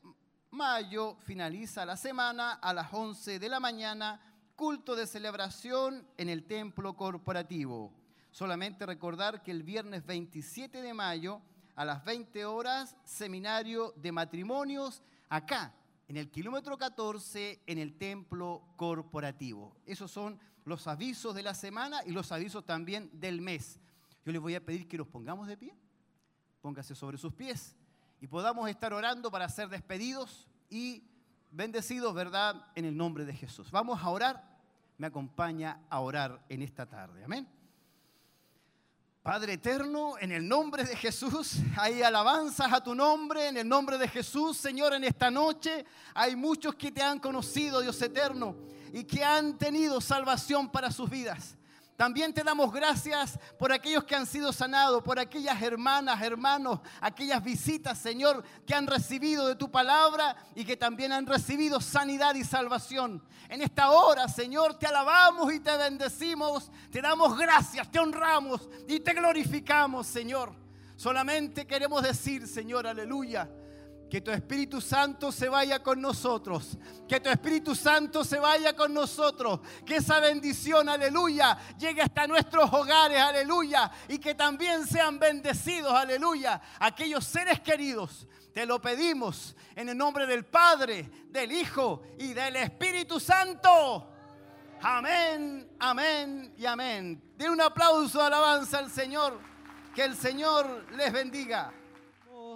mayo finaliza la semana a las 11 de la mañana, culto de celebración en el templo corporativo. Solamente recordar que el viernes 27 de mayo a las 20 horas, seminario de matrimonios, acá, en el kilómetro 14, en el templo corporativo. Esos son los avisos de la semana y los avisos también del mes. Yo les voy a pedir que nos pongamos de pie, póngase sobre sus pies y podamos estar orando para ser despedidos y bendecidos, ¿verdad? En el nombre de Jesús. Vamos a orar, me acompaña a orar en esta tarde. Amén. Padre eterno, en el nombre de Jesús, hay alabanzas a tu nombre, en el nombre de Jesús, Señor, en esta noche hay muchos que te han conocido, Dios eterno, y que han tenido salvación para sus vidas. También te damos gracias por aquellos que han sido sanados, por aquellas hermanas, hermanos, aquellas visitas, Señor, que han recibido de tu palabra y que también han recibido sanidad y salvación. En esta hora, Señor, te alabamos y te bendecimos, te damos gracias, te honramos y te glorificamos, Señor. Solamente queremos decir, Señor, aleluya. Que tu Espíritu Santo se vaya con nosotros. Que tu Espíritu Santo se vaya con nosotros. Que esa bendición, aleluya, llegue hasta nuestros hogares, aleluya. Y que también sean bendecidos, aleluya, aquellos seres queridos. Te lo pedimos en el nombre del Padre, del Hijo y del Espíritu Santo. Amén, amén y amén. Den un aplauso alabanza al Señor. Que el Señor les bendiga.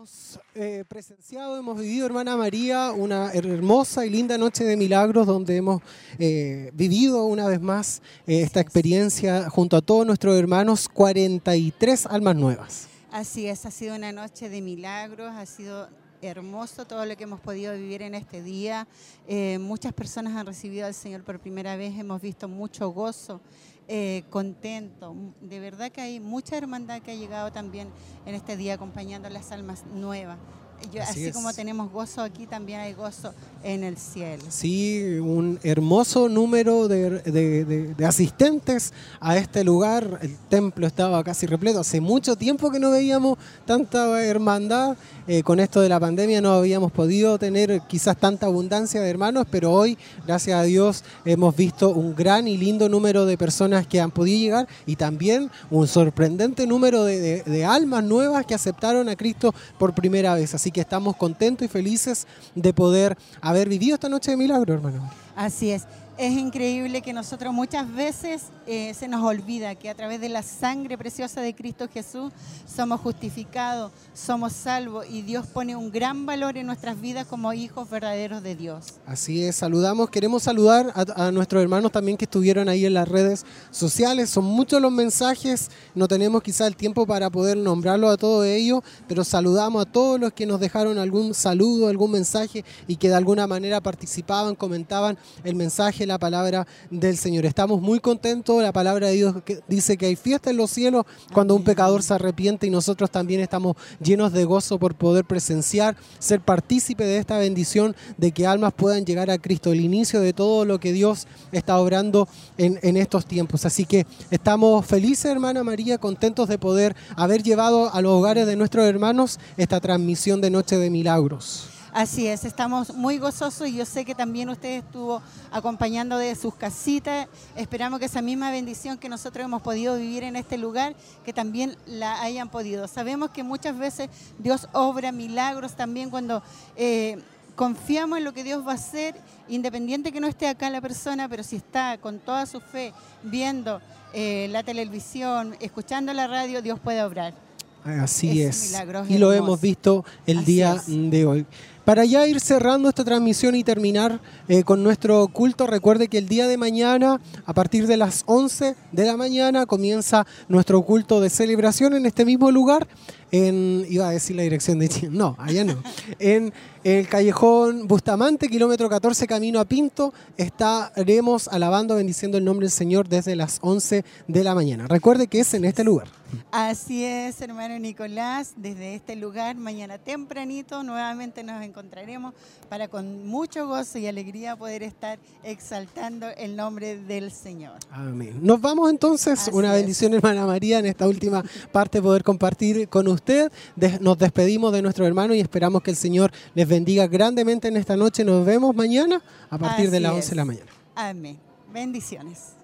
Hemos eh, presenciado, hemos vivido, hermana María, una hermosa y linda noche de milagros donde hemos eh, vivido una vez más eh, esta experiencia junto a todos nuestros hermanos, 43 almas nuevas. Así es, ha sido una noche de milagros, ha sido hermoso todo lo que hemos podido vivir en este día. Eh, muchas personas han recibido al Señor por primera vez, hemos visto mucho gozo, eh, contento. De verdad que hay mucha hermandad que ha llegado también en este día acompañando a las almas nuevas. Yo- Así como tenemos gozo aquí, también hay gozo en el cielo. Sí, un hermoso número de, de- de- de asistentes a este lugar. El templo estaba casi repleto. Hace mucho tiempo que no veíamos tanta hermandad. Eh, con esto de la pandemia no habíamos podido tener quizás tanta abundancia de hermanos, pero hoy, gracias a Dios, hemos visto un gran y lindo número de personas que han podido llegar y también un sorprendente número de, de- almas nuevas que aceptaron a Cristo por primera vez. Así que estamos contentos y felices de poder haber vivido esta noche de milagro, hermano. Así es. Es increíble que nosotros muchas veces eh, se nos olvida que a través de la sangre preciosa de Cristo Jesús somos justificados, somos salvos y Dios pone un gran valor en nuestras vidas como hijos verdaderos de Dios. Así es, saludamos, queremos saludar a, nuestros hermanos también que estuvieron ahí en las redes sociales. Son muchos los mensajes, no tenemos quizá el tiempo para poder nombrarlo a todos ellos, pero saludamos a todos los que nos dejaron algún saludo, algún mensaje y que de alguna manera participaban, comentaban el mensaje, la palabra del Señor. Estamos muy contentos, la palabra de Dios que dice que hay fiesta en los cielos cuando un pecador se arrepiente y nosotros también estamos llenos de gozo por poder presenciar, ser partícipe de esta bendición de que almas puedan llegar a Cristo, el inicio de todo lo que Dios está obrando en, en estos tiempos. Así que estamos felices, hermana María, contentos de poder haber llevado a los hogares de nuestros hermanos esta transmisión de Noche de Milagros. Así es, estamos muy gozosos y yo sé que también usted estuvo acompañando de sus casitas. Esperamos que esa misma bendición que nosotros hemos podido vivir en este lugar, que también la hayan podido. Sabemos que muchas veces Dios obra milagros también cuando eh, confiamos en lo que Dios va a hacer, independiente que no esté acá la persona, pero si está con toda su fe viendo eh, la televisión, escuchando la radio, Dios puede obrar. Así Es Y lo hemos visto el Así día es. de hoy. Para ya ir cerrando esta transmisión y terminar eh, con nuestro culto, recuerde que el día de mañana, a partir de las 11 de la mañana, comienza nuestro culto de celebración en este mismo lugar. En, iba a decir la dirección de Chile, no, allá no. El callejón Bustamante, kilómetro 14, camino a Pinto, estaremos alabando, bendiciendo el nombre del Señor desde las 11 de la mañana. Recuerde que es en este lugar. Así es, hermano Nicolás, desde este lugar, mañana tempranito, nuevamente nos encontraremos para con mucho gozo y alegría poder estar exaltando el nombre del Señor. Amén. Nos vamos entonces. Así Una es. bendición, hermana María, en esta última parte poder compartir con usted. Nos despedimos de nuestro hermano y esperamos que el Señor les bendiga grandemente en esta noche. Nos vemos mañana a partir de las es. 11 de la mañana. Amén. Bendiciones.